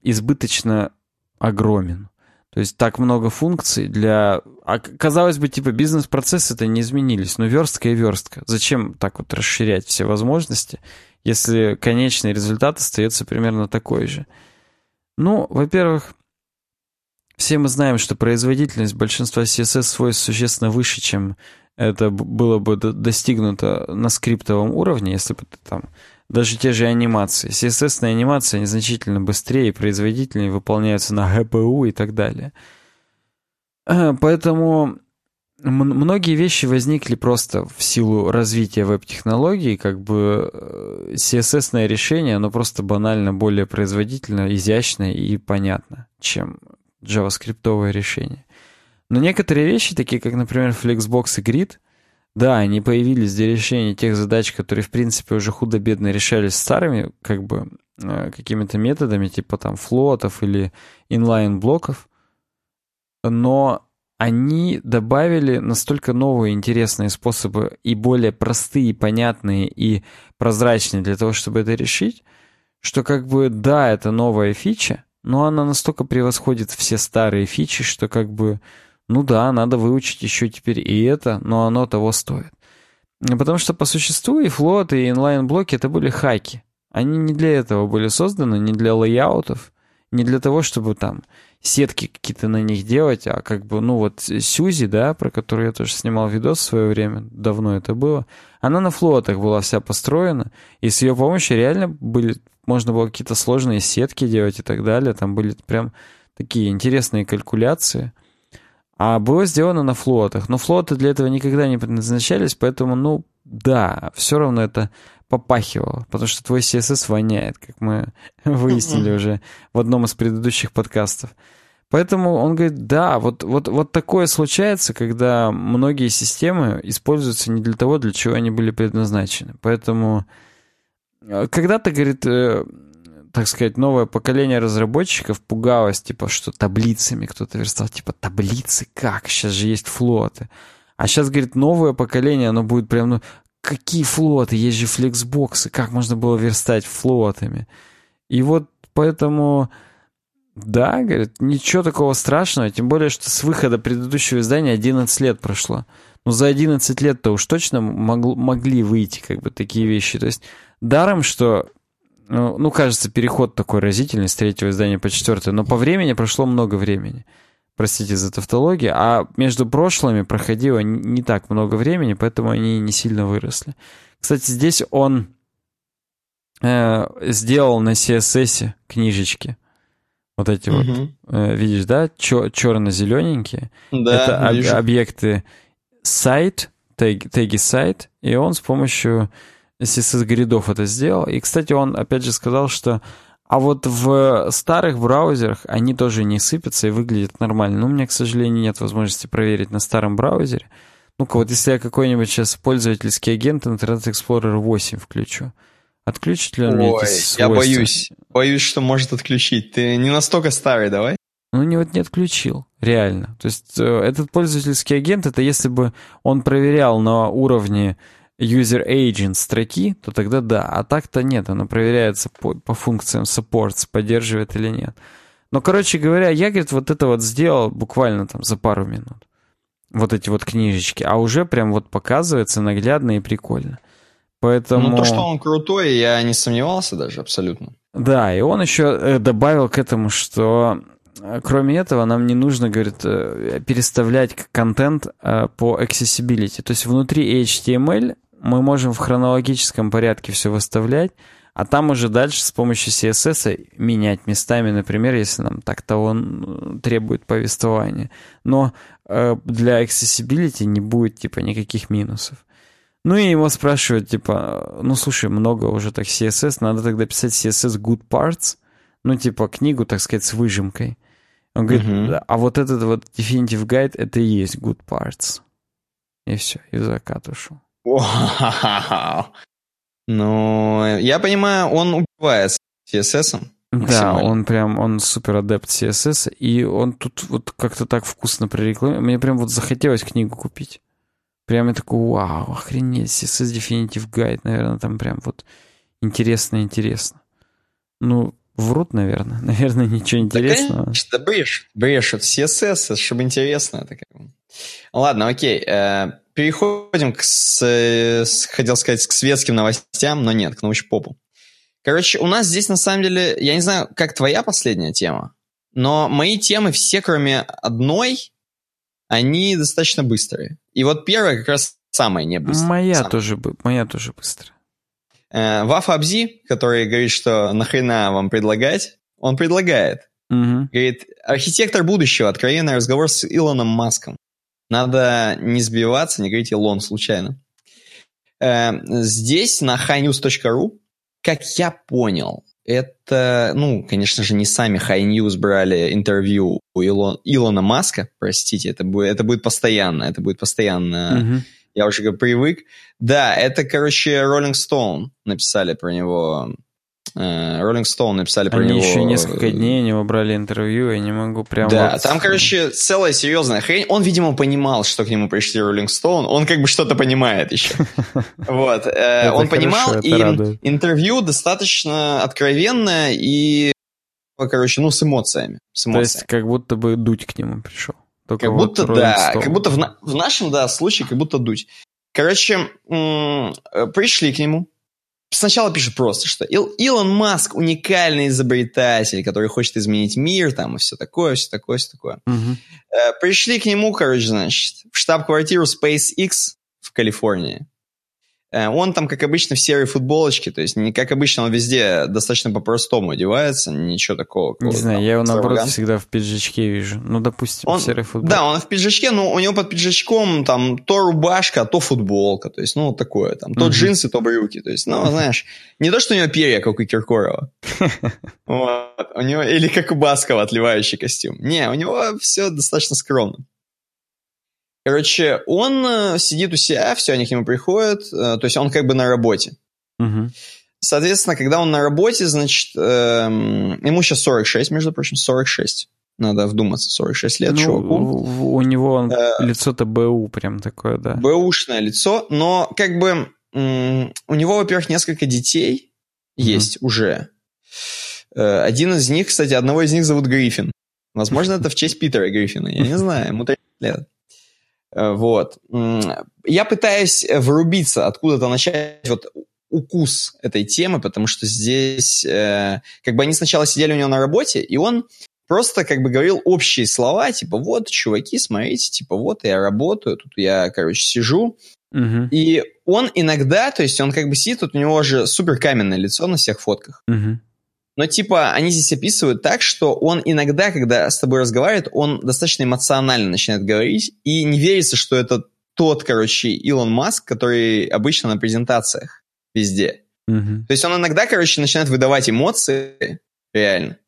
избыточно огромен. То есть так много функций для... А, казалось бы, типа бизнес-процессы-то не изменились, но верстка и верстка. Зачем так вот расширять все возможности, если конечный результат остается примерно такой же? Ну, во-первых, все мы знаем, что производительность большинства CSS свойств существенно выше, чем это было бы достигнуто на скриптовом уровне, если бы там даже те же анимации. CSS анимации значительно быстрее и производительнее выполняются на GPU и так далее. Поэтому многие вещи возникли просто в силу развития веб-технологий, как бы э, CSS решение, оно просто банально более производительно, изящно и понятно, чем JavaScript решение. Но некоторые вещи, такие как, например, Flexbox и Grid, да, они появились для решения тех задач, которые, в принципе, уже худо-бедно решались старыми, как бы, э, какими-то методами, типа там флотов или инлайн-блоков, но они добавили настолько новые интересные способы и более простые, понятные и прозрачные для того, чтобы это решить, что как бы да, это новая фича, но она настолько превосходит все старые фичи, что как бы, ну да, надо выучить еще теперь и это, но оно того стоит. Потому что по существу и float, и inline-блоки это были хаки. Они не для этого были созданы, не для layout ов, не для того, чтобы там сетки какие-то на них делать, а как бы, ну вот Susy, да, про которую я тоже снимал видос в свое время, давно это было, она на float ах была вся построена, и с ее помощью реально были, можно было какие-то сложные сетки делать и так далее, там были прям такие интересные калькуляции. А было сделано на флотах. Но флоты для этого никогда не предназначались, поэтому, ну, да, все равно это попахивало, потому что твой CSS воняет, как мы выяснили уже в одном из предыдущих подкастов. Поэтому он говорит, да, вот, вот, вот такое случается, когда многие системы используются не для того, для чего они были предназначены. Поэтому э, когда-то, говорит, э, так сказать, новое поколение разработчиков пугалось, типа, что таблицами кто-то верстал, типа, таблицы, как? Сейчас же есть флоты. А сейчас, говорит, новое поколение, оно будет прям, ну, какие флоты? Есть же флексбоксы. Как можно было верстать флотами? И вот поэтому... Да, говорит, ничего такого страшного, тем более, что с выхода предыдущего издания 11 лет прошло. Но за 11 лет-то уж точно мог, могли выйти как бы такие вещи. То есть даром, что, ну, ну, кажется, переход такой разительный с третьего издания по четвертое, но по времени прошло много времени простите за тавтологию, а между прошлыми проходило не так много времени, поэтому они не сильно выросли. Кстати, здесь он э, сделал на CSS книжечки. Вот эти угу. вот, э, видишь, да, черно-зелененькие. Да, Это вижу. об, объекты сайт, теги, теги сайт, и он с помощью CSS-гридов это сделал. И, кстати, он опять же сказал, что а вот в старых браузерах они тоже не сыпятся и выглядят нормально. Но у меня, к сожалению, нет возможности проверить на старом браузере. Ну-ка, вот если я какой-нибудь сейчас пользовательский агент Internet Explorer 8 включу, отключит ли он Ой, мне эти свойства? я боюсь. Боюсь, что может отключить. Ты не настолько старый, давай. Ну, не, вот не отключил, реально. То есть э, этот пользовательский агент, это если бы он проверял на уровне user agent строки, то тогда да. А так-то нет, оно проверяется по, по функциям supports, поддерживает или нет. Но, короче говоря, я, говорит, вот это вот сделал буквально там за пару минут. Вот эти вот книжечки. А уже прям вот показывается наглядно и прикольно. Поэтому... Ну, то, что он крутой, я не сомневался даже абсолютно. Да, и он еще э, добавил к этому, что э, кроме этого нам не нужно, говорит, э, переставлять контент по accessibility. То есть внутри HTML мы можем в хронологическом порядке все выставлять, а там уже дальше с помощью CSS менять местами, например, если нам так-то он требует повествования. Но для accessibility не будет типа никаких минусов. Ну и его спрашивают, типа, ну слушай, много уже так CSS, надо тогда писать CSS good parts, ну типа книгу, так сказать, с выжимкой. Он говорит, uh-huh. а вот этот вот Definitive Guide, это и есть good parts. И все, и в закат ушел. Ну, я понимаю, он убивает CSS. Да, он прям, он супер адепт CSS, и он тут вот как-то так вкусно прорекламировал. Мне прям вот захотелось книгу купить. Прям я такой, вау, охренеть, CSS Definitive Guide, наверное, там прям вот интересно-интересно. Ну, врут, наверное. Наверное, ничего интересного. Да, конечно, брешь от CSS, чтобы интересно. Это как... Ладно, окей. Э, переходим к, с, с, хотел сказать, к светским новостям, но нет, к научпопу. Короче, у нас здесь на самом деле, я не знаю, как твоя последняя тема, но мои темы все, кроме одной, они достаточно быстрые. И вот первая как раз самая не быстрая. Моя, самая. тоже, моя тоже быстрая. Э, Вафа Абзи, который говорит, что нахрена вам предлагать, он предлагает. Угу. Говорит, архитектор будущего, откровенный разговор с Илоном Маском. Надо не сбиваться, не говорить Илон случайно. Э, здесь на highnews.ru, как я понял, это, ну, конечно же, не сами High News брали интервью у Илон, Илона Маска, простите, это будет, это будет постоянно, это будет постоянно, uh-huh. я уже как привык. Да, это, короче, Rolling Stone написали про него Э, Rolling Stone написали про Они него. еще несколько дней него брали интервью, я не могу прям... Да, вот... там, короче, целая серьезная хрень. Он, видимо, понимал, что к нему пришли Rolling Stone. Он как бы что-то понимает еще. Вот. Э, он понимал, и интервью достаточно откровенное и, короче, ну, с эмоциями. То есть, как будто бы дуть к нему пришел. Как будто, да. Как будто в нашем, да, случае, как будто дуть. Короче, э, пришли к нему, Сначала пишет просто, что Ил, Илон Маск уникальный изобретатель, который хочет изменить мир, там, и все такое, все такое, все такое. Угу. Э, пришли к нему, короче, значит, в штаб-квартиру SpaceX в Калифорнии. Э, он там, как обычно, в серой футболочке, то есть, не как обычно, он везде достаточно по-простому одевается, ничего такого. Не знаю, я его, наоборот, всегда в пиджачке вижу. Ну, допустим, он, в серой футболке. Да, он в пиджачке, но у него под пиджачком там то рубашка, то футболка, то есть, ну, такое, там, то угу. джинсы, то брюки, то есть, ну, знаешь, не то, что у него перья, как у Киркорова, вот, у него, или как у Баскова отливающий костюм. Не, у него все достаточно скромно. Короче, он э, сидит у себя, все, они к нему приходят, э, то есть он как бы на работе. Угу. Соответственно, когда он на работе, значит, эм, ему сейчас 46, между прочим, 46. Надо вдуматься, 46 лет ну, чуваку. У него он, э, лицо-то БУ прям такое, да. БУшное лицо, но как бы у него, во-первых, несколько детей mm есть уже. Один из них, кстати, одного из них зовут Гриффин. Возможно, это в честь Питера Гриффина, я не знаю, ему 30 лет. Э, вот. Я пытаюсь врубиться, откуда-то начать вот укус этой темы, потому что здесь э, как бы они сначала сидели у него на работе, и он просто как бы говорил общие слова, типа вот, чуваки, смотрите, типа вот я работаю, тут я, короче, сижу. Угу. И он иногда, то есть он как бы сидит, тут у него же супер каменное лицо на всех фотках. Угу. Но типа они здесь описывают так, что он иногда, когда с тобой разговаривает, он достаточно эмоционально начинает говорить, и не верится, что это тот, короче, Илон Маск, который обычно на презентациях везде. Mm-hmm. То есть он иногда, короче, начинает выдавать эмоции, реально.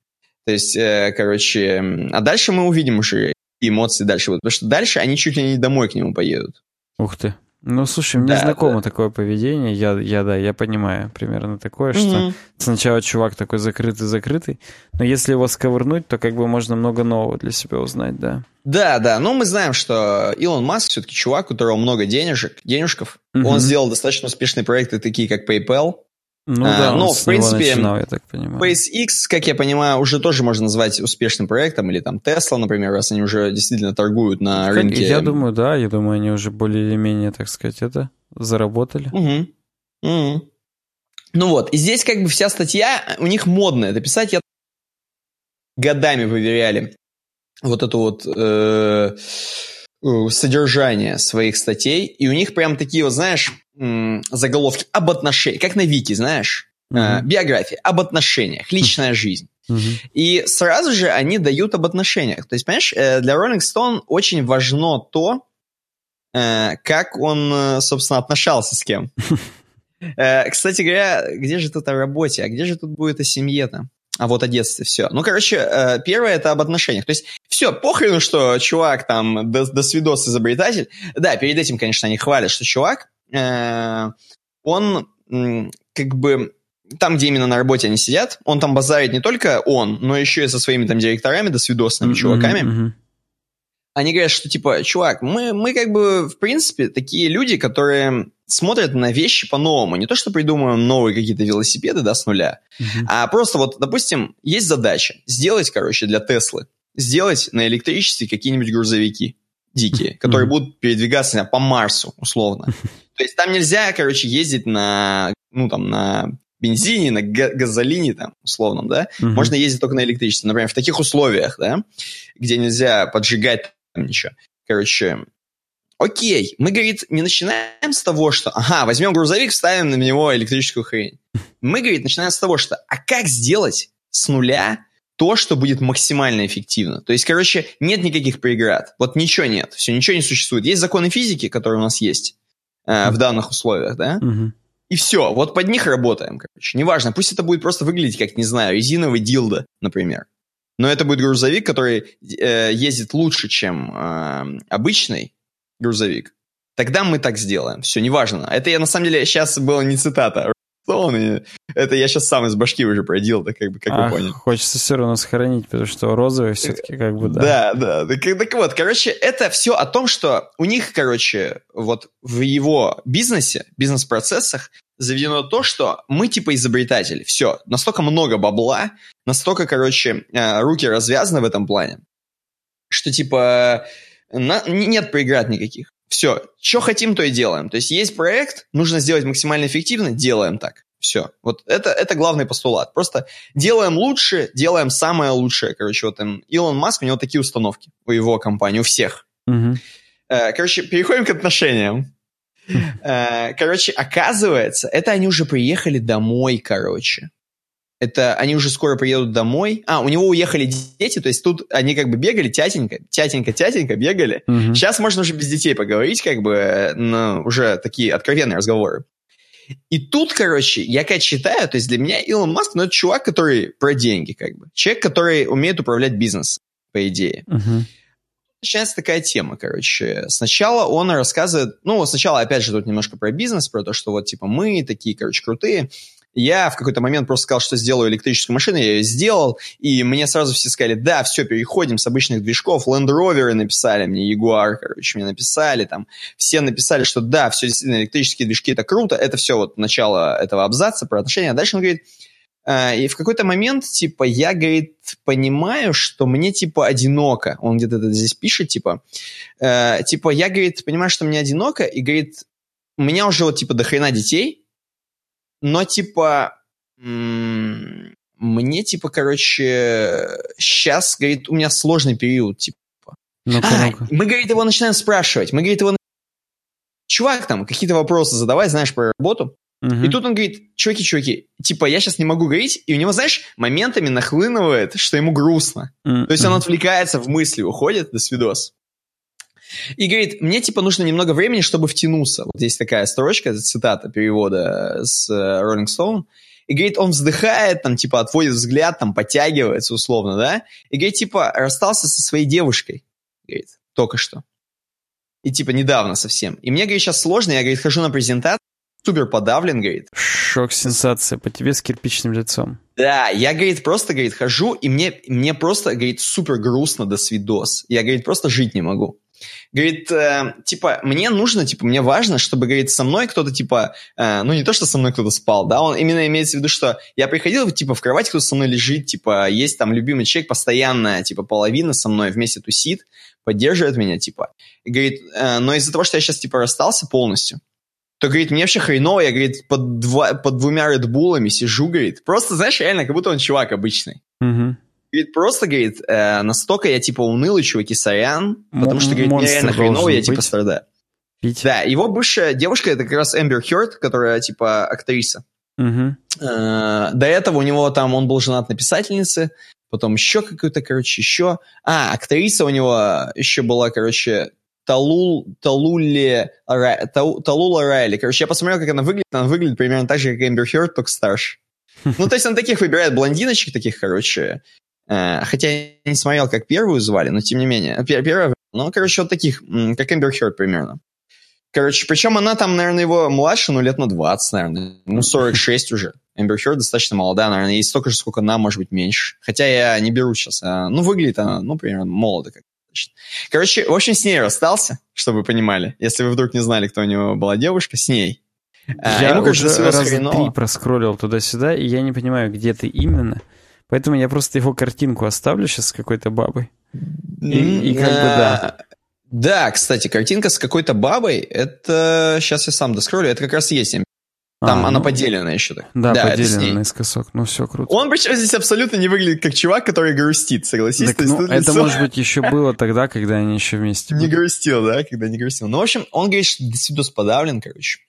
То есть, э, короче, а дальше мы увидим уже эмоции дальше. Потому что дальше они чуть ли не домой к нему поедут. Ух ты. Ну, слушай, мне да, знакомо да. такое поведение. Я, я, да, я понимаю примерно такое, что mm-hmm. сначала чувак такой закрытый-закрытый, но если его сковырнуть, то как бы можно много нового для себя узнать, да. Да, да. Ну, мы знаем, что Илон Маск все-таки чувак, у которого много денежек, денежков. Mm-hmm. Он сделал достаточно успешные проекты, такие как PayPal, ну а, да, но, в принципе, начинал, я так понимаю. SpaceX, как я понимаю, уже тоже можно назвать успешным проектом, или там Tesla, например, раз они уже действительно торгуют на как, рынке. Я думаю, да, я думаю, они уже более или менее, так сказать, это заработали. Угу. Mm-hmm. Ну вот, и здесь как бы вся статья, у них модная это писать. Я годами выверяли вот это вот э, содержание своих статей, и у них прям такие вот, знаешь, заголовки об отношениях, как на Вики, знаешь, mm-hmm. биография, об отношениях, личная жизнь. Mm-hmm. И сразу же они дают об отношениях. То есть, понимаешь, э, для Rolling Stone очень важно то, э, как он, собственно, отношался с кем. Кстати говоря, где же тут о работе, а где же тут будет о семье-то? А вот о детстве, все. Ну, короче, первое это об отношениях. То есть, все, похрену, что чувак там до, до свидос изобретатель. Да, перед этим, конечно, они хвалят, что чувак, он э, как бы там, где именно на работе они сидят, он там базарит не только он, но еще и со своими там директорами, до свидосными mm-hmm, чуваками. Mm-hmm. Они говорят, что типа, чувак, мы, мы как бы, в принципе, такие люди, которые смотрят на вещи по-новому. Не то, что придумываем новые какие-то велосипеды, да, с нуля, mm-hmm. а просто вот, допустим, есть задача сделать, короче, для Теслы, сделать на электричестве какие-нибудь грузовики дикие, которые mm-hmm. будут передвигаться по Марсу, условно. То есть там нельзя, короче, ездить на, ну, там, на бензине, на газолине, там, условном, да, mm-hmm. можно ездить только на электричестве. Например, в таких условиях, да, где нельзя поджигать там ничего. Короче, окей, мы, говорит, не начинаем с того, что, ага, возьмем грузовик, вставим на него электрическую хрень. Мы, говорит, начинаем с того, что, а как сделать с нуля то, что будет максимально эффективно. То есть, короче, нет никаких преград. Вот ничего нет. Все, ничего не существует. Есть законы физики, которые у нас есть э, в данных условиях, да? И все, вот под них работаем, короче. Неважно, пусть это будет просто выглядеть как, не знаю, резиновый дилдо, например. Но это будет грузовик, который э, ездит лучше, чем э, обычный грузовик. Тогда мы так сделаем. Все, неважно. Это я на самом деле сейчас было не цитата он, и это я сейчас сам из башки уже продел, да, как бы, как Ах, вы поняли. Хочется все равно сохранить, потому что розовый все-таки как бы, да. Да, да. Так, так вот, короче, это все о том, что у них, короче, вот в его бизнесе, бизнес-процессах заведено то, что мы типа изобретатели. Все, настолько много бабла, настолько, короче, э, руки развязаны в этом плане, что типа на, нет преград никаких. Все, что хотим, то и делаем. То есть есть проект, нужно сделать максимально эффективно, делаем так. Все. Вот это, это главный постулат. Просто делаем лучше, делаем самое лучшее. Короче, вот там Илон Маск, у него такие установки у его компании, у всех. Угу. Короче, переходим к отношениям. Э, короче, оказывается, это они уже приехали домой, короче. Это они уже скоро приедут домой. А, у него уехали дети, то есть тут они как бы бегали, тятенька, тятенька, тятенька бегали. Угу. Сейчас можно уже без детей поговорить, как бы, ну, уже такие откровенные разговоры. И тут, короче, я как читаю, то есть для меня Илон Маск, ну, это чувак, который про деньги, как бы. Человек, который умеет управлять бизнесом, по идее. Угу. Начинается такая тема, короче. Сначала он рассказывает, ну, сначала, опять же, тут немножко про бизнес, про то, что вот, типа, мы такие, короче, крутые. Я в какой-то момент просто сказал, что сделаю электрическую машину, я ее сделал, и мне сразу все сказали, да, все, переходим с обычных движков, Land Rover написали мне, Jaguar, короче, мне написали, там, все написали, что да, все действительно, электрические движки, это круто, это все вот начало этого абзаца про отношения, а дальше он говорит, Uh, и в какой-то момент, типа, я, говорит, понимаю, что мне, типа, одиноко. Он где-то это здесь пишет, типа, uh, типа, я, говорит, понимаю, что мне одиноко, и, говорит, у меня уже вот, типа, дохрена детей, но, типа, мне, типа, короче, сейчас, говорит, у меня сложный период, типа. ну а, мы, говорит, его начинаем спрашивать. Мы, говорит, его... Чувак, там, какие-то вопросы задавай, знаешь, про работу. Угу. И тут он говорит, чуваки, чуваки, типа, я сейчас не могу говорить, и у него, знаешь, моментами нахлынывает, что ему грустно. Mm-hmm. То есть он отвлекается в мысли, уходит, до свидос. И говорит, мне типа нужно немного времени, чтобы втянуться. Вот здесь такая строчка, цитата перевода с э, Rolling Stone. И говорит, он вздыхает, там, типа, отводит взгляд, там, подтягивается условно, да? И говорит, типа, расстался со своей девушкой. Говорит, только что. И, типа, недавно совсем. И мне, говорит, сейчас сложно, я, говорит, хожу на презентацию, супер подавлен, говорит. Шок, сенсация, по тебе с кирпичным лицом. Да, я, говорит, просто, говорит, хожу, и мне, мне просто, говорит, супер грустно до свидос. Я, говорит, просто жить не могу. Говорит, э, типа, мне нужно, типа, мне важно, чтобы, говорит, со мной кто-то, типа, э, ну, не то, что со мной кто-то спал, да, он именно имеется в виду, что я приходил, типа, в кровать кто-то со мной лежит, типа, есть там любимый человек, постоянно, типа, половина со мной вместе тусит, поддерживает меня, типа. И говорит, э, но из-за того, что я сейчас, типа, расстался полностью, то, говорит, мне вообще хреново, я, говорит, под, два, под двумя редбулами сижу, говорит. Просто, знаешь, реально, как будто он чувак обычный. Угу. Говорит, просто, говорит, э, настолько я, типа, унылый, чуваки, сорян, потому что, говорит, мне реально хреново, я, типа, страдаю. Пить. Да, его бывшая девушка, это как раз Эмбер Хёрд, которая, типа, актриса. Угу. Э, до этого у него там, он был женат на писательнице, потом еще какой-то, короче, еще... А, актриса у него еще была, короче, Талул, Талуле, Талула Райли. Короче, я посмотрел, как она выглядит. Она выглядит примерно так же, как Эмбер Хёрд, только старше. Ну, то есть он таких выбирает блондиночек таких, короче. Э, хотя я не смотрел, как первую звали, но тем не менее. Первая, ну, короче, вот таких, как Эмбер Хёрд примерно. Короче, причем она там, наверное, его младше, ну, лет на 20, наверное. Ну, 46 уже. Эмбер Хёрд достаточно молодая, наверное, и столько же, сколько нам, может быть, меньше. Хотя я не беру сейчас. А, ну, выглядит она, ну, примерно молодо как. Короче, в общем, с ней расстался, чтобы вы понимали. Если вы вдруг не знали, кто у него была девушка, с ней. А, я ему, уже раз три проскроллил туда-сюда, и я не понимаю, где ты именно. Поэтому я просто его картинку оставлю сейчас с какой-то бабой. И, и как бы да. Да, кстати, картинка с какой-то бабой, это... Сейчас я сам доскроллю, это как раз есть там а, она ну, поделена еще так. Да, да поделена наискосок. Ну, все круто. Он причем здесь абсолютно не выглядит как чувак, который грустит, согласись? Так, ну, это, лицо... может быть, еще было тогда, когда они еще вместе были. Не грустил, да, когда не грустил. Ну, в общем, он говорит, что Десидус подавлен, короче.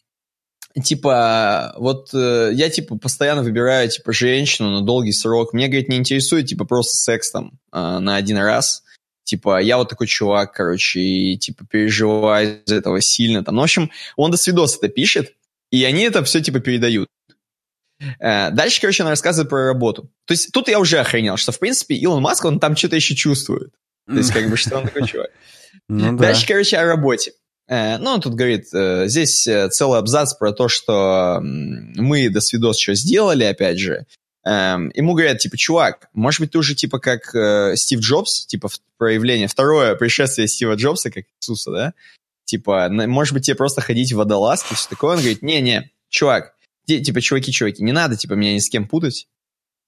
Типа, вот э, я, типа, постоянно выбираю, типа, женщину на долгий срок. Мне, говорит, не интересует, типа, просто секс там э, на один раз. Типа, я вот такой чувак, короче, и, типа, переживаю из-за этого сильно. Там. Ну, в общем, он до свидос это пишет. И они это все типа передают. Э, дальше, короче, она рассказывает про работу. То есть тут я уже охренел, что, в принципе, Илон Маск, он там что-то еще чувствует. То есть, как бы, что он такой чувак. Ну, Дальше, да. короче, о работе. Э, ну, он тут говорит, э, здесь целый абзац про то, что мы до свидос что сделали, опять же. Эм, ему говорят, типа, чувак, может быть, ты уже, типа, как Стив Джобс, типа, проявление, второе пришествие Стива Джобса, как Иисуса, да? Типа, может быть, тебе просто ходить в водолазке, все такое. Он говорит, не-не, чувак, типа, чуваки-чуваки, не надо, типа, меня ни с кем путать.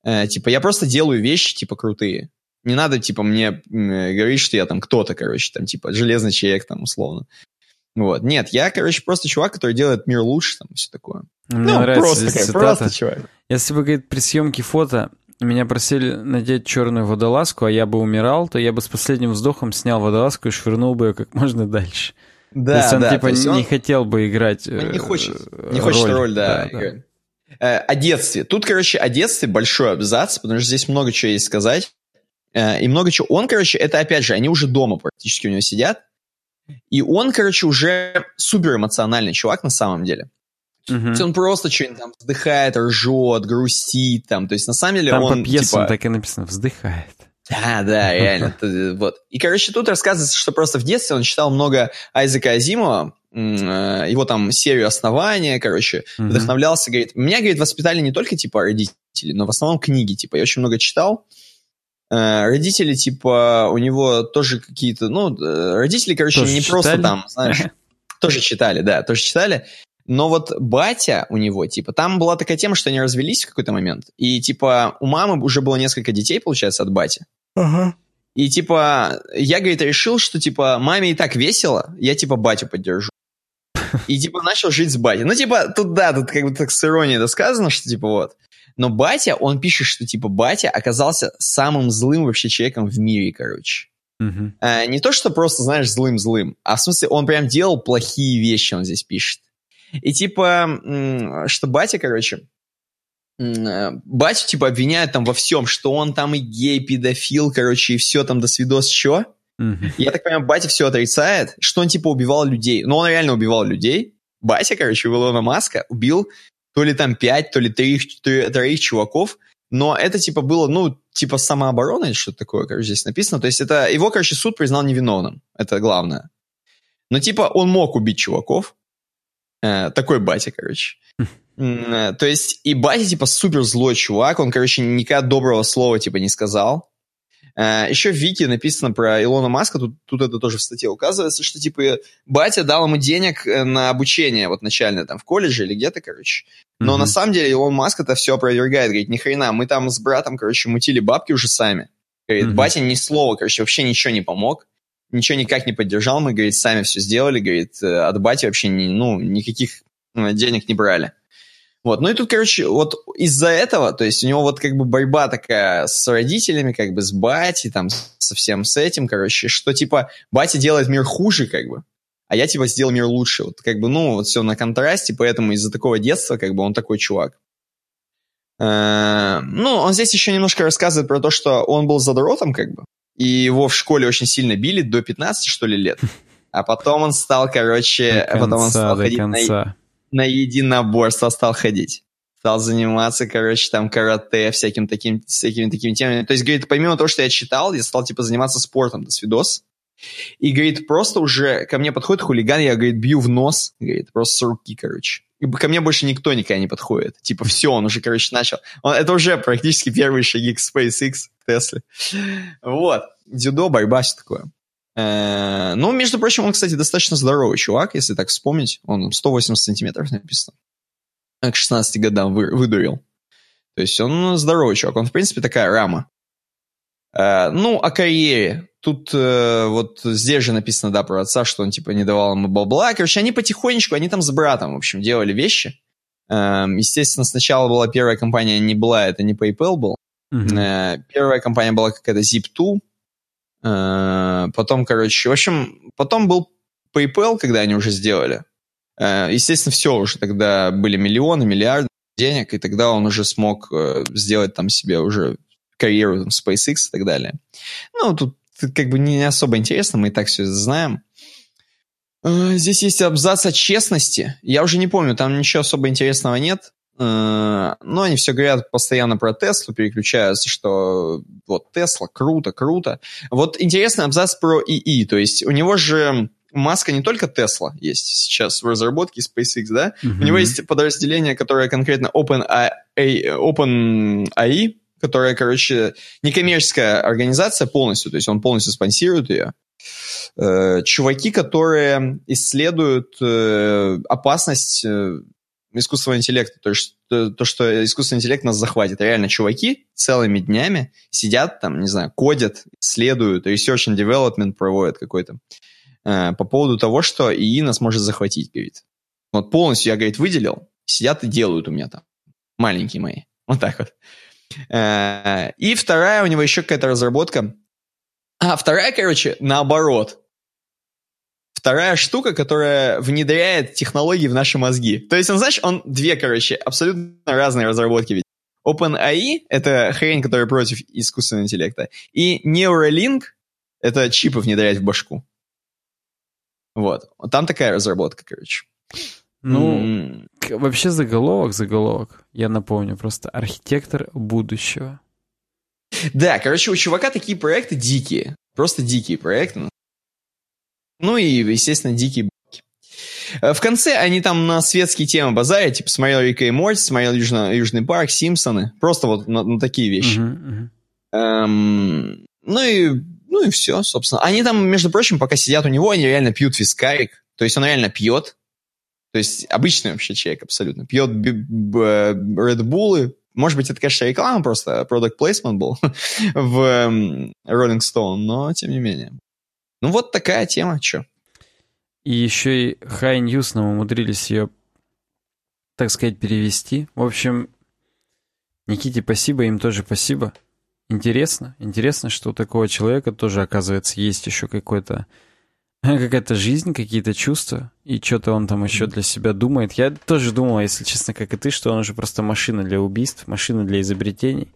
Э, типа, я просто делаю вещи, типа, крутые. Не надо, типа, мне э, говорить, что я там кто-то, короче, там, типа, железный человек, там, условно. Вот. Нет, я, короче, просто чувак, который делает мир лучше, там, все такое. Мне ну, нравится просто, здесь цитата. просто чувак. Если бы, говорит, при съемке фото меня просили надеть черную водолазку, а я бы умирал, то я бы с последним вздохом снял водолазку и швырнул бы ее как можно дальше. Да, то есть он да, типа есть не он... хотел бы играть он не хочет, не роль. хочет роль, да, да, да. Э, о детстве. Тут, короче, о детстве большой абзац, потому что здесь много чего есть сказать. Э, и много чего. Он, короче, это опять же, они уже дома практически у него сидят. И он, короче, уже супер эмоциональный чувак на самом деле. Угу. То есть он просто что-нибудь там вздыхает, ржет, грустит там. То есть на самом деле там он по пьесам типа... так и написано, вздыхает. Да, да, реально. вот. И, короче, тут рассказывается, что просто в детстве он читал много Айзека Азимова, э, его там серию основания, короче, mm-hmm. вдохновлялся, говорит, меня, говорит, воспитали не только, типа, родители, но в основном книги, типа, я очень много читал, родители, типа, у него тоже какие-то, ну, э, родители, короче, тоже не читали? просто там, знаешь, тоже читали, да, тоже читали, но вот батя у него, типа, там была такая тема, что они развелись в какой-то момент. И, типа, у мамы уже было несколько детей, получается, от бати. Ага. И, типа, я, говорит, решил, что, типа, маме и так весело, я, типа, батю поддержу. И, типа, начал жить с батей. Ну, типа, тут, да, тут как бы так с иронией это сказано, что, типа, вот. Но батя, он пишет, что, типа, батя оказался самым злым вообще человеком в мире, короче. Uh-huh. А, не то, что просто, знаешь, злым-злым, а в смысле, он прям делал плохие вещи, он здесь пишет. И типа, что батя, короче, э, батю типа обвиняют там во всем, что он там и гей, педофил, короче, и все там до свидос, что? Mm-hmm. Я так понимаю, батя все отрицает, что он типа убивал людей. Ну, он реально убивал людей. Батя, короче, у Илона Маска убил то ли там пять, то ли троих, троих чуваков, но это типа было, ну, типа самооборона или что-то такое, короче, здесь написано. То есть это его, короче, суд признал невиновным. Это главное. Но типа он мог убить чуваков, Э, такой батя, короче. Э, то есть, и батя, типа, супер злой чувак, он, короче, никогда доброго слова, типа, не сказал. Uh, еще в Вики написано про Илона Маска, тут, тут это тоже в статье указывается, что, типа, батя дал ему денег на обучение, вот начальное, там, в колледже или где-то, короче. Но mm-hmm. на самом деле Илон Маск это все опровергает, говорит, ни хрена, мы там с братом, короче, мутили бабки уже сами. Говорит, mm-hmm. батя ни слова, короче, вообще ничего не помог ничего никак не поддержал, мы, говорит, сами все сделали, говорит, э, от бати вообще не, ну, никаких денег не брали. Вот, ну и тут, короче, вот из-за этого, то есть у него вот как бы борьба такая с родителями, как бы с батей, там, со всем с этим, короче, что типа батя делает мир хуже, как бы, а я типа сделал мир лучше. Вот как бы, ну, вот все на контрасте, поэтому из-за такого детства, как бы, он такой чувак. Э, ну, он здесь еще немножко рассказывает про то, что он был задротом, как бы, и его в школе очень сильно били до 15, что ли, лет. А потом он стал, короче, конца, потом он стал ходить конца. на, на единоборство, стал ходить. Стал заниматься, короче, там, карате, всяким таким, всякими такими темами. То есть, говорит, помимо того, что я читал, я стал, типа, заниматься спортом, до свидос. И, говорит, просто уже ко мне подходит хулиган, я, говорит, бью в нос, говорит, просто с руки, короче. И ко мне больше никто никогда не подходит. Типа, все, он уже, короче, начал. Он, это уже практически первые шаги к SpaceX, Тесле. Вот. Дзюдо, борьба, все такое. Э, ну, между прочим, он, кстати, достаточно здоровый чувак, если так вспомнить. Он 180 сантиметров написано. К 16 годам вы, выдурил. То есть он здоровый чувак. Он, в принципе, такая рама. Э, ну, о карьере. Тут э, вот здесь же написано, да, про отца, что он, типа, не давал ему бабла. Короче, они потихонечку, они там с братом, в общем, делали вещи. Э, естественно, сначала была первая компания, не была, это не PayPal был. Мгм. Э, первая компания была какая-то Zip2. Э, потом, короче, в общем, потом был PayPal, когда они уже сделали. Э, естественно, все уже тогда были миллионы, миллиарды денег, и тогда он уже смог э, сделать там себе уже карьеру там, SpaceX и так далее. Ну, тут как бы не особо интересно, мы и так все знаем. Здесь есть абзац о честности. Я уже не помню, там ничего особо интересного нет. Э, Но они все говорят постоянно про Теслу, переключаются, что вот Тесла, круто, круто. Вот интересный абзац про ИИ, то есть у него же Маска не только Тесла есть сейчас в разработке SpaceX, да? Мгм. У него есть подразделение, которое конкретно OpenAI, OpenAI, которая, короче, некоммерческая организация полностью, то есть он полностью спонсирует ее. Э, Чуваки, которые исследуют э, опасность искусственного интеллекта, то есть то, то, что искусственный интеллект нас захватит. Реально, чуваки целыми днями сидят там, не знаю, кодят, исследуют, research and development проводят какой-то э, по поводу того, что ИИ нас может захватить, говорит. Вот полностью я, говорит, выделил, сидят и делают у меня там. Маленькие мои. Вот так вот. Э, И вторая у него еще какая-то разработка. А, вторая, короче, наоборот. Вторая штука, которая внедряет технологии в наши мозги. То есть, он, знаешь, он две, короче, абсолютно разные разработки ведь. OpenAI — это хрень, которая против искусственного интеллекта. И Neuralink — это чипы внедрять в башку. Вот. Там такая разработка, короче. Ну, к- вообще заголовок, заголовок. Я напомню, просто архитектор будущего. Да, короче, у чувака такие проекты дикие. Просто дикие проекты. Ну и, естественно, дикие бабки. Э, В конце они там на светские темы базарят, типа смотрел Рика и Морти, смотрел Южно- Южный парк, Симпсоны. Просто вот на, на такие вещи. Мгм, мгм. Эм, ну и ну и все, собственно. Они там, между прочим, пока сидят у него, они реально пьют вискарик. То есть он реально пьет. То есть обычный вообще человек абсолютно. Пьет Red Bull. Может быть, это, конечно, реклама просто, product placement был в эм, Rolling Stone, но тем не менее. Ну вот такая тема, что. И еще и High News нам умудрились ее, так сказать, перевести. В общем, Никите спасибо, им тоже спасибо. Интересно, интересно, что у такого человека тоже, оказывается, есть еще какой-то какая-то жизнь, какие-то чувства, и что-то он там еще для себя думает. Я тоже думал, если честно, как и ты, что он уже просто машина для убийств, машина для изобретений.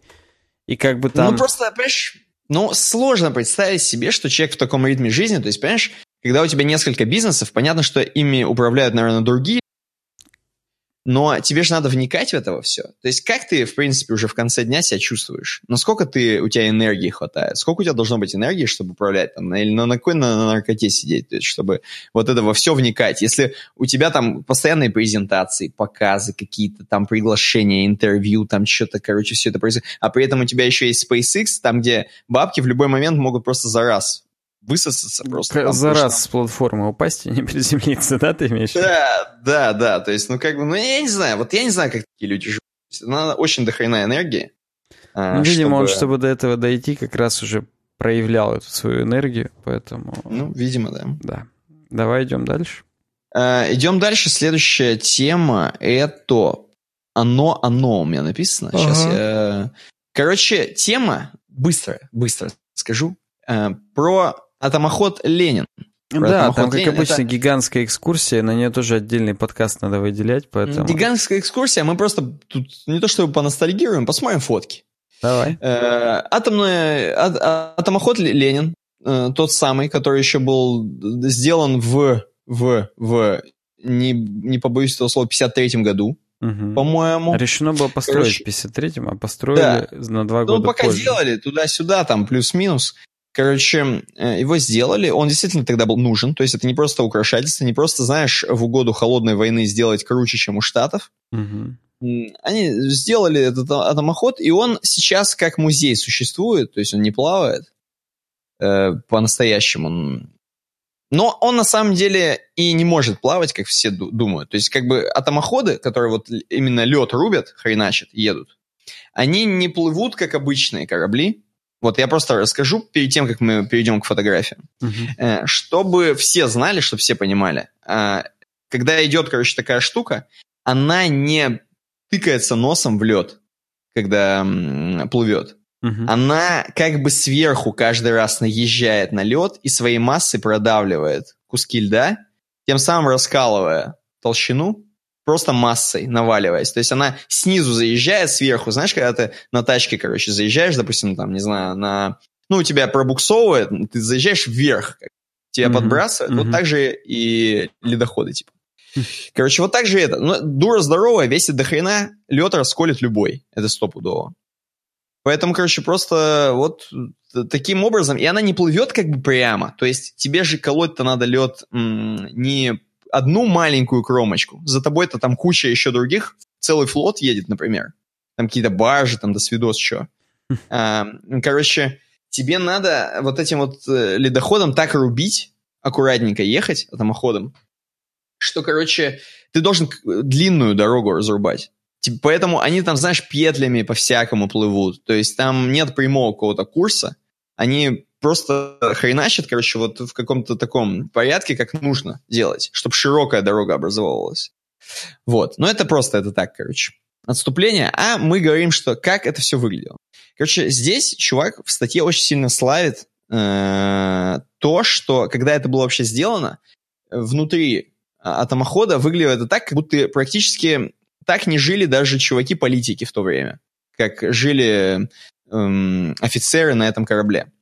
И как бы там... Ну просто, понимаешь, ну сложно представить себе, что человек в таком ритме жизни, то есть, понимаешь, когда у тебя несколько бизнесов, понятно, что ими управляют, наверное, другие, но тебе же надо вникать в это все. То есть как ты, в принципе, уже в конце дня себя чувствуешь? Насколько ты, у тебя энергии хватает? Сколько у тебя должно быть энергии, чтобы управлять там? Или на, на какой на, на наркоте сидеть? То есть чтобы вот это во все вникать. Если у тебя там постоянные презентации, показы, какие-то там приглашения, интервью, там что-то, короче, все это происходит, а при этом у тебя еще есть SpaceX, там, где бабки в любой момент могут просто за раз высосаться просто. К- там, За потому раз с платформы упасть и не приземлиться, да, ты имеешь да, да, да. То есть, ну, как бы, ну, я не знаю. Вот я не знаю, как такие люди живут. Надо очень дохрена энергии. а, Ну, видимо, он, чтобы- чтобы до этого дойти, как раз уже проявлял эту свою энергию, поэтому, Ну, видимо, да. да. Давай идем дальше. Э, идем дальше. Следующая тема это оно, оно у меня написано. Ага. Сейчас я... Короче, тема, быстро, быстро скажу, э, про атомоход Ленин. Про да, там, как Ленин, обычно, это... гигантская экскурсия, на нее тоже отдельный подкаст надо выделять, поэтому... Гигантская экскурсия, мы просто тут не то чтобы поностальгируем, посмотрим фотки. Давай. Э, атомная, а, атомоход Ленин, э, тот самый, который еще был сделан в, в, в не, не побоюсь этого слова, 53 году, угу. по-моему. Решено было построить Короче, в 53-м, а построили да. на два ну, года Ну, пока позже. делали туда-сюда, там, плюс-минус. Короче, э, его сделали, он действительно тогда был нужен, то есть это не просто украшательство, не просто, знаешь, в угоду холодной войны сделать круче, чем у Штатов. Угу. Они сделали этот атомоход, и он сейчас как музей существует, то есть он не плавает э, по-настоящему. Но он на самом деле и не может плавать, как все думают. То есть как бы атомоходы, которые вот именно лед рубят, хреначат, едут, они не плывут, как обычные корабли. Вот я просто расскажу перед тем, как мы перейдем к фотографиям. Uh-huh. Чтобы все знали, чтобы все понимали. Э, когда идет, короче, такая штука, она не тыкается носом в лед, когда плывет. Угу. Она как бы сверху каждый раз наезжает на лед и своей массой продавливает куски льда, тем самым раскалывая толщину, просто массой наваливаясь. То есть она снизу заезжает сверху. Знаешь, когда ты на тачке, короче, заезжаешь, допустим, там, не знаю, на... Ну, у тебя пробуксовывает, ты заезжаешь вверх, тебя mm подбрасывает. mm Вот так же и ледоходы, типа. Короче, вот так же это. Ну, дура здоровая, весит до хрена, лед расколет любой. Это стопудово. Поэтому, короче, просто вот таким образом, и она не плывет как бы прямо. То есть тебе же колоть-то надо лед не одну маленькую кромочку. За тобой-то там куча еще других. Целый флот едет, например. Там какие-то баржи, там до свидос что. А, короче, тебе надо вот этим вот э, ледоходом так рубить, аккуратненько ехать, атомоходом, что, короче, ты должен длинную дорогу разрубать. Типа, поэтому они там, знаешь, петлями по-всякому плывут. То есть там нет прямого какого-то курса. Они просто хреначат, короче, вот в каком-то таком порядке, как нужно делать, чтобы широкая дорога образовывалась. Вот. Но это просто, это так, короче. Отступление. А мы говорим, что как это все выглядело. Короче, здесь чувак в статье очень сильно славит э, то, что когда это было вообще сделано, внутри а, атомохода выглядело это так, как будто практически так не жили даже чуваки-политики в то время, как жили эм, офицеры на этом корабле.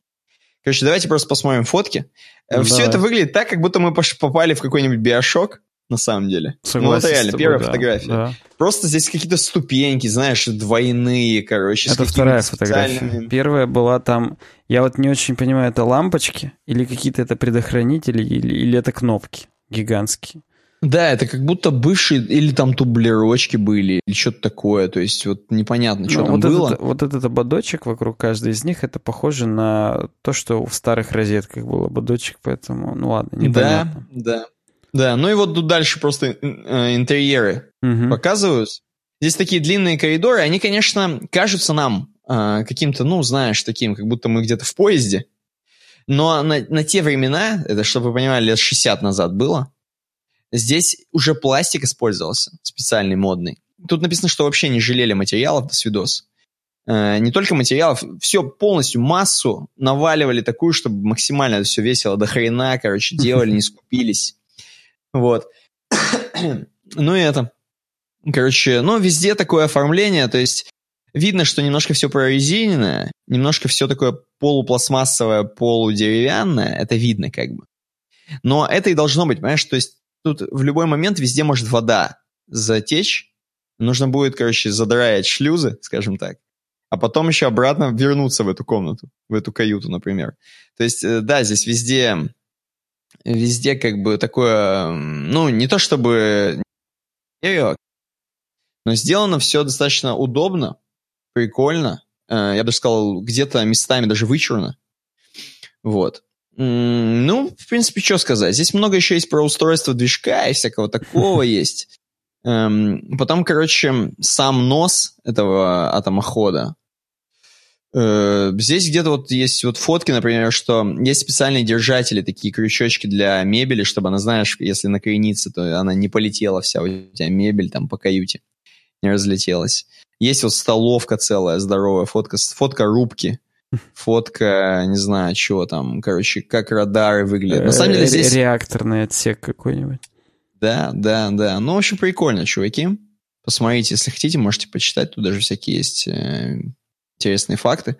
Короче, давайте просто посмотрим фотки. Ну, Все давай. это выглядит так, как будто мы попали в какой-нибудь биошок, на самом деле. Согласен ну, это реально тобой, первая да, фотография. Да. Просто здесь какие-то ступеньки, знаешь, двойные, короче. Это вторая фотография. Первая была там, я вот не очень понимаю, это лампочки или какие-то это предохранители или, или это кнопки гигантские. Да, это как будто бывшие, или там тублерочки были, или что-то такое, то есть вот непонятно, что ну, там вот было. Этот, вот этот ободочек вокруг каждой из них, это похоже на то, что в старых розетках был ободочек, поэтому, ну ладно, непонятно. Да, да. Да, ну и вот тут дальше просто э, интерьеры угу. показывают. Здесь такие длинные коридоры, они, конечно, кажутся нам э, каким-то, ну, знаешь, таким, как будто мы где-то в поезде. Но на, на те времена, это, чтобы вы понимали, лет 60 назад было, Здесь уже пластик использовался, специальный, модный. Тут написано, что вообще не жалели материалов до свидос. Э, не только материалов, все полностью, массу наваливали такую, чтобы максимально все весело, до хрена, короче, делали, не скупились. Вот. ну и это. Короче, ну везде такое оформление, то есть видно, что немножко все прорезиненное, немножко все такое полупластмассовое, полудеревянное, это видно как бы. Но это и должно быть, понимаешь, то есть тут в любой момент везде может вода затечь. Нужно будет, короче, задраить шлюзы, скажем так, а потом еще обратно вернуться в эту комнату, в эту каюту, например. То есть, э, да, здесь везде, везде как бы такое, ну, не то чтобы но сделано все достаточно удобно, прикольно. Э, я даже сказал, где-то местами даже вычурно. Вот. Ну, в принципе, что сказать. Здесь много еще есть про устройство движка и всякого такого есть. Эм, потом, короче, сам нос этого атомохода. Э, здесь где-то вот есть вот фотки, например, что есть специальные держатели, такие крючочки для мебели, чтобы она, знаешь, если накренится, то она не полетела вся у тебя мебель там по каюте, не разлетелась. Есть вот столовка целая, здоровая, фотка, фотка рубки, фотка, не знаю, чего там, короче, как радары выглядят. На самом деле здесь... Реакторный отсек какой-нибудь. Да, да, да. Ну, в общем, прикольно, чуваки. Посмотрите, если хотите, можете почитать. Тут даже всякие есть э, интересные факты.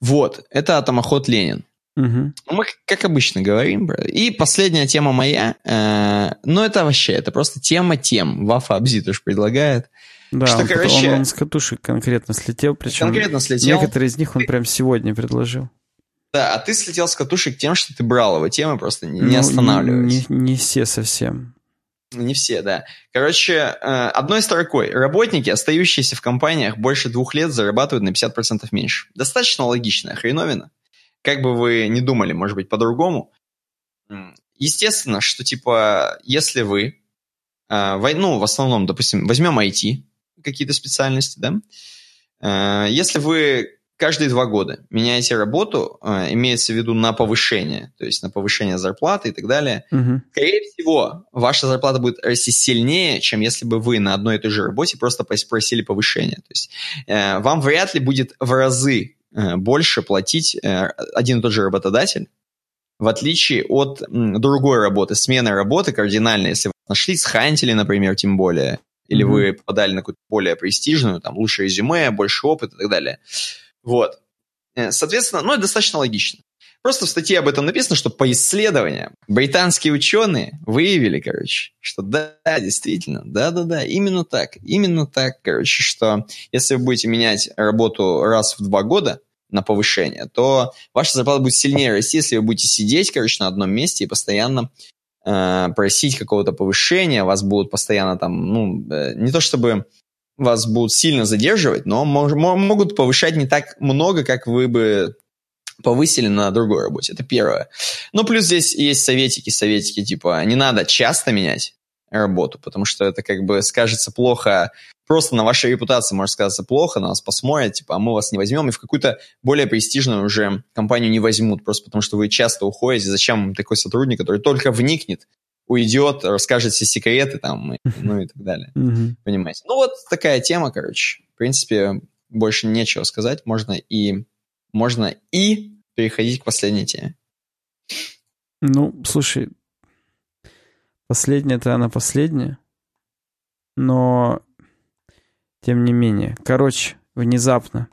Вот, это атомоход Ленин. Угу. Мы, как обычно, говорим. И последняя тема моя. Э, ну, это вообще, это просто тема тем. Вафа Абзи тоже предлагает. Да, что, он, короче, он, он с катушек конкретно слетел, причем конкретно слетел. некоторые из них он прям сегодня предложил. Да, а ты слетел с катушек тем, что ты брал его темы, просто не, ну, не останавливаясь. Не, не все совсем. Не все, да. Короче, э, одной строкой. Работники, остающиеся в компаниях больше двух лет, зарабатывают на 50% меньше. Достаточно логичная хреновина. Как бы вы не думали, может быть, по-другому. Естественно, что, типа, если вы, э, ну, в основном, допустим, возьмем IT, какие-то специальности, да, э, если вы каждые два года меняете работу, э, имеется в виду на повышение, то есть на повышение зарплаты и так далее, угу. скорее всего, ваша зарплата будет расти сильнее, чем если бы вы на одной и той же работе просто просили повышение. То есть э, вам вряд ли будет в разы больше платить один и тот же работодатель, в отличие от другой работы, смены работы кардинально, если вы нашли, схантили, например, тем более, или mm-hmm. вы подали на какую-то более престижную, там, лучше резюме, больше опыта и так далее. Вот. Э, соответственно, ну, это достаточно логично. Просто в статье об этом написано, что по исследованиям британские ученые выявили, короче, что да, действительно, да-да-да, именно так, именно так, короче, что если вы будете менять работу раз в два года на повышение, то ваша зарплата будет сильнее расти, если вы будете сидеть, короче, на одном месте и постоянно э, просить какого-то повышения, вас будут постоянно там, ну, э, не то чтобы вас будут сильно задерживать, но могут повышать не так много, как вы бы повысили на другой работе. Это первое. Ну, плюс здесь есть советики, советики типа не надо часто менять работу, потому что это как бы скажется плохо, просто на вашей репутации может сказаться плохо, на вас посмотрят, типа, а мы вас не возьмем, и в какую-то более престижную уже компанию не возьмут, просто потому что вы часто уходите, зачем такой сотрудник, который только вникнет уйдет, расскажет все секреты там, и, ну и так далее. Понимаете? Ну вот такая тема, короче. В принципе, больше нечего сказать. Можно и, можно и переходить к последней теме. Ну, слушай, последняя-то она последняя, но тем не менее. Короче, внезапно.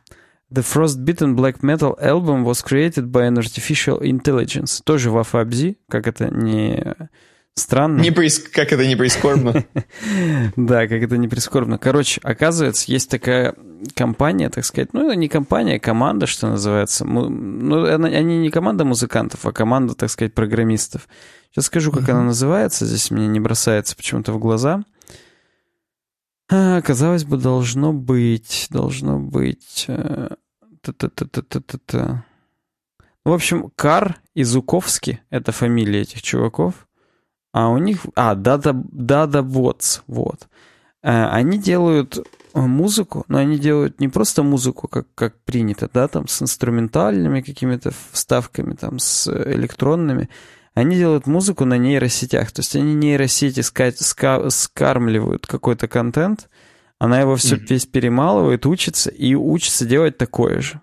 The Frostbitten Black Metal album was created by an artificial intelligence. Тоже в Афабзи, как это не Странно. Не прис... Как это не прискорбно? да, как это не прискорбно. Короче, оказывается, есть такая компания, так сказать, ну, это не компания, а команда, что называется. Ну, они не команда музыкантов, а команда, так сказать, программистов. Сейчас скажу, как она называется. Здесь мне не бросается почему-то в глаза. А, казалось бы, должно быть, должно быть... Э, в общем, Кар и Зуковский — это фамилия этих чуваков. А у них... А, Dada, Dada Bots, вот. Э, они делают музыку, но они делают не просто музыку, как, как принято, да, там с инструментальными какими-то вставками, там с электронными. Они делают музыку на нейросетях. То есть они нейросети ска ска скармливают какой-то контент, она его все mm-hmm. весь перемалывает, учится и учится делать такое же.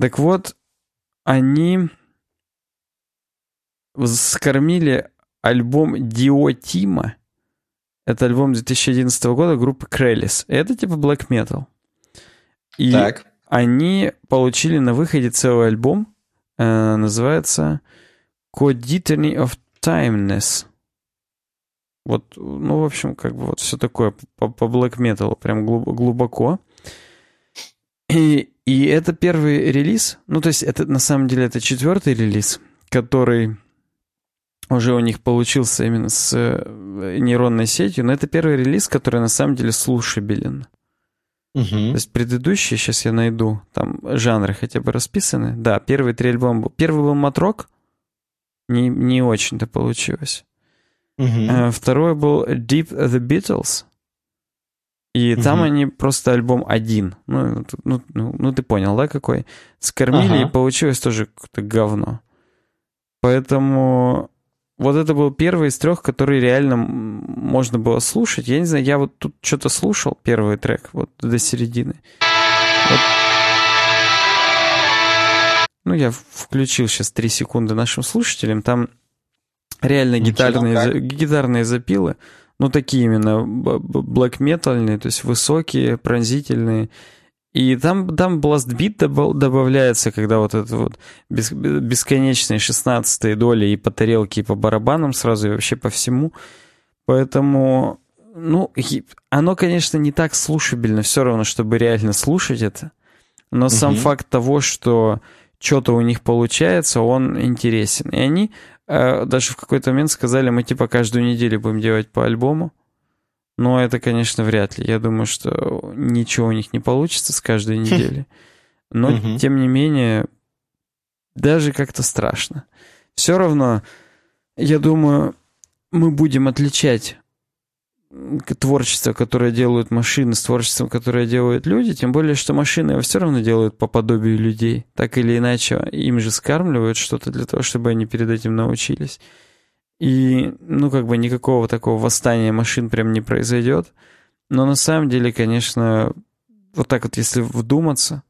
Так вот, они скормили альбом Диотима. Это альбом 2011 года группы Крелис. Это типа black metal. И так. они получили на выходе целый альбом. Э, называется Coditany of Timeness. Вот, ну, в общем, как бы вот все такое по, по black metal, прям глубоко. И, и это первый релиз. Ну, то есть, это на самом деле это четвертый релиз, который уже у них получился именно с э, нейронной сетью, но это первый релиз, который на самом деле слушабелен. Угу. То есть предыдущие, сейчас я найду, там жанры хотя бы расписаны. Да, первый три альбома. Первый был Матрок, не, не очень-то получилось. Угу. Второй был Deep the Beatles. И там они просто альбом один. Ну, ну, ну, ну, ты понял, да, какой? Скормили, ага. и получилось тоже какое-то говно. Поэтому вот это был первый из трех, который реально можно было слушать. Я не знаю, я вот тут что-то слушал, первый трек, вот до середины. Вот. Ну, я включил сейчас три секунды нашим слушателям. Там реально гитарные, гитарные запилы. Ну, такие именно блэк метальные, то есть высокие, пронзительные. И там, там бластбит добавляется, когда вот это вот бесконечные шестнадцатые доли и по тарелке, и по барабанам сразу, и вообще по всему. Поэтому, ну, оно, конечно, не так слушабельно все равно, чтобы реально слушать это. Но сам угу. факт того, что что-то у них получается, он интересен. И они э, даже в какой-то момент сказали, мы типа каждую неделю будем делать по альбому. Но это, конечно, вряд ли. Я думаю, что ничего у них не получится с каждой недели. Но, тем не менее, даже как-то страшно. Все равно, я думаю, мы будем отличать творчество, которое делают машины, с творчеством, которое делают люди, тем более, что машины все равно делают по подобию людей. Так или иначе, им же скармливают что-то для того, чтобы они перед этим научились. И, ну, как бы никакого такого восстания машин прям не произойдет. Но на самом деле, конечно, вот так вот, если вдуматься,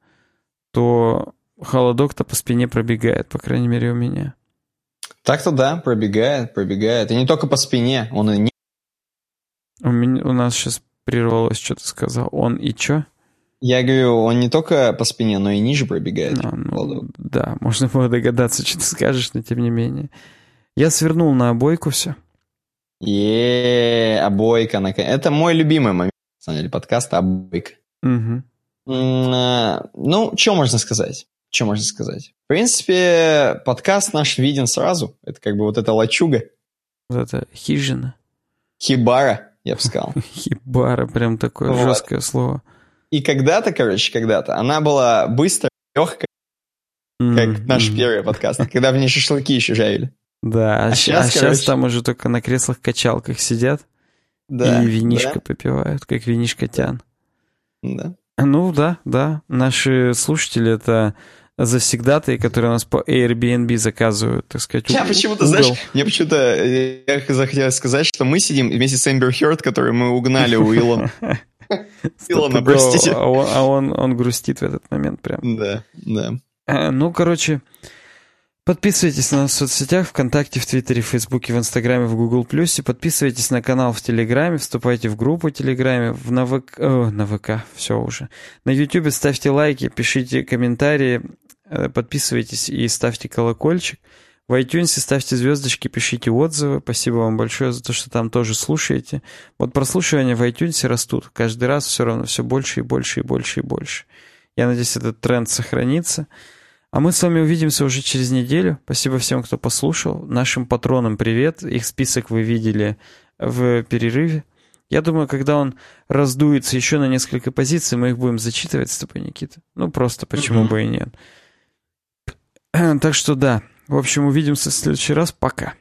то холодок-то по спине пробегает, по крайней мере, у меня. Так-то да, пробегает, пробегает. И не только по спине, он и. У, меня, у нас сейчас прервалось, что ты сказал. Он и что? Я говорю, он не только по спине, но и ниже пробегает. А, ну, да, можно было догадаться, что ты скажешь, но тем не менее. Я свернул на обойку все. Е, обойка. Это мой любимый момент, на самом деле, подкаста обойка. Угу. Ну, что можно сказать? Что можно сказать? В принципе, подкаст наш виден сразу. Это как бы вот эта лачуга. Вот это хижина. Хибара, я бы сказал. Хибара, прям такое вот. жесткое слово. И когда-то, короче, когда-то она была быстрая, легкая, как наш первый подкаст, когда в ней шашлыки еще жарили. Да, а, а, сейчас, а сейчас там уже только на креслах-качалках сидят да, и винишко да. попивают, как винишко тян. Да. Ну да, да. Наши слушатели это завсегдатые, которые у нас по Airbnb заказывают, так сказать. Я почему-то, знаешь, мне почему-то я захотел сказать, что мы сидим вместе с Эмбер Хёрд, который мы угнали у Илона. Илона, простите. А, а он, он грустит в этот момент прям. Да, да. Э, ну, короче, Подписывайтесь на нас в соцсетях, ВКонтакте, в Твиттере, в Фейсбуке, в Инстаграме, в Гугл Плюсе. Подписывайтесь на канал в Телеграме, вступайте в группу в Телеграме, в на ВК, на ВК, все уже. На Ютубе ставьте лайки, пишите комментарии, э, подписывайтесь и ставьте колокольчик. В iTunes ставьте звездочки, пишите отзывы. Спасибо вам большое за то, что там тоже слушаете. Вот прослушивания в iTunes растут. Каждый раз все равно все больше и больше и больше и больше. Я надеюсь, этот тренд сохранится. А мы с вами увидимся уже через неделю. Спасибо всем, кто послушал. Нашим патронам привет. Их список вы видели в перерыве. Я думаю, когда он раздуется еще на несколько позиций, мы их будем зачитывать с тобой, Никита. Ну, просто почему бы и нет. Так что да. В общем, увидимся в следующий раз. Пока.